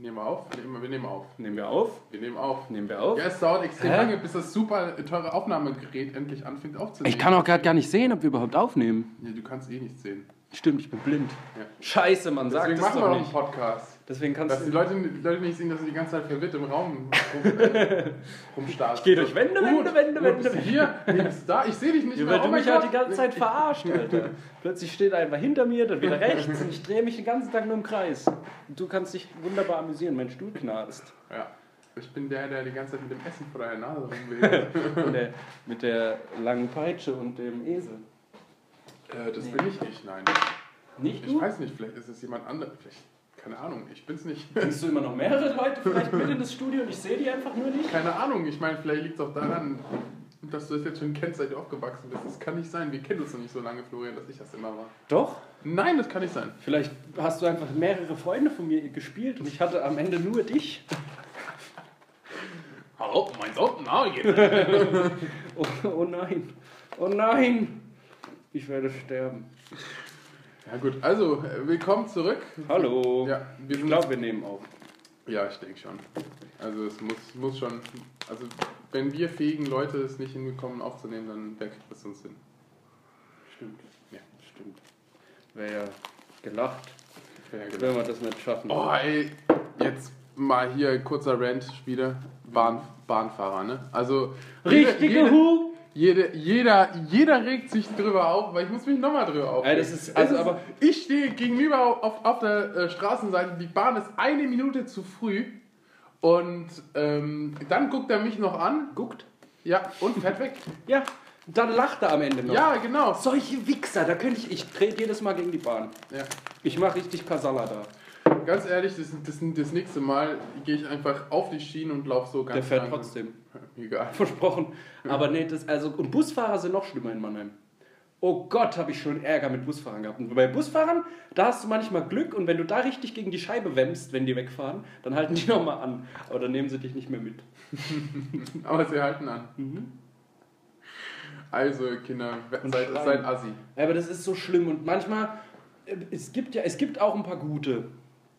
Nehmen wir auf? Nehmen- Wir nehmen auf. Nehmen wir auf? Wir nehmen auf. Nehmen wir auf? Ja, es dauert extrem Hä? lange, bis das super teure Aufnahmegerät endlich anfängt aufzunehmen. Ich kann auch gerade gar nicht sehen, ob wir überhaupt aufnehmen. Ja, du kannst eh nichts sehen. Stimmt, ich bin blind. Ja. Scheiße, man sagt Deswegen es machen wir doch noch einen nicht. Podcast. Deswegen Dass kannst die du... Leute, die Leute nicht sehen, dass sie die ganze Zeit verwirrt im Raum rum, rumstarren. Ich geh durch Wände, Wände, Wände, Wände, Bist du hier? Nee, bist du da? Ich sehe dich nicht Ja, mehr. weil du Oh mein mich halt Gott. die ganze Zeit verarscht, Alter. Plötzlich steht er einfach hinter mir, dann wieder rechts und ich drehe mich den ganzen Tag nur im Kreis. Und du kannst dich wunderbar amüsieren, mein Stuhl knarzt. Ja. Ich bin der, der die ganze Zeit mit dem Essen vor deiner Nase rumwedelt. Mit der, langen Peitsche und dem Esel. äh, das Nee. bin nicht ich, nein. Nicht Ich du? weiß nicht, vielleicht ist es jemand anderes. Vielleicht, keine Ahnung, ich bin's nicht. Bringst du immer noch mehrere Leute vielleicht mit in das Studio und ich sehe die einfach nur nicht? Keine Ahnung, ich meine, vielleicht liegt es auch daran, dass du das jetzt schon kennst, seit du aufgewachsen bist. Das kann nicht sein. Wir kennen uns noch nicht so lange, Florian, dass ich das immer war. Doch. Nein, das kann nicht sein. Vielleicht hast du einfach mehrere Freunde von mir gespielt und ich hatte am Ende nur dich. Hallo, mein Sohn. Oh, oh nein. Oh nein. Ich werde sterben. Ja gut, also, willkommen zurück. Hallo. Ja, wir Ich glaube, wir nehmen auf. ja, ich denke schon. Also es muss, muss schon, also wenn wir fähigen Leute es nicht hinbekommen aufzunehmen, dann wer kriegt es uns hin? Stimmt. Ja. Stimmt. Wäre ja gelacht, Ja, genau. wenn wir das nicht schaffen. Oh ey, jetzt mal hier kurzer Rant wieder. Bahn, Bahnfahrer, ne? Also Richtige Hu! Jede, jeder, jeder regt sich drüber auf, weil ich muss mich nochmal drüber aufregen. Ey, das ist- also aber- ich stehe gegenüber auf, auf der äh, Straßenseite, die Bahn ist eine Minute zu früh und ähm, dann guckt er mich noch an, Guckt. ja, und fährt weg. Ja, dann lacht er am Ende noch. Ja, genau. Solche Wichser, da könnte ich, ich trete jedes Mal gegen die Bahn. Ja. Ich mache richtig Kasala da. Ganz ehrlich, das, das, das nächste Mal gehe ich einfach auf die Schienen und laufe so ganz Der fährt langsam. trotzdem. Egal. Versprochen. Aber nee, das, also, und Busfahrer sind noch schlimmer in Mannheim. Oh Gott, habe ich schon Ärger mit Busfahrern gehabt. Und bei Busfahrern, da hast du manchmal Glück und wenn du da richtig gegen die Scheibe wämmst, wenn die wegfahren, dann halten die nochmal an. Aber dann nehmen sie dich nicht mehr mit. Aber sie halten an. Mhm. Also, Kinder, Und seid, schreien. seid assi. Ja, Aber das ist so schlimm und manchmal, äh, es gibt ja, es gibt auch ein paar gute,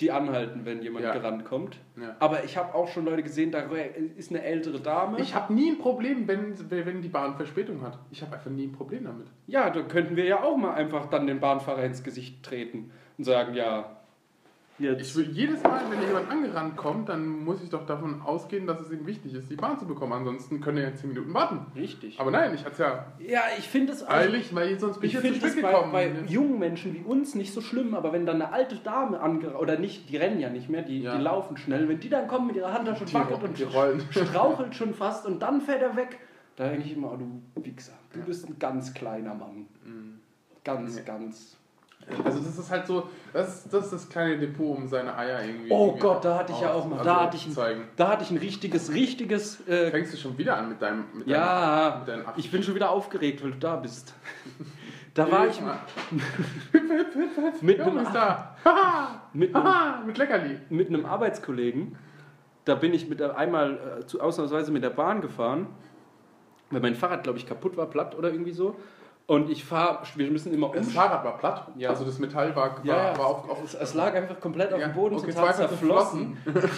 die anhalten, wenn jemand Ja. gerannt kommt. Ja. Aber ich habe auch schon Leute gesehen, da ist eine ältere Dame. Ich habe nie ein Problem, wenn, wenn die Bahn Verspätung hat. Ich habe einfach nie ein Problem damit. Ja, da könnten wir ja auch mal einfach dann den Bahnfahrer ins Gesicht treten und sagen, ja, Ich jetzt. will jedes Mal, wenn jemand angerannt kommt, dann muss ich doch davon ausgehen, dass es ihm wichtig ist, die Bahn zu bekommen. Ansonsten können er ja 10 Minuten warten. Richtig. Aber nein, ich hatte es ja Ja, ich finde es also, eilig, weil sonst bin ich, ich zu spät bei, gekommen. bei jungen Menschen wie uns nicht so schlimm, aber wenn dann eine alte Dame ange oder nicht, die rennen ja nicht mehr, die, Ja. die laufen schnell, wenn die dann kommen mit ihrer Handtasche und wackelt und rollen. strauchelt schon fast und dann fährt er weg, da denke ich immer, oh, du Wichser, du bist ein ganz kleiner Mann. Ganz, Ja. ganz. Also das ist halt so, das, das ist das kleine Depot, um seine Eier irgendwie Oh irgendwie Gott, da hatte ich ja auch mal, also da hatte ich, ein, da hatte ich ein richtiges, richtiges äh, Fängst du schon wieder an mit deinem mit Ja, deinem, mit deinem ich bin schon wieder aufgeregt, weil du da bist. Da war ich mit mit einem, mit einem, mit Leckerli. mit einem Arbeitskollegen. Da bin ich mit einmal äh, zu, ausnahmsweise mit der Bahn gefahren, weil mein Fahrrad, glaube ich, kaputt war, platt oder irgendwie so. Und ich fahre, wir müssen immer Das um. Fahrrad war platt. Ja. Also das Metall war, war, Ja, war auf, auf es, es lag einfach komplett auf Ja, dem Boden, okay, total zerflossen.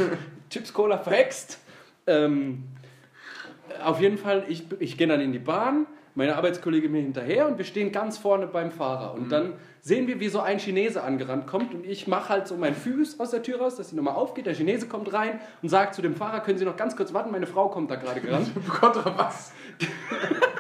Chips Cola verhext. Ähm, auf jeden Fall, ich, ich gehe dann in die Bahn, meine Arbeitskollegin mir hinterher und wir stehen ganz vorne beim Fahrer. Und dann sehen wir, wie so ein Chinese angerannt kommt und ich mache halt so meinen Fuß aus der Tür raus, dass die Nummer aufgeht. Der Chinese kommt rein und sagt zu dem Fahrer, können Sie noch ganz kurz warten, meine Frau kommt da gerade gerannt. Kontra was?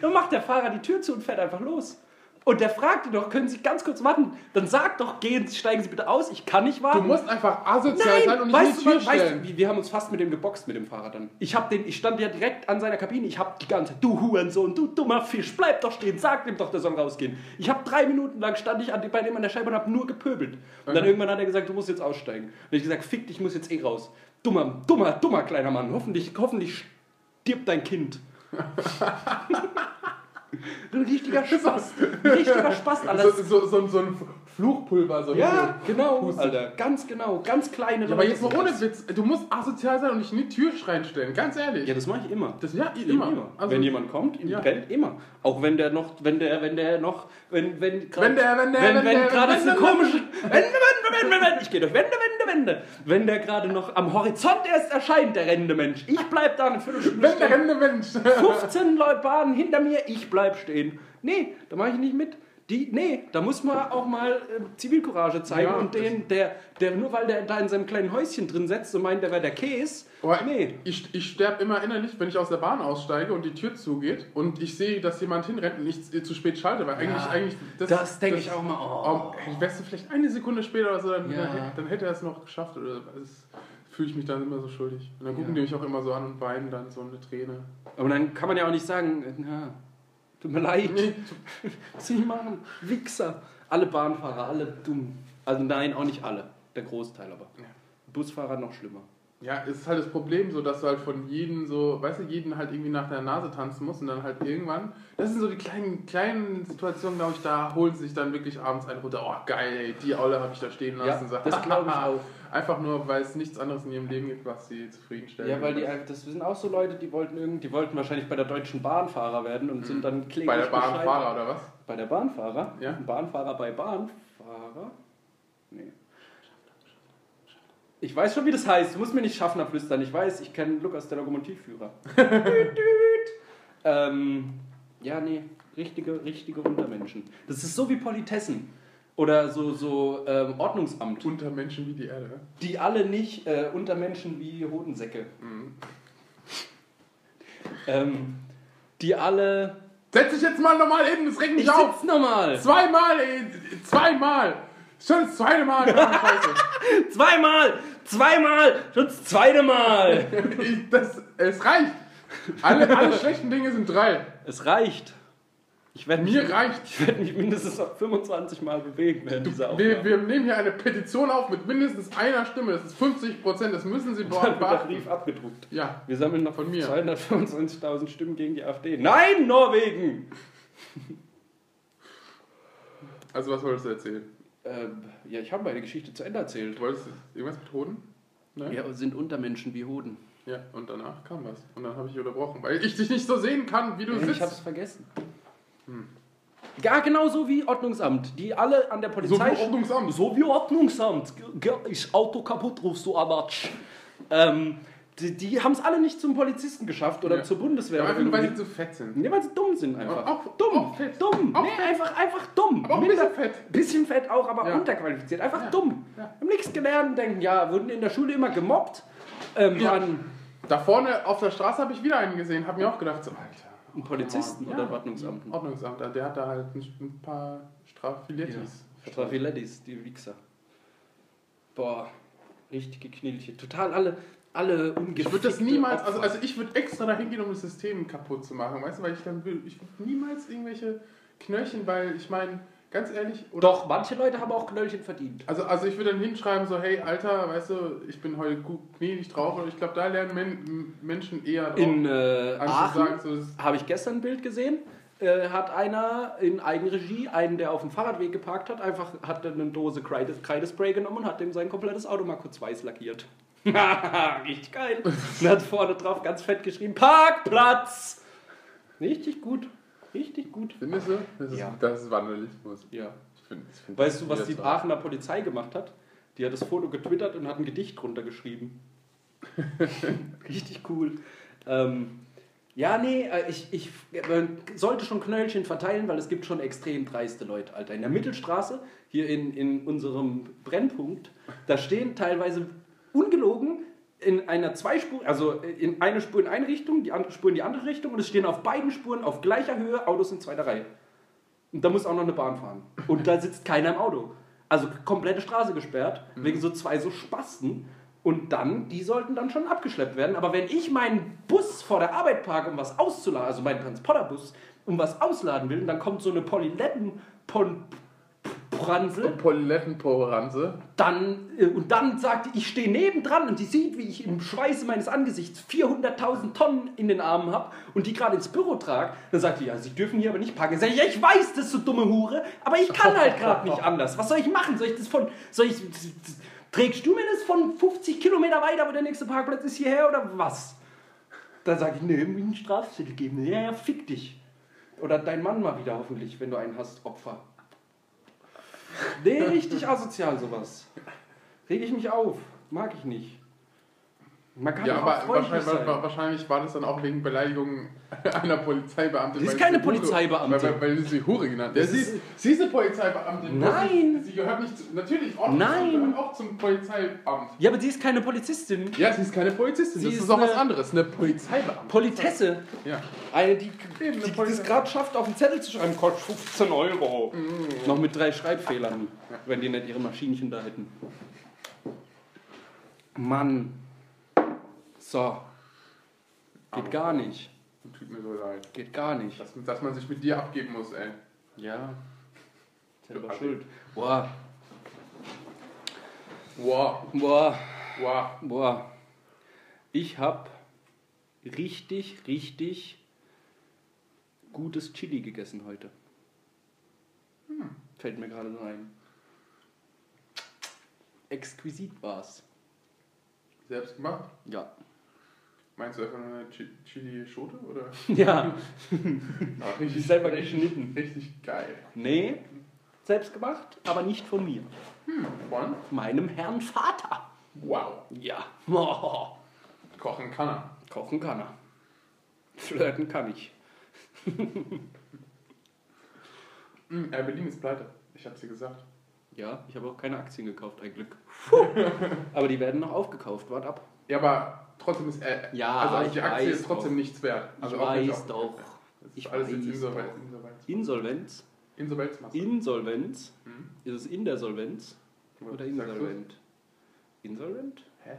Dann macht der Fahrer die Tür zu und fährt einfach los. Und der fragt ihn doch, können Sie ganz kurz warten? Dann sagt doch, gehen, steigen Sie bitte aus, ich kann nicht warten. Du musst einfach asozial Nein, sein und nicht weißt in die Tür weißt du, stellen. wir, wir haben uns fast mit dem geboxt, mit dem Fahrer dann. Ich, hab den, ich stand ja direkt an seiner Kabine, ich hab die ganze Zeit, du Hurensohn, du dummer Fisch, bleib doch stehen, sag dem doch, der soll rausgehen. Ich hab drei Minuten lang stand ich an, bei dem an der Scheibe und hab nur gepöbelt. Und dann Mhm. irgendwann hat er gesagt, du musst jetzt aussteigen. Und ich gesagt, fick dich, ich muss jetzt eh raus. Dummer, dummer, dummer kleiner Mann, hoffentlich, hoffentlich stirbt dein Kind. Ein richtiger Spaß. Richtiger Spaß, Alter. So, so, so, so ein Fluchpulver so Ja, genau. Alter. Ganz genau. Ganz kleine Ja, aber jetzt mal ohne. Witz, du musst asozial sein und dich in die Tür reinstellen, ganz ehrlich. Ja, das mache ich immer. das, ja, immer. Also, wenn jemand kommt, im ja. Feld immer. Auch wenn der noch, wenn der, wenn der noch, wenn, wenn grad- Wenn der- wenn der- wenn, wenn wenn der- gerade wenn so der- komische, Wände, Wände, Wände, Wände, ich gehe durch Wände, Wände, Wände. Wenn der gerade noch am Horizont erst erscheint, der rennende Mensch, ich bleib da eine Viertelstunde wenn der rennende Mensch. 15 Leute Bahnen hinter mir, ich bleib stehen. Nee, da mache ich nicht mit. Die, nee, da muss man auch mal äh, Zivilcourage zeigen Ja, und den, der, der, nur weil der da in seinem kleinen Häuschen drin setzt und meint, der wäre der Käse. Aber nee. Ich, ich sterbe immer innerlich, wenn ich aus der Bahn aussteige und die Tür zugeht und ich sehe, dass jemand hinrennt und ich zu spät schalte, weil eigentlich, eigentlich Das denke ich auch mal. Oh. Oh, wärst du vielleicht eine Sekunde später oder so, dann, Ja. dann, hätte, dann hätte er es noch geschafft. Oder das fühle ich mich dann immer so schuldig. Und dann gucken Ja. die mich auch immer so an und weinen dann so eine Träne. Aber dann kann man ja auch nicht sagen, na, tut mir leid, Nee, was soll ich machen? Wichser. Alle Bahnfahrer, alle dumm. Also nein, auch nicht alle. Der Großteil aber. Ja. Busfahrer noch schlimmer. Ja, es ist halt das Problem, so dass du halt von jedem so, weißt du, jeden halt irgendwie nach der Nase tanzen musst und dann halt irgendwann, das sind so die kleinen, kleinen Situationen, glaube ich, da holen sie sich dann wirklich abends einen runter, oh geil, ey, die Aule habe ich da stehen lassen. Ja, so, das glaube ich auch. Einfach nur, weil es nichts anderes in ihrem Leben gibt, was sie zufriedenstellt. Ja, weil die, das sind auch so Leute, die wollten irgend, die wollten wahrscheinlich bei der Deutschen Bahn Fahrer werden und sind dann kläglich. Bei der. Bahnfahrer oder was? Bei der Bahnfahrer? Ja. Bahnfahrer bei Bahnfahrer? Nee. Ich weiß schon, wie das heißt. Du musst mir nicht Schaffner flüstern. Ich weiß, ich kenne Lukas, der Lokomotivführer. Ähm, ja, nee. Richtige, richtige Untermenschen. Das ist so wie Politessen. Oder so, so ähm, Ordnungsamt. Unter Menschen wie die Erde. Die alle nicht äh, Untermenschen wie Hodensäcke. Mhm. Ähm, die alle. Setz dich jetzt mal nochmal hin, das regt mich Ich auf! sitz nochmal! Zweimal, ey! Zweimal! Schon das zweite Mal! Zweimal! Zweimal! Schon das zweite Mal! Ich, das, es reicht! Alle, alle schlechten Dinge sind drei. Es reicht. Ich werde mich, Mir reicht. ich werde mich mindestens noch 25 Mal bewegen während dieser Wir, Aufnahme. wir nehmen hier eine Petition auf mit mindestens einer Stimme. Das ist 50 Prozent. Das müssen Sie Dann wird der beachten. Brief abgedruckt. Ja. Wir sammeln noch Von mir. 225.000 Stimmen gegen die AfD. Nein, Norwegen! Also was wolltest du erzählen? Ähm, ja, ich habe meine Geschichte zu Ende erzählt. Du wolltest irgendwas mit Hoden? Nein? Ja, sind Untermenschen wie Hoden. Ja, und danach kam was. Und dann habe ich unterbrochen, weil ich dich nicht so sehen kann, wie du Ich sitzt. habe es vergessen. Ja, genau so wie Ordnungsamt. Die alle an der so Polizei... wie Ordnungsamt. So wie Ordnungsamt. Ist Auto kaputt, rufst du Abatsch. Ähm, die die haben es alle nicht zum Polizisten geschafft oder Ja. zur Bundeswehr. Ja, oder einfach weil sie zu fett sind. Nee, weil sie dumm sind einfach. Aber auch- dumm. auch fett. Dumm. Auch nee, fett. einfach, einfach dumm. Aber auch ein Minder- bisschen fett. Bisschen fett auch, aber Ja. unterqualifiziert. Einfach Ja. dumm. Ja. Haben nichts gelernt, denken, ja, wurden in der Schule immer gemobbt. Ähm, waren Da vorne auf der Straße habe ich wieder einen gesehen, habe mir auch gedacht, so, Alter. Ein Polizisten Ja. oder Ordnungsamt. Ordnungsamt, der hat da halt ein, paar Straffilettis. Trafilettis, die Wichser. Boah, richtige Knilche. Total alle, alle Ich würde das niemals, also, also ich würde extra dahin gehen, um das System kaputt zu machen, weißt du, weil ich dann will, ich würde niemals irgendwelche Knöllchen, weil ich meine, ganz ehrlich, oder Doch, manche Leute haben auch Knöllchen verdient. Also, also ich würde dann hinschreiben, so, hey, Alter, weißt du, ich bin heute gut gnädig drauf und ich glaube, da lernen Men Menschen eher drauf. In äh, Aachen so, habe ich gestern ein Bild gesehen. Äh, hat einer in Eigenregie, einen, der auf dem Fahrradweg geparkt hat, einfach hat dann eine Dose Kreide, Kreidespray genommen und hat dem sein komplettes Auto mal kurz weiß lackiert. Richtig geil. Und hat vorne drauf ganz fett geschrieben: Parkplatz! Richtig gut. Richtig gut. Findest du? Das ist, Ja. das ist Vandalismus. Ja. Ich find, ich find Weißt du, was die Aachener Polizei gemacht hat? Die hat das Foto getwittert und hat ein Gedicht drunter geschrieben. Richtig cool. Ähm, ja, nee, äh, ich, ich sollte schon Knöllchen verteilen, weil es gibt schon extrem dreiste Leute, Alter. In der Mittelstraße, hier in, in unserem Brennpunkt, da stehen teilweise ungelogen in einer Zweispur, also in eine Spur in eine Richtung, die andere Spur in die andere Richtung und es stehen auf beiden Spuren auf gleicher Höhe Autos in zweiter Reihe. Und da muss auch noch eine Bahn fahren. Und da sitzt keiner im Auto. Also komplette Straße gesperrt, wegen so zwei so Spasten. Und dann, die sollten dann schon abgeschleppt werden. Aber wenn ich meinen Bus vor der Arbeit parke, um was auszuladen, also meinen Transporterbus, um was ausladen will, und dann kommt so eine Polyletten Poranze. Polettenporanze. Dann, äh, und dann sagt die, ich stehe nebendran und sie sieht, wie ich im Schweiße meines Angesichts 400.000 Tonnen in den Armen habe und die gerade ins Büro trage. Dann sagt die, ja, sie dürfen hier aber nicht packen. Sag ich, ja, ich weiß, das ist so dumme Hure, aber ich kann halt gerade nicht anders. Was soll ich machen? Soll ich das von, soll ich, trägst du mir das von 50 Kilometer weiter, wo der nächste Parkplatz ist, hierher oder was? Dann sage ich, nee, mir einen Strafzettel geben. Ja, ja, fick dich. Oder dein Mann mal wieder hoffentlich, wenn du einen hast, Opfer. Nee, richtig asozial sowas. Reg ich mich auf. Mag ich nicht. Man kann Ja, aber wahrscheinlich, wahrscheinlich war das dann auch wegen Beleidigung einer Polizeibeamtin. Sie ist keine sie Hure- Polizeibeamtin. Weil, weil du sie Hure genannt hast. Ja, sie, sie ist eine Polizeibeamtin. Nein. Sie, sie gehört nicht zu, natürlich auch, Nein. Sie gehört auch zum Polizeiamt. Ja, aber sie ist keine Polizistin. Ja, sie ist keine Polizistin. Sie das ist, ist auch was anderes. Eine Polizeibeamtin. Politesse. ja. Eine, die, Eben, die, eine die das gerade schafft, auf den Zettel zu schreiben, kostet 15 Euro. Noch mit drei Schreibfehlern, wenn die nicht ihre Maschinchen da hätten. Mann. So. Geht gar nicht. Tut mir so leid. Geht gar nicht. Dass, dass man sich mit dir abgeben muss, ey. Ja. Selber Du schuld. Boah. Wow. Boah. Wow. Boah. Ich hab richtig, richtig gutes Chili gegessen heute. Fällt mir gerade so ein. Exquisit war's. Selbst gemacht? Ja. Meinst du einfach nur eine Chi- Chili-Schote? Oder? Ja. Ja, richtig, selber geschnitten. Richtig geil. Nee, selbst gemacht, aber nicht von mir. Von? Meinem Herrn Vater. Wow. Ja. Oh. Kochen kann er. Kochen kann er. Flirten kann ich. Hm, Berlin ist pleite. Ich hab's dir gesagt. Ja, ich habe auch keine Aktien gekauft, ein Glück. aber die werden noch aufgekauft, wart ab. Ja, aber trotzdem ist er. Ja, also die Aktie ist trotzdem doch. nichts wert. Also ich weiß doch. Ich alles weiß Insolvenz. Insolvenz. Insolvenz. Insolvenzmasse. Insolvenz. Hm? Ist es in der Solvenz oder insolvent? Insolvent? Hä?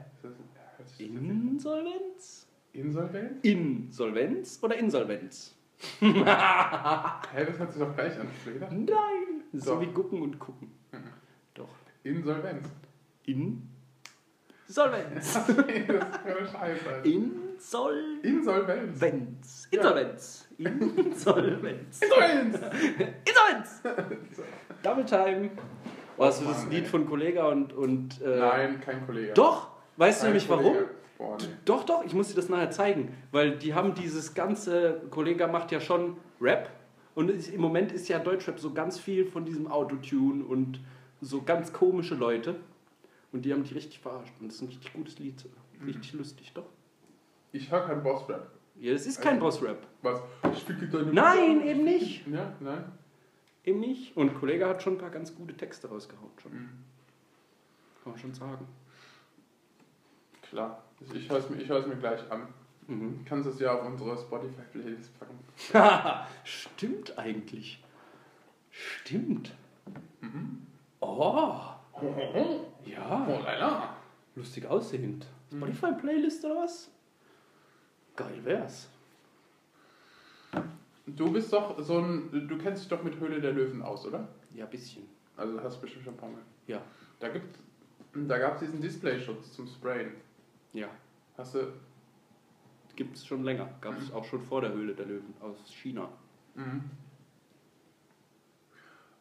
Das, Insolvenz? Insolvenz? Insolvenz oder Insolvenz? Hä, das hört sich doch gleich an. Gedacht? Nein. So Doch. wie gucken und gucken. Mhm. Doch. Insolvenz. Insolvenz. Scheiße. Alter. Insolvenz. Insolvenz. Insolvenz. Insolvenz. Insolvenz! Insolvenz. Double Time. Oh, hast du das Lied von Kollega und. und äh, Nein, kein Kollege. Doch. Weißt du Kein nämlich Kollege. warum? Boah, nee. Doch, doch, ich muss dir das nachher zeigen. Weil die haben dieses ganze, Kollega macht ja schon Rap. Und im Moment ist ja Deutschrap so ganz viel von diesem Autotune und so ganz komische Leute. Und die haben die richtig verarscht. Und das ist ein richtig gutes Lied. Richtig lustig, doch. Ich höre kein Bossrap. Ja, das ist kein Boss-Rap. Was? Ich ficke deine Nein, Mutter. eben nicht. Ja, nein. Eben nicht. Und Kollege hat schon ein paar ganz gute Texte rausgehauen. Schon. Mhm. Kann man schon sagen. Klar. Ich, ich höre es mir, ich mir gleich an. Mhm. Du kannst es ja auf unsere Spotify-Playlist packen. Stimmt eigentlich. Stimmt. Mhm. Oh. Oh, Ja. lala. Lustig aussehend. Mhm. Spotify-Playlist oder was? Geil wär's. Du bist doch so ein. Du kennst dich doch mit Höhle der Löwen aus, oder? Ja, bisschen. Also hast du bestimmt schon ein paar Mal. Ja. Da gibt da gab es diesen Displayschutz zum Sprayen. Ja. Hast du. Gibt es schon länger. Gab es auch schon vor der Höhle der Löwen aus China. Mhm.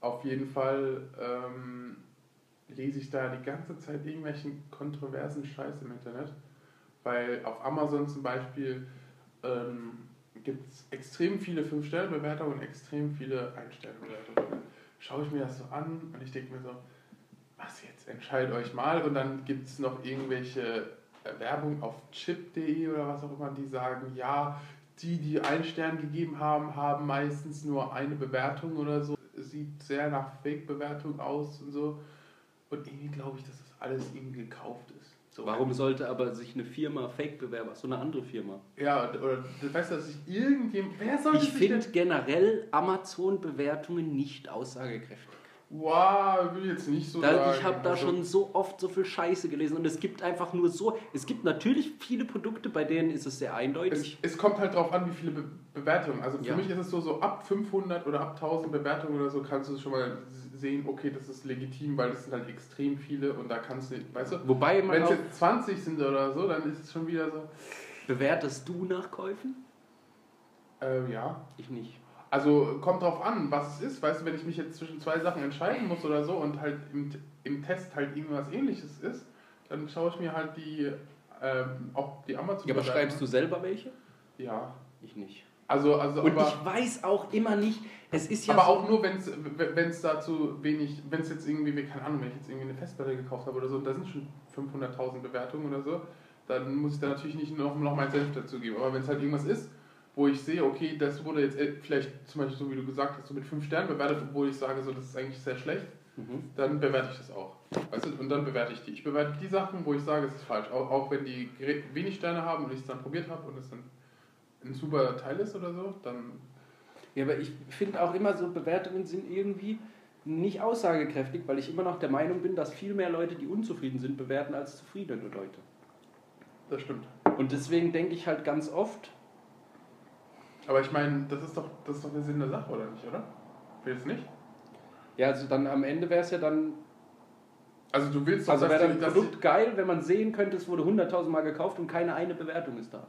Auf jeden Fall ähm, lese ich da die ganze Zeit irgendwelchen kontroversen Scheiß im Internet. Weil auf Amazon zum Beispiel ähm, gibt es extrem viele 5-Sterne-Bewertungen und extrem viele Ein-Sterne-Bewertungen. Schaue ich mir das so an und ich denke mir so, was jetzt, entscheidet euch mal. Und dann gibt es noch irgendwelche Werbung auf chip.de oder was auch immer, die sagen, ja, die, die einen Stern gegeben haben, haben meistens nur eine Bewertung oder so. Sieht sehr nach Fake-Bewertung aus und so. Und irgendwie glaube ich, dass das alles irgendwie gekauft ist. So. Warum sollte aber sich eine Firma fake bewerben? So eine andere Firma. Ja, oder du weißt, dass sich irgendjemand. Wer soll Ich finde generell Amazon-Bewertungen nicht aussagekräftig. Wow, will jetzt nicht so Da, sagen. ich habe da Also, schon so oft so viel Scheiße gelesen und es gibt einfach nur so, es gibt natürlich viele Produkte, bei denen ist es sehr Es, eindeutig. es kommt halt drauf an, wie viele Be Bewertungen. Also für Ja. mich ist es so, so ab 500 oder ab 1000 Bewertungen oder so kannst du schon mal sehen, okay, das ist legitim, weil es sind halt extrem viele und da kannst du, weißt du, Wobei man wenn es jetzt 20 sind oder so, dann ist es schon wieder so, bewertest du nach Käufen? äh, ja. Ich nicht. Also kommt drauf an, was es ist. Weißt du, wenn ich mich jetzt zwischen zwei Sachen entscheiden muss oder so und halt im, im Test halt irgendwas ähnliches ist, dann schaue ich mir halt die, ähm, auch die Amazon Ja, aber schreibst du selber welche? Ja. Ich nicht. Also, also Und aber, ich weiß auch immer nicht, es ist ja aber so, auch nur, wenn es dazu wenig, wenn es jetzt irgendwie, keine Ahnung, wenn ich jetzt irgendwie eine Festplatte gekauft habe oder so, da sind schon 500.000 Bewertungen oder so, dann muss ich da natürlich nicht noch, noch meinen Senf dazu geben. Aber wenn es halt irgendwas ist, wo ich sehe, okay, das wurde jetzt äh, vielleicht zum Beispiel so wie du gesagt hast, so mit 5 Sternen bewertet, obwohl ich sage, so das ist eigentlich sehr schlecht, Mhm. dann bewerte ich das auch. Weißt du? Und dann bewerte ich die. Ich bewerte die Sachen, wo ich sage, es ist falsch. Auch, auch wenn die wenig Sterne haben und ich es dann probiert habe und es dann ein super Teil ist oder so, dann Ja, aber ich finde auch immer so, Bewertungen sind irgendwie nicht aussagekräftig, weil ich immer noch der Meinung bin, dass viel mehr Leute, die unzufrieden sind, bewerten als zufriedene Leute. das stimmt. Und deswegen denke ich halt ganz oft, Aber ich meine, das ist doch das ist doch der Sinn der Sache, oder nicht, oder? Willst du nicht? ja, also dann am Ende wäre es ja dann, Also du willst doch, also wäre dann ein Produkt geil, wenn man sehen könnte, es wurde 100.000 Mal gekauft und keine eine Bewertung ist da.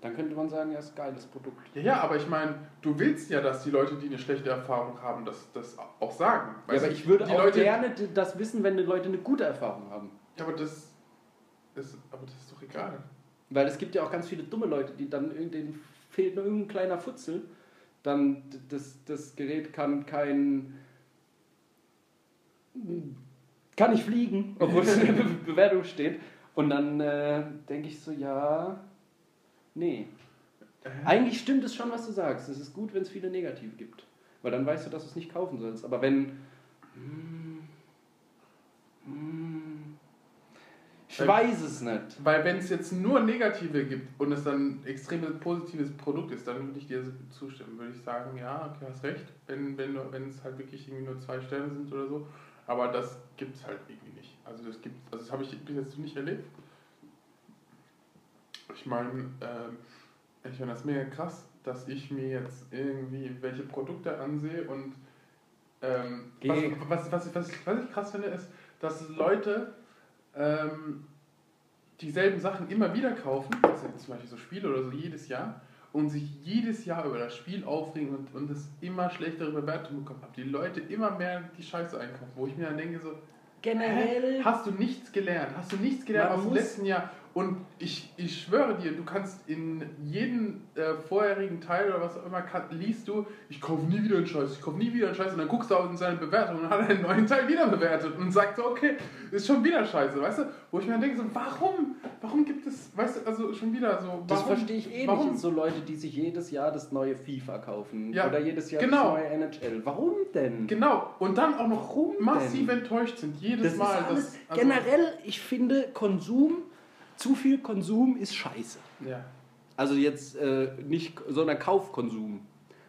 Dann könnte man sagen, ja, ist ein geiles Produkt. ja, ja, aber ich meine, du willst ja, dass die Leute, die eine schlechte Erfahrung haben, das, das auch sagen. Ja, aber ich würde die auch Leute, gerne das wissen, wenn die Leute eine gute Erfahrung haben. Ja, aber das, ist, aber das ist doch egal. Weil es gibt ja auch ganz viele dumme Leute, die dann denen fehlt nur irgendein kleiner Futzel. Dann das, das Gerät kann kein. kann nicht fliegen, obwohl es in der Be Bewertung steht. Und dann äh, denke ich so, ja, nee. Eigentlich stimmt es schon, was du sagst. Es ist gut, wenn es viele Negative gibt. Weil dann weißt du, dass du es nicht kaufen sollst. Aber wenn. Hm, hm, ich Weil- weiß es nicht. Weil wenn es jetzt nur Negative gibt und es dann ein extrem positives Produkt ist, dann würde ich dir zustimmen. Würde ich sagen, ja, okay, hast recht, wenn, wenn, wenn es halt wirklich irgendwie nur zwei Sterne sind oder so. Aber das gibt es halt irgendwie nicht. Also das gibt also das habe ich bis jetzt nicht erlebt. Ich meine, ähm, ich finde das mega krass, dass ich mir jetzt irgendwie welche Produkte ansehe und ähm, was, was, was, was, ich, was ich krass finde, ist, dass Leute ähm, dieselben Sachen immer wieder kaufen, also zum Beispiel so Spiele oder so jedes Jahr, und sich jedes Jahr über das Spiel aufregen und, und es immer schlechtere Bewertungen bekommen haben. Die Leute immer mehr die Scheiße einkaufen, wo ich mir dann denke so, Generell. Hä? Hast du nichts gelernt? Hast du nichts gelernt Man aus dem letzten Jahr? Und ich, ich schwöre dir, du kannst in jedem äh, vorherigen Teil oder was auch immer kann, liest du, ich kaufe nie wieder einen Scheiß, ich kaufe nie wieder einen Scheiß und dann guckst du auch in seine Bewertung und hat er einen neuen Teil wieder bewertet und sagt so, okay, ist schon wieder Scheiße, weißt du? Wo ich mir dann denke so, warum? Warum gibt es, weißt du, also schon wieder so, warum? Das verstehe ich eh warum? nicht. So Leute, die sich jedes Jahr das neue FIFA kaufen Ja, oder jedes Jahr genau. das neue NHL. Warum denn? Genau, und dann auch noch Warum massiv denn? enttäuscht sind, jedes Das Mal. alles, das, also- generell, ich finde Konsum, zu viel Konsum ist scheiße. Ja. Also jetzt äh, nicht, sondern Kaufkonsum.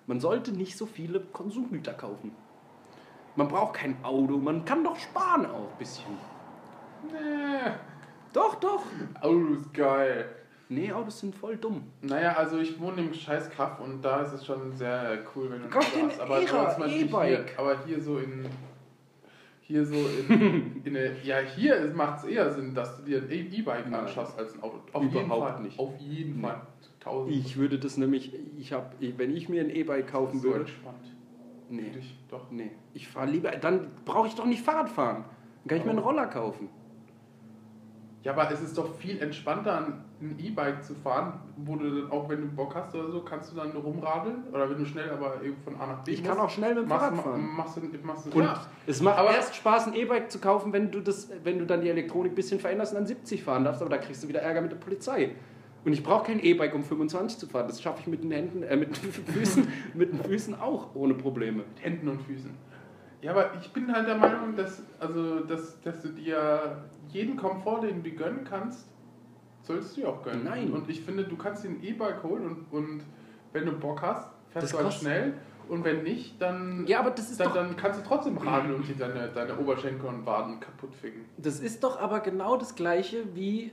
Man sollte nicht so viele Konsumgüter kaufen. Man braucht kein Auto, man kann doch sparen auch ein bisschen. Nee. Doch, doch. Auto ist geil. Nee, Autos sind voll dumm. Naja, also ich wohne im scheiß Kaff und da ist es schon sehr cool, wenn du ein Auto aber zum Beispiel E-Bike. Hier, aber hier so in hier so in, in eine, ja hier macht es eher Sinn, dass du dir ein E-Bike anschaffst als ein Auto. Auf jeden Überhaupt Fall. nicht. Auf jeden. Fall. Tausend. Ich würde das nämlich, ich habe, wenn ich mir ein E-Bike kaufen so würde, entspannt. Nee, dich, doch. nee, ich fahre lieber, dann brauche ich doch nicht Fahrrad fahren. Dann kann ich mir einen Roller kaufen. Ja, aber es ist doch viel entspannter, ein E-Bike zu fahren, wo du dann auch, wenn du Bock hast oder so, kannst du dann rumradeln. Oder wenn du schnell aber eben von A nach B Ich kann auch schnell mit dem machst, Fahrrad fahren. Machst du, machst du, Und klar. es macht Aber- erst Spaß, ein E-Bike zu kaufen, wenn du, das, wenn du dann die Elektronik ein bisschen veränderst und dann 70 fahren darfst, aber da kriegst du wieder Ärger mit der Polizei. Und ich brauche kein E-Bike, um 25 zu fahren. Das schaffe ich mit den Händen, äh, mit den Füßen, mit den Füßen auch ohne Probleme. Mit Händen und Füßen. Ja, aber ich bin halt der Meinung, dass, also, dass, dass du dir jeden Komfort, den du gönnen kannst, solltest du dir auch gönnen. Nein. Und ich finde, du kannst dir ein E-Bike holen und, und wenn du Bock hast, fährst Das du halt kostet- schnell und wenn nicht, dann, Ja, aber das ist dann, doch- dann kannst du trotzdem radeln und dir deine, deine Oberschenkel und Waden kaputt ficken. Das ist doch aber genau das gleiche wie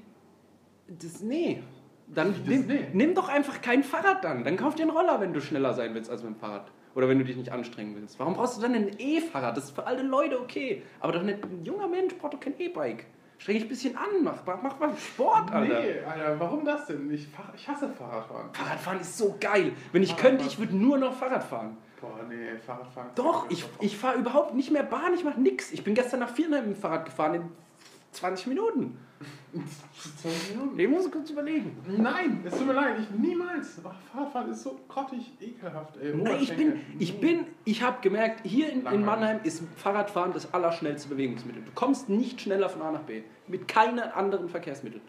das. Nee. Dann Wie das nimm, Nee? nimm doch einfach kein Fahrrad dann. Dann kauf dir einen Roller, wenn du schneller sein willst als mit dem Fahrrad. Oder wenn du dich nicht anstrengen willst. Warum brauchst du dann ein E-Fahrrad? Das ist für alte Leute okay. Aber doch nicht ein junger Mensch braucht doch kein E-Bike. Streng dich ein bisschen an, mach, mach, mach mal Sport, Alter. Nee, Alter, warum das denn? Ich, ich hasse Fahrradfahren. Fahrradfahren ist so geil. Wenn ich könnte, ich würde nur noch Fahrrad fahren. Boah, nee, Fahrradfahren. Doch, ich, ich fahre überhaupt nicht mehr Bahn, ich mache nix. Ich bin gestern nach Vierheim mit dem Fahrrad gefahren in 20 Minuten. 20 Minuten. Ich muss kurz überlegen. Nein, es tut mir leid, ich niemals. Ach, Fahrradfahren ist so grottig ekelhaft, ey. Nein, ich bin, ich bin, ich habe gemerkt, hier in, in. Mannheim ist Fahrradfahren das allerschnellste Bewegungsmittel. Du kommst nicht schneller von A nach B. Mit keinem anderen Verkehrsmittel.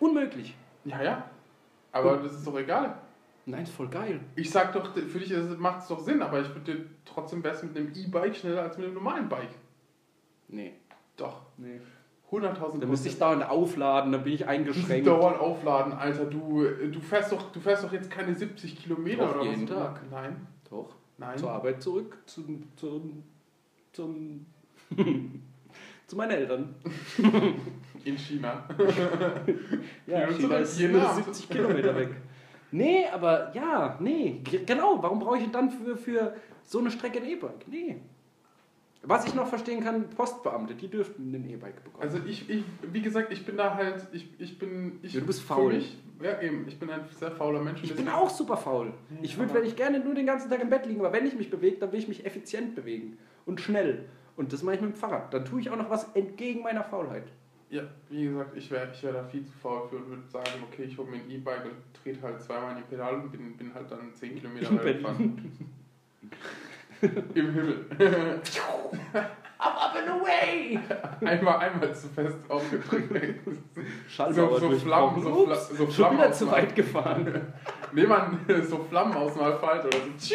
Unmöglich. Ja, ja. Aber das ist doch egal. Nein, ist voll geil. Ich sag doch, für dich macht es doch Sinn, aber ich würde dir trotzdem besser mit einem E-Bike schneller als mit einem normalen Bike. Nee. Doch. nee. 100.000 Da müsste ich dauernd aufladen, dann bin ich eingeschränkt. dauernd aufladen, Alter. Du, du, fährst doch, du fährst doch jetzt keine 70 Kilometer Doch, oder jeden was? Tag. Nein, Doch. nein. Zur Arbeit zurück, zum, zum, zum, zu meinen Eltern. In China. Ja, China zurück, ist je nur nach. 70 Kilometer weg. Nee, aber ja, nee. Genau, warum brauche ich dann für, für so eine Strecke ein E-Bike? Nee. Was ich noch verstehen kann, Postbeamte, die dürften ein E-Bike bekommen. Also ich, ich, wie gesagt, ich bin da halt, ich, ich bin... Ich, Ja, du bist faul. Mich, ja eben, ich bin ein sehr fauler Mensch. ich bin auch super faul. Ich würde, wenn ich gerne nur den ganzen Tag im Bett liegen, aber wenn ich mich bewege, dann will ich mich effizient bewegen und schnell. Und das mache ich mit dem Fahrrad. Dann tue ich auch noch was entgegen meiner Faulheit. Ja, wie gesagt, ich wäre ich wär da viel zu faul für und würde sagen, okay, ich hole mir ein E-Bike und trete halt zweimal in die Pedale und bin, bin halt dann 10 Kilometer weit gefahren. Im Himmel. Up, up and away! einmal, einmal zu fest aufgedrückt. Schallmauer So- so Flammen, so Ups, Fla- so schon Flammen wieder aus zu weit gefahren. Nee, man, so Flammen aus dem Asphalt oder so.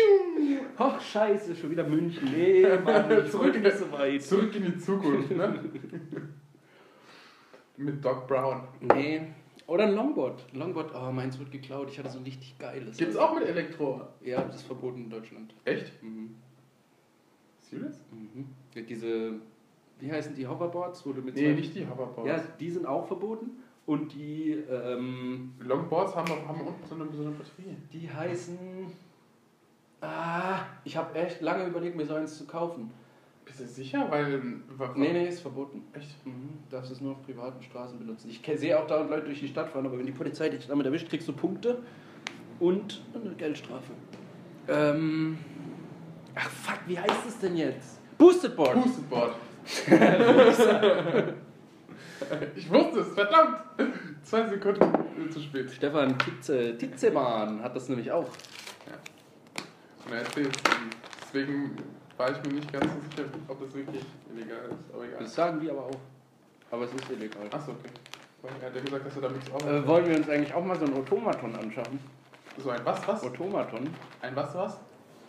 Ach, scheiße, schon wieder München. Nee, Mann, Zurück- nicht so weit. Zurück in die Zukunft, ne? Mit Doc Brown. Nee. Oder ein Longboard. Longboard, oh, meins wird geklaut. Ich hatte so ein richtig geiles. Gibt's auch mit Elektro? Ja, das ist verboten in Deutschland. Echt? Mhm. Serious? Mhm. Diese, wie heißen die Hoverboards? Wo du mit Nee, nicht die Hoverboards. Ja, die sind auch verboten. Und die, ähm, Longboards haben, haben unten so eine, so eine Batterie. die heißen. Ah, ich habe echt lange überlegt, mir so eins zu kaufen. Bist du sicher? Weil. wa- Nee, nee, ist verboten. Echt? Mhm, darfst es nur auf privaten Straßen benutzen. Ich sehe auch dauernd Leute durch die Stadt fahren, aber wenn die Polizei dich damit erwischt, kriegst du Punkte und eine Geldstrafe. Ähm. Ach fuck, wie heißt es denn jetzt? Boosted Board. Boosted Board. ich wusste es, verdammt! Zwei Sekunden zu spät. Stefan Titze, Titzemann hat das nämlich auch. Und er erzählt Deswegen war ich mir nicht ganz so sicher, ob das wirklich illegal ist. Aber egal. Das sagen die aber auch. Aber es ist illegal. Achso, okay. Er hat ja gesagt, dass er damit auch. Äh, wollen wir uns eigentlich auch mal so ein Automaton anschaffen? so ein was, was? Automaton? Ein was, was?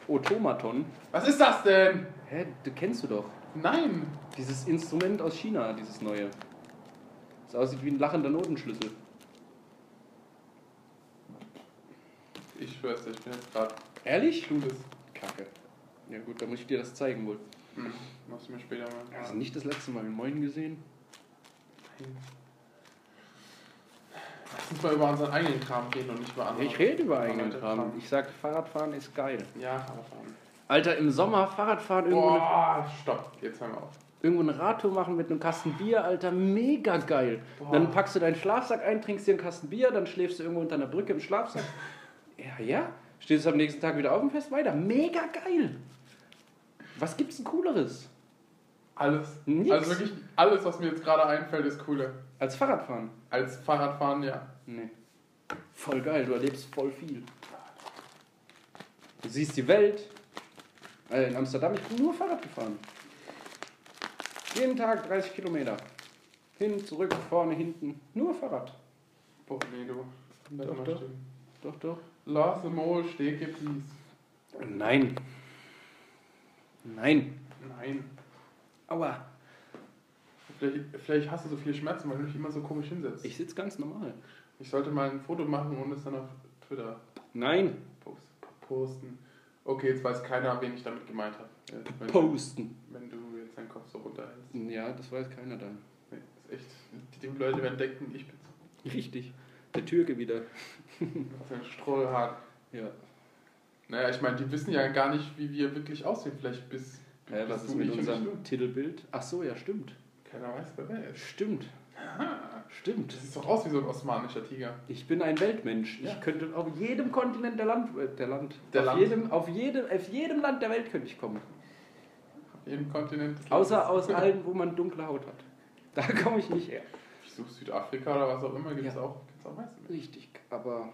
Automaton? Was ist das denn? Hä, du kennst du doch. Nein! Dieses Instrument aus China, dieses neue. Das aussieht wie ein lachender Notenschlüssel. Ich schwör's ich bin jetzt gerade Ehrlich? clueless. Kacke. Ja gut, dann muss ich dir das zeigen wohl. Hm, machst du mir später mal. Hast du nicht das letzte Mal in Moin gesehen? Lass mal über unseren eigenen Kram reden und nicht über andere. Ich rede über eigenen andere Kram. Ich sag, Fahrradfahren ist geil. Ja, Fahrradfahren. Alter, im Sommer Fahrradfahren irgendwo, Boah, stopp. Jetzt hören wir auf. irgendwo eine Radtour machen mit einem Kasten Bier, Alter, mega geil. Boah. Dann packst du deinen Schlafsack ein, trinkst dir einen Kasten Bier, dann schläfst du irgendwo unter einer Brücke im Schlafsack. Ja, ja. Stehst du am nächsten Tag wieder auf und fährst weiter. Mega geil. Was gibt's denn Cooleres Alles. Nix. Also wirklich alles, was mir jetzt gerade einfällt, ist cooler. Als Fahrradfahren? Als Fahrradfahren, ja. Nee. Voll geil, du erlebst voll viel. Du siehst die Welt. Äh, In Amsterdam, ich bin nur Fahrrad gefahren. Jeden Tag 30 Kilometer. Hin, zurück, vorne, hinten. Nur Fahrrad. Boah, nee, du. Doch, mal doch. stehen. Doch, doch. Lass dem Mol stehen, please. Nein. Nein. Nein. Aua. Vielleicht, vielleicht hast du so viele Schmerzen, weil du dich immer so komisch hinsetzt. Ich sitze ganz normal. Ich sollte mal ein Foto machen und es dann auf Twitter Nein. post- posten. Okay, jetzt weiß keiner, wen ich damit gemeint habe. Ja, wenn, Posten. wenn du jetzt deinen Kopf so runterhältst. Ja, das weiß keiner dann. Nee, ist echt. Die, Leute werden denken, ich bin's. Richtig. Der Türke wieder. Was ein Strollhart. Ja. Naja, ich meine, die wissen ja gar nicht, wie wir wirklich aussehen. Vielleicht bis. Bis was ist du, mit unserem. Titelbild? Ach so, ja, stimmt. Keiner weiß, wer wer ist. Stimmt. Stimmt. Das sieht doch aus wie so ein osmanischer Tiger. Ich bin ein Weltmensch. Ja. Ich könnte auf jedem Kontinent der Land, äh, der Land, Der auf, Land. Jedem, auf, jedem, auf jedem Land der Welt könnte ich kommen. Auf jedem Kontinent. Außer aus allen, wo man dunkle Haut hat. Da komme ich nicht her. Wieso Südafrika oder was auch immer gibt es Ja. auch, gibt's auch meistens. Richtig, aber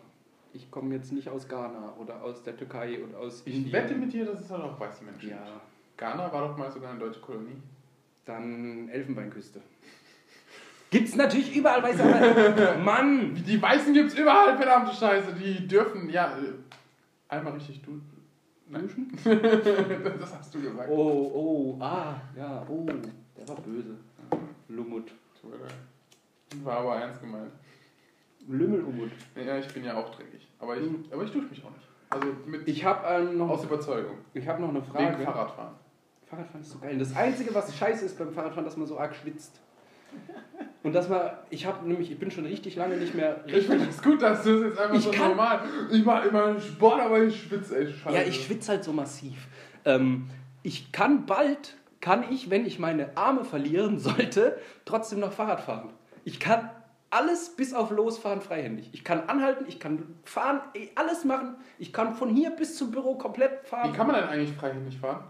ich komme jetzt nicht aus Ghana oder aus der Türkei oder aus Ich Indien. wette mit dir, dass es halt auch weiße Menschen Ja, gibt. Ghana war doch mal sogar eine deutsche Kolonie. Dann Elfenbeinküste. Gibt's natürlich überall weiße aber Mann! Die Weißen gibt es überall, verdammte Scheiße. Die dürfen, ja, äh, einmal richtig du. Nein. das hast du gesagt. Oh, oh, ah, ja, oh, der war böse. Lumut. War aber ernst gemeint. Lümmelumut. Ja, ich bin ja auch dreckig. Aber ich, Mhm. aber ich dusche mich auch nicht. Also mit Ich habe ähm, noch, aus Überzeugung. ich hab noch eine Wegen Frage. Fahrradfahren. Fahrradfahren ist so geil. Das Einzige, was scheiße ist beim Fahrradfahren, dass man so arg schwitzt. Und dass man, ich habe nämlich, ich bin schon richtig lange nicht mehr Ich richtig. finde es gut, dass du es jetzt einfach Ich so kann- normal. Ich mache immer Sport, aber ich schwitze echt scheiße. Ja, ich schwitze halt so massiv. Ähm, ich kann bald, kann ich, wenn ich meine Arme verlieren sollte, trotzdem noch Fahrrad fahren. Ich kann alles bis auf Losfahren freihändig. Ich kann anhalten, ich kann fahren, eh, alles machen. Ich kann von hier bis zum Büro komplett fahren. Wie kann man denn eigentlich freihändig fahren?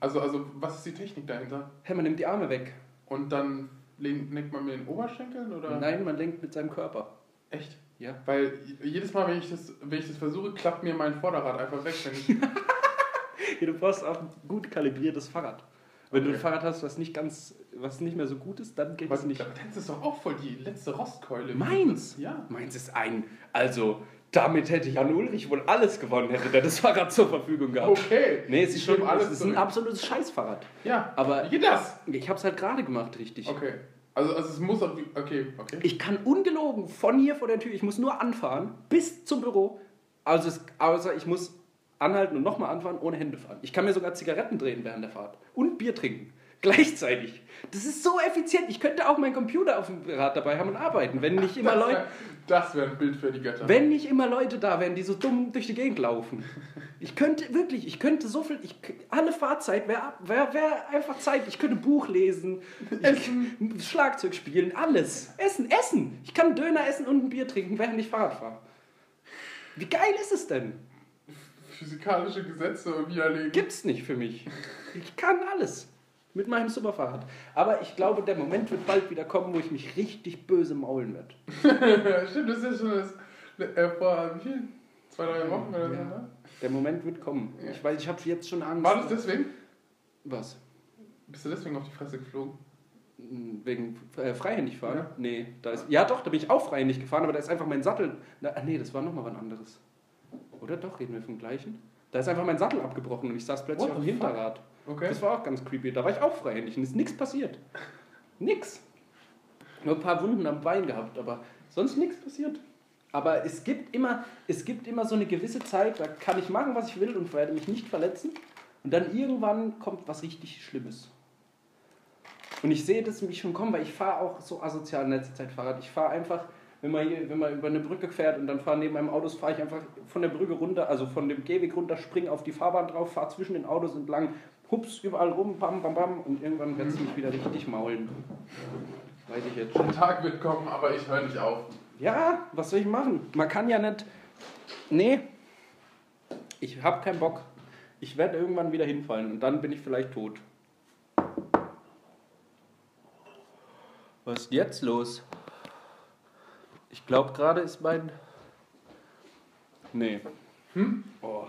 Also, also, was ist die Technik dahinter? Hey, man nimmt die Arme weg. Und dann len- lenkt man mit den Oberschenkeln oder? Nein, man lenkt mit seinem Körper. Echt? Ja. Weil jedes Mal, wenn ich das, wenn ich das versuche, klappt mir mein Vorderrad einfach weg. Wenn ich, Du brauchst auch ein gut kalibriertes Fahrrad. Wenn du Okay. ein Fahrrad hast, was nicht ganz, was nicht mehr so gut ist, dann geht es nicht. Das ist doch auch voll die letzte Rostkeule. Meins? Ja. Meins ist ein, also damit hätte Jan Ulrich wohl alles gewonnen, hätte der das Fahrrad zur Verfügung gehabt. Okay. Nee, es ist schon alles es ist ein absolutes Scheißfahrrad. Ja. Aber Wie geht das? ich habe es halt gerade gemacht, richtig. Okay. Also, also es muss auch. Okay, okay. Ich kann ungelogen von hier vor der Tür, ich muss nur anfahren bis zum Büro. Also es, außer ich muss anhalten und nochmal anfahren, ohne Hände fahren. Ich kann mir sogar Zigaretten drehen während der Fahrt und Bier trinken. Gleichzeitig. Das ist so effizient. Ich könnte auch meinen Computer auf dem Rad dabei haben und arbeiten, wenn nicht immer das Leute. wäre das wär ein Bild für die Götter. Wenn nicht immer Leute da wären, die so dumm durch die Gegend laufen. Ich könnte wirklich, ich könnte so viel, ich, alle Fahrzeit wäre wär, wär einfach Zeit. Ich könnte Buch lesen, Essen. ich, Schlagzeug spielen, alles. Essen, essen. Ich kann Döner essen und ein Bier trinken, während ich Fahrrad fahre. Wie geil ist es denn? Physikalische Gesetze widerlegen. Gibt's nicht für mich. Ich kann alles. Mit meinem Superfahrrad. Aber ich glaube, der Moment wird bald wieder kommen, wo ich mich richtig böse maulen werde. Stimmt, das ist ja schon das. Äh, vor wie viel? Zwei, drei Wochen oder so, Ja. ne? Der Moment wird kommen. Ja. Ich weiß, ich habe jetzt schon Angst. War das deswegen? Was? Bist du deswegen auf die Fresse geflogen? Wegen äh, freihändig fahren? Ja. Nee, da ist. Ja doch, da bin ich auch freihändig gefahren, aber da ist einfach mein Sattel. Na, ah, nee, das war nochmal was anderes. Oder doch, reden wir vom gleichen? Da ist einfach mein Sattel abgebrochen und ich saß plötzlich auf dem the fuck? Okay. Das war auch ganz creepy. Da war ich auch freihändig und ist nichts passiert. Nix. Nur ein paar Wunden am Bein gehabt, aber sonst nichts passiert. Aber es gibt, immer, es gibt immer so eine gewisse Zeit, da kann ich machen, was ich will und werde mich nicht verletzen. Und dann irgendwann kommt was richtig Schlimmes. Und ich sehe das mich schon kommen, weil ich fahre auch so asozial in letzter Zeit Fahrrad. Ich fahre einfach, wenn man, hier, wenn man über eine Brücke fährt und dann fahren neben einem Autos, fahre ich einfach von der Brücke runter, also von dem Gehweg runter, springe auf die Fahrbahn drauf, fahre zwischen den Autos entlang, hups überall rum, bam, bam, bam und irgendwann wird es mich wieder richtig maulen. Weiß ich jetzt schon. Der Tag wird kommen, aber ich höre nicht auf. Ja, was soll ich machen? Man kann ja nicht. Nee, ich habe keinen Bock. Ich werde irgendwann wieder hinfallen und dann bin ich vielleicht tot. Was ist jetzt los? Ich glaube, gerade ist mein. Nee. Hm? Oh.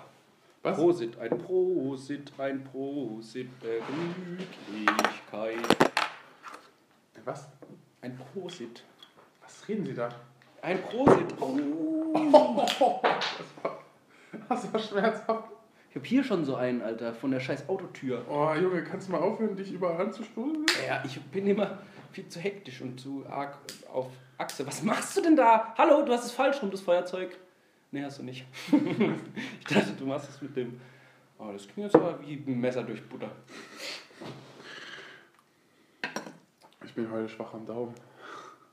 Was? Prosit, ein Prosit, ein Prosit der Gemütlichkeit. Was? Ein Prosit. Was reden Sie da? Ein Prosit. Oh. Das war schmerzhaft. Ich habe hier schon so einen, Alter, von der scheiß Autotür. Oh, Junge, kannst du mal aufhören, dich überall anzuspulen? Ja, ich bin immer viel zu hektisch und zu arg auf Achse. Was machst du denn da? Hallo, du hast es falsch rum, das Feuerzeug. Nee, hast du nicht. ich dachte, du machst es mit dem. Oh, das klingt jetzt aber wie ein Messer durch Butter. Ich bin heute schwach am Daumen.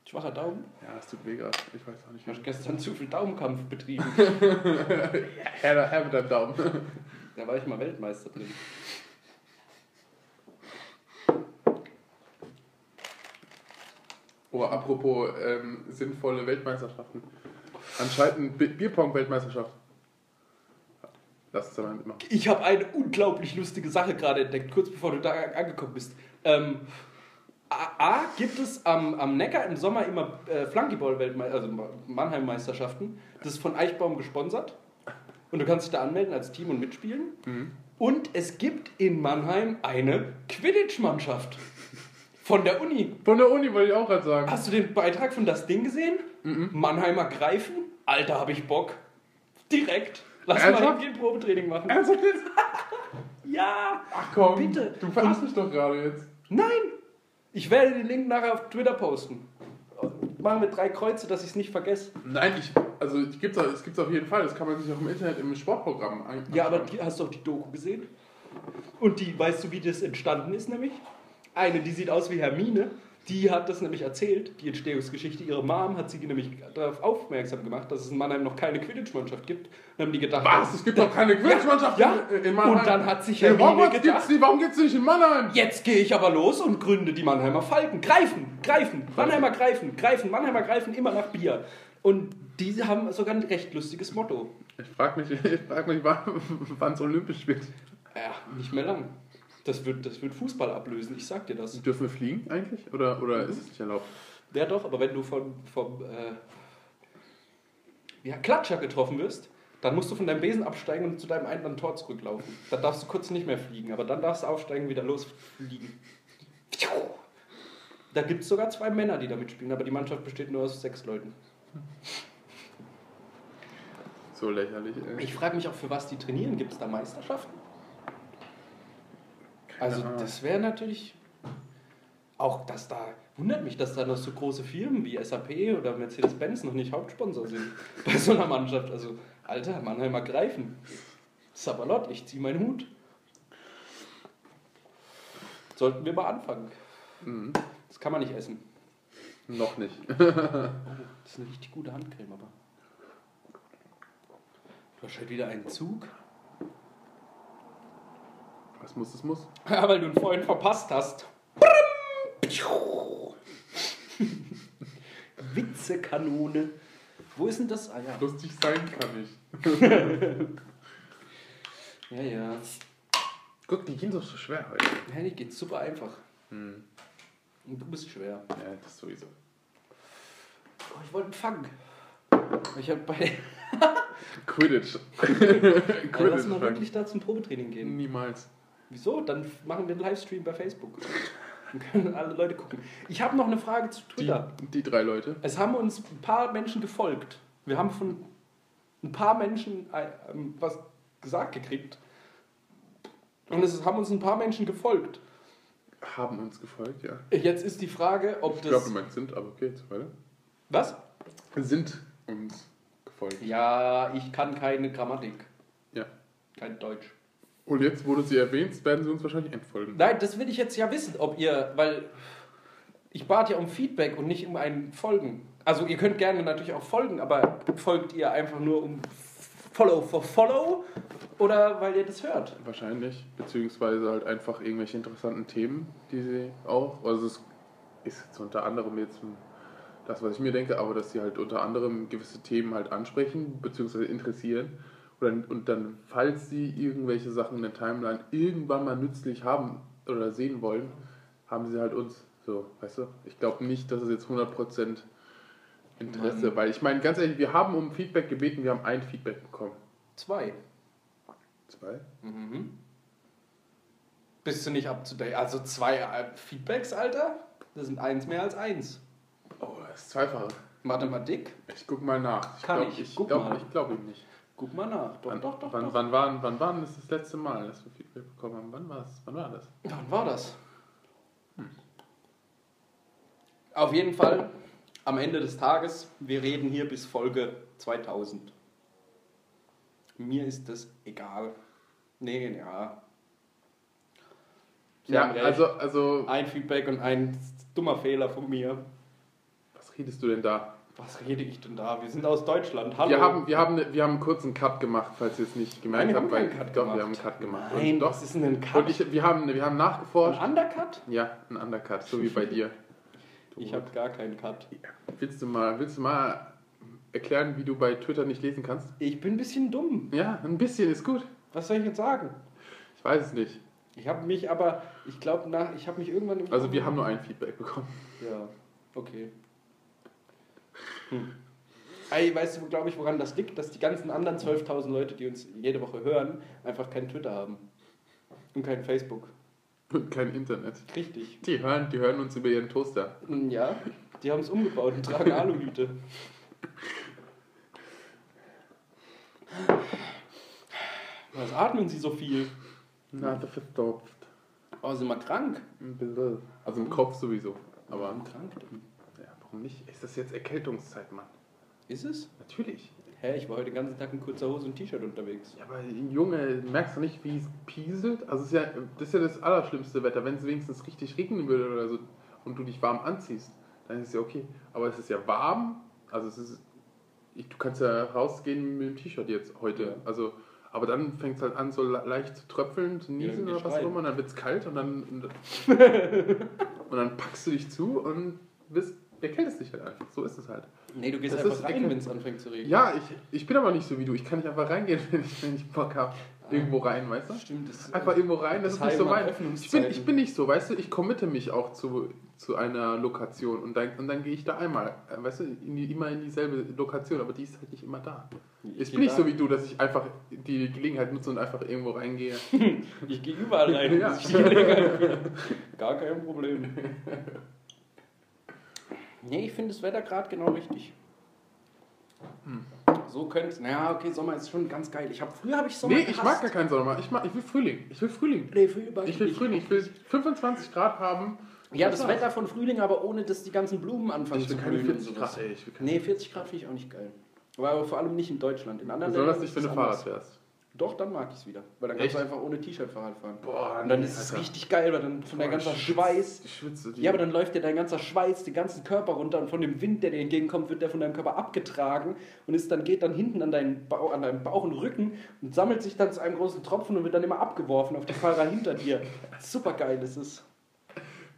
Schwacher Daumen. Ja, es tut weh gerade. Ich weiß auch nicht. Ich habe gestern zu viel Daumenkampf betrieben. Herr, Herr mit deinem Daumen. da war ich mal Weltmeister drin. Oh, apropos ähm, sinnvolle Weltmeisterschaften. Anscheinend Bi- Bierpong-Weltmeisterschaft. Lass uns da mal mitmachen. Ich habe eine unglaublich lustige Sache gerade entdeckt, kurz bevor du da angekommen bist. Ähm, A, A gibt es am, am Neckar im Sommer immer äh, Flunkyball-Weltmeister, also Mannheim-Meisterschaften. Das ist von Eichbaum gesponsert. Und du kannst dich da anmelden als Team und mitspielen. Und es gibt in Mannheim eine Quidditch-Mannschaft. Von der Uni. Von der Uni wollte ich auch gerade sagen. Hast du den Beitrag von das Ding gesehen? Mannheimer Greifen? Alter, hab ich Bock. Direkt. Lass mal Ernsthaft? irgendwie ein Probetraining machen. Ernsthaft jetzt? Ja! Ach komm, Bitte. du verarschst mich doch gerade jetzt. Nein! Ich werde den Link nachher auf Twitter posten. Machen wir drei Kreuze, dass ich es nicht vergesse. Nein, ich, also es gibt es gibt's auf jeden Fall. Das kann man sich auch im Internet im Sportprogramm ein- Ja, aber anschauen. die, hast du auch die Doku gesehen? Und die, weißt du, wie das entstanden ist nämlich? Eine, die sieht aus wie Hermine, die hat das nämlich erzählt, die Entstehungsgeschichte. Ihre Mom hat sie nämlich darauf aufmerksam gemacht, dass es in Mannheim noch keine Quidditch-Mannschaft gibt. Dann haben die gedacht, Was? Es gibt doch keine Quidditch-Mannschaft Ja, in, in Mannheim. und dann hat sich in Hermine Hogwarts gedacht- gibt's die, warum gibt's die nicht in Mannheim? Jetzt gehe ich aber los und gründe die Mannheimer Falken. Greifen, greifen, Mannheimer greifen, greifen, Mannheimer greifen immer nach Bier. Und die haben sogar ein recht lustiges Motto. Ich frage mich, ich frag mich wann es olympisch wird. Ja, nicht mehr lang. Das wird, das wird Fußball ablösen, ich sag dir das. Dürfen wir fliegen eigentlich? Oder, oder ist es nicht erlaubt? Ja doch, aber wenn du von, vom äh, ja, Klatscher getroffen wirst, dann musst du von deinem Besen absteigen und zu deinem eigenen Tor zurücklaufen. Dann darfst du kurz nicht mehr fliegen, aber dann darfst du aufsteigen und wieder losfliegen. Da gibt es sogar zwei Männer, die da mitspielen, aber die Mannschaft besteht nur aus sechs Leuten. So lächerlich. Ey. Ich frage mich auch, für was die trainieren. Gibt es da Meisterschaften? Also Ahnung. das wäre natürlich auch, dass da, wundert mich, dass da noch so große Firmen wie SAP oder Mercedes-Benz noch nicht Hauptsponsor sind bei so einer Mannschaft. Also, Alter, Mannheimer greifen. Sabalot, ich zieh meinen Hut. Sollten wir mal anfangen. Mhm. Das kann man nicht essen. Noch nicht. Oh, das ist eine richtig gute Handcreme, aber. Du hast halt wieder einen Zug. Was muss, das muss. Ja, weil du ihn vorhin verpasst hast. Witzekanone. Wo ist denn das? Ah ja. Lustig sein kann ich. Ja, ja. Guck, die gehen doch so schwer heute. Ja, die geht super einfach. Hm. Und du bist schwer. Ja, das sowieso. Oh, ich wollte einen Fang. Ich habe bei. Quidditch. Ja, lass Quidditch. mal wirklich da zum Probetraining gehen. Niemals. Wieso? Dann machen wir einen Livestream bei Facebook. Dann können alle Leute gucken. Ich habe noch eine Frage zu Die, Twitter. die drei Leute. Es haben uns ein paar Menschen gefolgt. Wir haben von ein paar Menschen äh, ähm, was gesagt gekriegt. Und es haben uns ein paar Menschen gefolgt. Haben uns gefolgt, ja. Jetzt ist die Frage, ob Ich glaube, das. du meinst sind, aber okay, jetzt weiter. Was? Sind uns gefolgt. Ja, ich kann keine Grammatik. Ja. Kein Deutsch. Und jetzt, wo du sie erwähnst, werden sie uns wahrscheinlich entfolgen. Nein, das will ich jetzt ja wissen, ob ihr, weil ich bat ja um Feedback und nicht um ein Folgen. Also ihr könnt gerne natürlich auch folgen, aber folgt ihr einfach nur um Follow for Follow oder weil ihr das hört? Wahrscheinlich. Beziehungsweise halt einfach irgendwelche interessanten Themen, die sie auch. Also es ist jetzt unter anderem jetzt das, was ich mir denke, aber dass sie halt unter anderem gewisse Themen halt ansprechen, beziehungsweise interessieren. Oder, und dann, falls sie irgendwelche Sachen in der Timeline irgendwann mal nützlich haben oder sehen wollen, haben sie halt uns. So, weißt du? Ich glaube nicht, dass es jetzt 100% Interesse, Mann. weil ich meine, ganz ehrlich, wir haben um Feedback gebeten, wir haben ein Feedback bekommen. Zwei. Zwei? Mhm. Bist du nicht up to date? Also zwei äh, Feedbacks, Alter? Das sind eins mehr als eins. Oh, das ist zweifache. Mathematik? Ich guck mal nach. Ich Kann glaub, ich? Ich Guck glaube mal. ich glaub ihm nicht. Guck mal nach. Doch, wann, doch, doch. wann, doch. Wann, waren, wann waren das das letzte Mal, dass wir Feedback bekommen haben? Wann, war's? wann war das? Wann war das? Auf jeden Fall, am Ende des Tages, wir reden hier bis Folge 2000. Mir ist das egal. Nee, ja. Sie Ja, also, also, Ein Feedback und ein dummer Fehler von mir. was redest du denn da? Was rede ich denn da? Wir sind aus Deutschland. Hallo. Wir haben, wir, haben, wir haben einen kurzen Cut gemacht, falls ihr es nicht gemerkt Nein, wir habt. haben weil- Cut doch, gemacht. wir haben einen Cut gemacht. Nein, und doch. was ist denn ein Cut? Und ich, wir, haben, wir haben nachgeforscht. ein Undercut? Ja, ein Undercut, so wie bei dir. Ich habe gar keinen Cut. Willst du mal, willst du mal erklären, wie du bei Twitter nicht lesen kannst? Ich bin ein bisschen dumm. Ja, ein bisschen ist gut. Was soll ich jetzt sagen? Ich weiß es nicht. Ich habe mich aber, ich glaube, nach, ich habe mich irgendwann. Also wir haben nur ein Feedback bekommen. Ja, okay. Hm. Ey, weißt du, glaube ich, woran das liegt? Dass die ganzen anderen 12.000 Leute, die uns jede Woche hören, einfach kein Twitter haben. Und kein Facebook. Und kein Internet. Richtig. Die hören, die hören uns über ihren Toaster. Hm, Ja, die haben es umgebaut und tragen Aluhüte. Was atmen sie so viel? Nase verstopft. Oh, sind wir krank? Ein bisschen. Also im Kopf sowieso. Aber krank. warum nicht? Ist das jetzt Erkältungszeit, Mann? Ist es? Natürlich. Hä, ich war heute den ganzen Tag in kurzer Hose und T-Shirt unterwegs. Ja, aber Junge, merkst du nicht, wie es pieselt? Also es ist ja, das ist ja das allerschlimmste Wetter. Wenn es wenigstens richtig regnen würde oder so und du dich warm anziehst, dann ist es ja okay. Aber es ist ja warm. Also es ist, ich, du kannst ja rausgehen mit dem T-Shirt jetzt heute. Ja. Also, aber dann fängt es halt an, so le- leicht zu tröpfeln, zu Ja, niesen dann oder was auch immer. Und dann wird es kalt und dann, und dann packst du dich zu und bist, erkältest dich halt einfach. So ist es halt. Nee, du gehst Das einfach rein, wenn es anfängt zu regnen. Ja, ich, ich bin aber nicht so wie du. Ich kann nicht einfach reingehen, wenn ich, wenn ich Bock habe. Irgendwo rein, weißt du? Stimmt, das Einfach irgendwo rein, das, Das ist nicht so mein. Ich bin, ich bin nicht so, weißt du, ich committe mich auch zu, zu einer Lokation und dann, und dann gehe ich da einmal, äh, weißt du, in die, immer in dieselbe Lokation, aber die ist halt nicht immer da. Ich bin nicht so wie du, dass ich einfach die Gelegenheit nutze und einfach irgendwo reingehe. Ich gehe überall rein, Ja. ich. Gar kein Problem. Nee, ich finde das Wetter gerade genau richtig. So könnte es. Naja, okay, Sommer ist schon ganz geil. Ich hab, früher habe ich Sommer nee, ich mag gehasst. gar keinen Sommer. Ich, mag, ich will Frühling. Ich will Frühling. Nee, früher mag Ich will nicht. Frühling. Ich will 25 Grad haben. Ja, das. Wetter von Frühling, aber ohne, dass die ganzen Blumen anfangen Ich will zu keine blühen und 40 sowas. Grad, ey. Ich will keine Nee, 40 Grad finde ich auch nicht geil. Aber, aber vor allem nicht in Deutschland. In anderen Ländern nicht, ist wenn du Fahrrad fährst. Doch, dann mag ich es wieder. Weil dann kannst Echt? du einfach ohne T-Shirt Fahrrad fahren. Boah, Und dann nee, ist es Alter. richtig geil, weil dann von dein Boah, ganzer ich schwitze- Schweiß. Ich schwitze. die- Ja, aber dann läuft dir dein ganzer Schweiß, den ganzen Körper runter und von dem Wind, der dir entgegenkommt, wird der von deinem Körper abgetragen und ist dann, geht dann hinten an, deinen Bauch, an deinem Bauch und Rücken und sammelt sich dann zu einem großen Tropfen und wird dann immer abgeworfen auf die Fahrer hinter dir. Super geil ist es.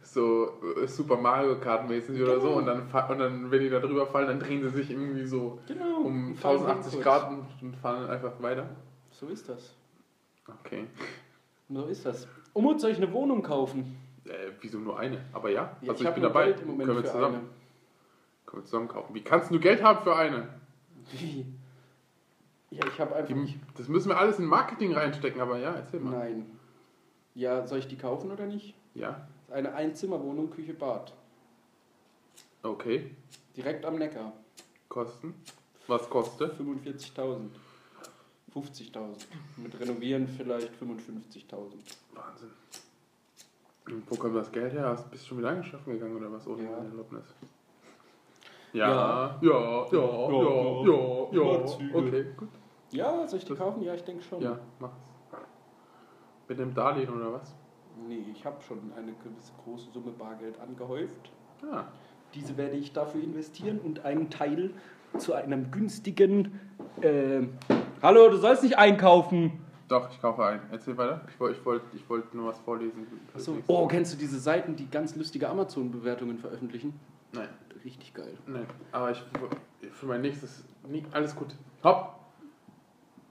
so äh, Super Mario Kart mäßig oder so Genau. und dann, und dann, wenn die da drüber fallen, dann drehen sie sich irgendwie so Genau. um Und fallen 1080 kurz. Grad und, und fahren dann einfach weiter. So ist das. Okay. So ist das. Umut, soll ich eine Wohnung kaufen? Äh, wieso nur eine? Aber ja, Ja, also ich, hab bin dabei. Können wir zusammen, eine. können wir zusammen kaufen. Wie kannst du Geld haben für eine? Wie? Ja, ich habe einfach Die, das müssen wir alles in Marketing reinstecken, aber ja, erzähl mal. Nein. Ja, soll ich die kaufen oder nicht? Ja, Eine Einzimmerwohnung, Küche, Bad. okay. Direkt am Neckar. Kosten? Was kostet? 45.000. 50.000. Mit Renovieren vielleicht 55.000. Wahnsinn. Und wo kommt das Geld her? Hast- Bist du schon wieder angeschaffen gegangen oder was? Ohne Ja. Erlaubnis? Ja, ja, ja, ja, ja, ja, ja. Okay, gut. Ja, soll ich die Das- kaufen? Ja, ich denke schon. Ja, mach's. Mit dem Darlehen oder was? Nee, ich habe schon eine gewisse große Summe Bargeld angehäuft. Ja. Diese werde ich dafür investieren und einen Teil zu einem günstigen. Äh, Hallo, du sollst nicht einkaufen! Doch, ich kaufe ein. Erzähl weiter. Ich wollte ich wollt, ich wollt nur was vorlesen. Achso. Oh, kennst du diese Seiten, die ganz lustige Amazon-Bewertungen veröffentlichen? Nein, Richtig geil. nein. Aber ich für mein nächstes. Nie, alles gut. Hopp!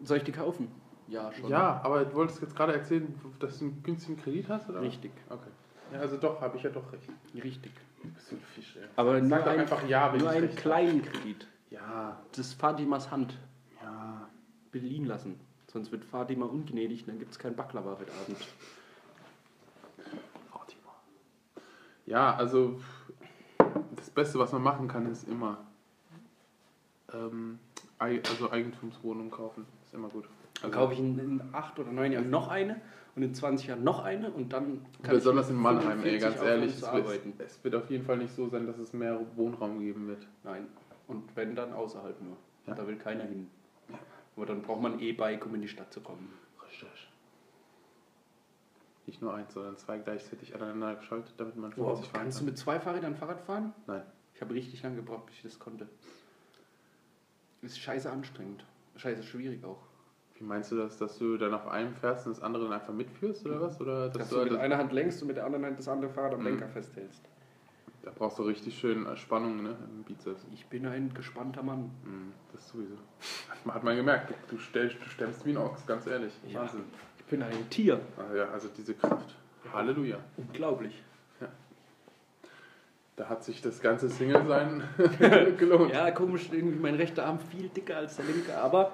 Soll ich die kaufen? Ja, schon. Ja, aber du wolltest jetzt gerade erzählen, dass du einen günstigen Kredit hast, oder? Richtig. Okay. Ja, also doch, habe ich ja doch recht. Richtig. Du bist so ein Fisch, ey. Aber Sag nur ein, einfach ja, wenn nur ich einen recht kleinen Kredit. Ja, Das ist Fatimas Hand. Beliehen lassen. Sonst wird Fatima ungnädig und dann gibt es kein Baklava heute Abend. Fatima. Ja, also das Beste, was man machen kann, ist immer ähm, also Eigentumswohnung kaufen. Ist immer gut. Dann Also, kaufe ich in, in 8 oder 9 Jahren noch eine und in 20 Jahren noch eine und dann kann besonders ich in Mannheim, ey, 45 ganz ehrlich, es wird, es wird auf jeden Fall nicht so sein, dass es mehr Wohnraum geben wird. Nein. Und wenn dann außerhalb nur. Ja. Da will keiner hin. Aber dann braucht man ein E-Bike, um in die Stadt zu kommen. Richtig. Nicht nur eins, sondern zwei gleichzeitig aneinander geschaltet, damit man Boah, 50 fahren kannst du kann. mit zwei Fahrrädern Fahrrad fahren? Nein. Ich habe richtig lange gebraucht, bis ich das konnte. Ist scheiße anstrengend. Scheiße schwierig auch. Wie meinst du das, dass du dann auf einem fährst und das andere dann einfach mitführst oder was? Oder dass Dass du, du mit halt- einer Hand längst und mit der anderen Hand das andere Fahrrad am Mhm. Lenker festhältst. Da brauchst du richtig schön Spannung ne, im Bizeps. Ich bin ein gespannter Mann. Mhm, das sowieso. Hat man, gemerkt, du, stellst, du stemmst wie ein Ochs, ganz ehrlich. Ja. Wahnsinn. Ich bin ein Tier. Ah, ja, also diese Kraft. Halleluja. Unglaublich. Da hat sich das ganze Single-Sein gelohnt. Ja, komisch, irgendwie mein rechter Arm viel dicker als der linke, aber.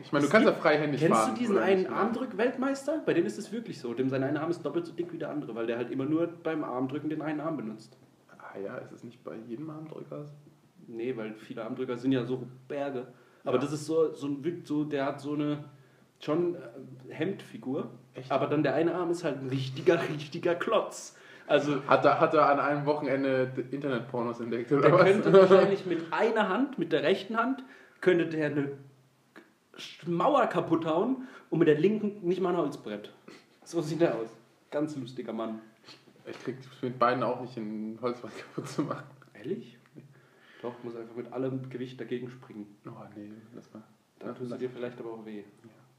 Ich meine, du Es kannst ja freihändig Kennst fahren. du diesen einen ne? Armdrück-Weltmeister? Bei dem ist es wirklich so. Dem sein einer Arm ist doppelt so dick wie der andere, weil der halt immer nur beim Armdrücken den einen Arm benutzt. Ah ja, ist es nicht bei jedem Armdrücker so? Nee, weil viele Armdrücker sind ja so Berge. Aber Ja. das ist so, so ein so, der hat so eine schon äh, Hemdfigur. Echt? Aber dann der eine Arm ist halt ein richtiger, richtiger Klotz. Also Hat er, hat er an einem Wochenende Internetpornos entdeckt oder der was? könnte wahrscheinlich mit einer Hand, mit der rechten Hand, könnte der eine Mauer kaputt hauen und mit der linken nicht mal ein Holzbrett. So sieht er aus. Ganz lustiger Mann. Ich krieg mit beiden auch nicht in Holzwand kaputt zu machen. Ehrlich? Doch, muss einfach mit allem Gewicht dagegen springen. Oh nee, lass mal. Dann tust du dir vielleicht aber auch weh.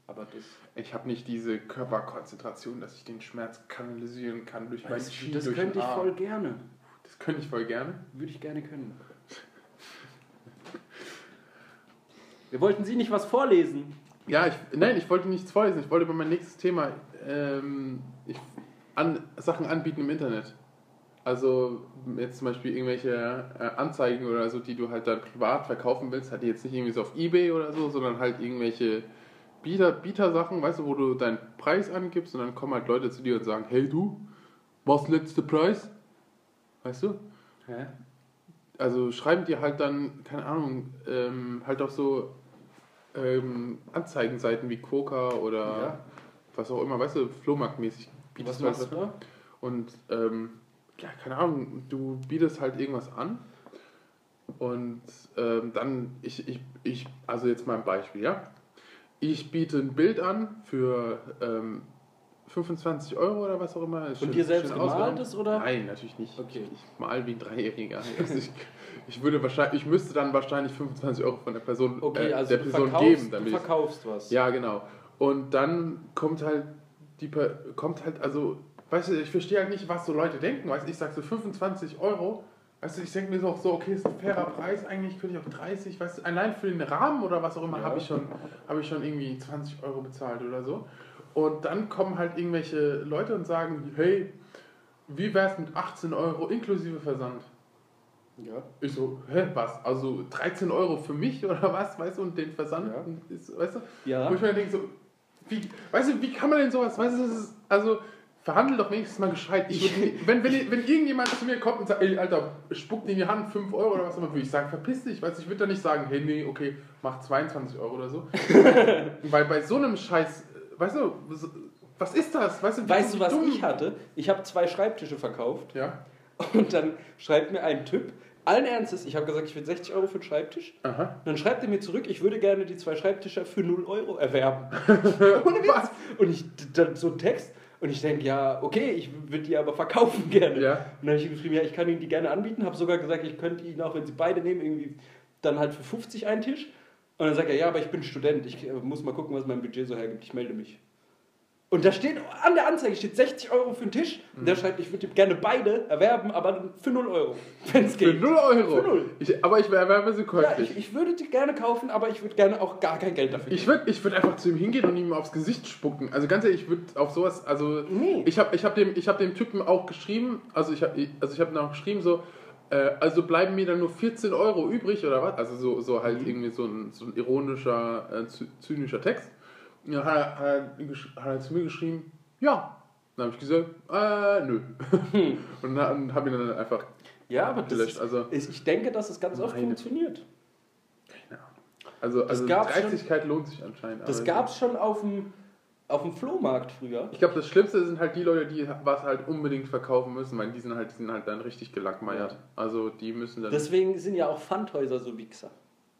Aber das, Ich habe nicht diese Körperkonzentration, dass ich den Schmerz kanalisieren kann durch mein das, Chi, das könnte ich voll gerne. Das könnte ich voll gerne. Würde ich gerne können. Wir wollten Sie nicht was vorlesen. Ja, ich, nein, ich wollte nichts vorlesen. Ich wollte über mein nächstes Thema ähm, ich, an, Sachen anbieten im Internet. Also jetzt zum Beispiel irgendwelche äh, Anzeigen oder so, die du halt dann privat verkaufen willst, halt jetzt nicht irgendwie so auf Ebay oder so, sondern halt irgendwelche Bieter, Bietersachen, weißt du, wo du deinen Preis angibst und dann kommen halt Leute zu dir und sagen, hey du, was letzter Preis? Weißt du? Hä? also schreiben die halt dann, keine Ahnung, ähm, halt auch so ähm, Anzeigenseiten wie Koka oder Ja. was auch immer, weißt du, Flohmarktmäßig. Was bietest halt du da? Und ähm, ja, keine Ahnung, du bietest halt irgendwas an und ähm, dann, ich, ich, ich, also jetzt mal ein Beispiel, ja. Ich biete ein Bild an für ähm, 25 Euro oder was auch immer. Ist schön- dir selbst gemaltes oder? Nein, natürlich nicht. Okay. Ich mal wie ein Dreijähriger. Also ich, ich würde wahrscheinlich, ich müsste dann wahrscheinlich 25 Euro von der Person, Okay, äh, also der du Person geben, du damit ich, verkaufst was. Ja, genau. Und dann kommt halt die, Per- kommt halt, also, weißt du, ich verstehe halt nicht, was so Leute denken. Weißt du, ich sag so 25 Euro. Weißt du, ich denke mir so, so, okay, ist ein fairer Preis, eigentlich könnte ich auch 30, weißt du, allein für den Rahmen oder was auch immer Ja. habe ich, schon, habe ich schon irgendwie 20 Euro bezahlt oder so. Und dann kommen halt irgendwelche Leute und sagen, hey, wie wär's mit 18 Euro inklusive Versand? Ja. Ich so, hä, was? Also 13 Euro für mich oder was, weißt du, und den Versand, Ja. ist, weißt du? Ja. Wo ich mir denke, so, wie, weißt du, wie kann man denn sowas, weißt du, das ist, also, verhandel doch wenigstens mal gescheit. Ich wenn, wenn, wenn irgendjemand zu mir kommt und sagt, ey, Alter, spuck dir in die Hand 5 Euro oder was auch immer, würde ich sagen, verpiss dich, weißt du, ich würde da nicht sagen, hey, nee, okay, mach 22 Euro oder so. Weil bei so einem Scheiß, weißt du, was ist das? Weißt du, Weißt du, was dumm- ich hatte? Ich habe zwei Schreibtische verkauft Ja, und dann schreibt mir ein Typ, allen Ernstes, ich habe gesagt, ich will 60 Euro für den Schreibtisch. aha. Dann schreibt er mir zurück, ich würde gerne die zwei Schreibtische für 0 Euro erwerben. Ohne Witz. Und ich dann so ein Text und ich denke, ja, okay, ich würde die aber verkaufen gerne. Ja. Und dann habe ich ihm geschrieben, ja, ich kann Ihnen die gerne anbieten, habe sogar gesagt, ich könnte Ihnen auch, wenn Sie beide nehmen, irgendwie dann halt für 50 einen Tisch. Und dann sagt er, ja, aber ich bin Student, ich äh, muss mal gucken, was mein Budget so hergibt, ich melde mich. Und da steht an der Anzeige steht 60 Euro für den Tisch. Und der schreibt, ich würde gerne beide erwerben, aber für 0 Euro, wenn es Für geht. 0 Euro. Für null. Ich, aber ich so Ja, käuflich. ich, ich würde die gerne kaufen, aber ich würde gerne auch gar kein Geld dafür Ich würde ich würd einfach zu ihm hingehen und ihm aufs Gesicht spucken. Also ganz ehrlich, ich würde auf sowas, also Nee. ich habe ich hab dem, ich hab dem Typen auch geschrieben, also ich habe also ich hab ihm auch geschrieben so, äh, also bleiben mir dann nur 14 Euro übrig oder was? Also so, so halt irgendwie so ein, so ein ironischer, äh, zy- zynischer Text. Ja, hat, er, hat, er, hat er zu mir geschrieben, ja. Dann habe ich gesagt, äh, nö. und dann habe ich dann einfach Ja, aber das gelöscht. ist, Also, ich denke, dass es ganz oft Meine- funktioniert. also, also gab's schon- Dreistigkeit lohnt sich anscheinend. Das gab es schon auf dem, auf dem Flohmarkt früher. Ich glaube, das Schlimmste sind halt die Leute, die was halt unbedingt verkaufen müssen, weil die sind halt, die sind halt dann richtig gelackmeiert. Also die müssen dann. Deswegen sind ja auch Pfandhäuser so Wichser.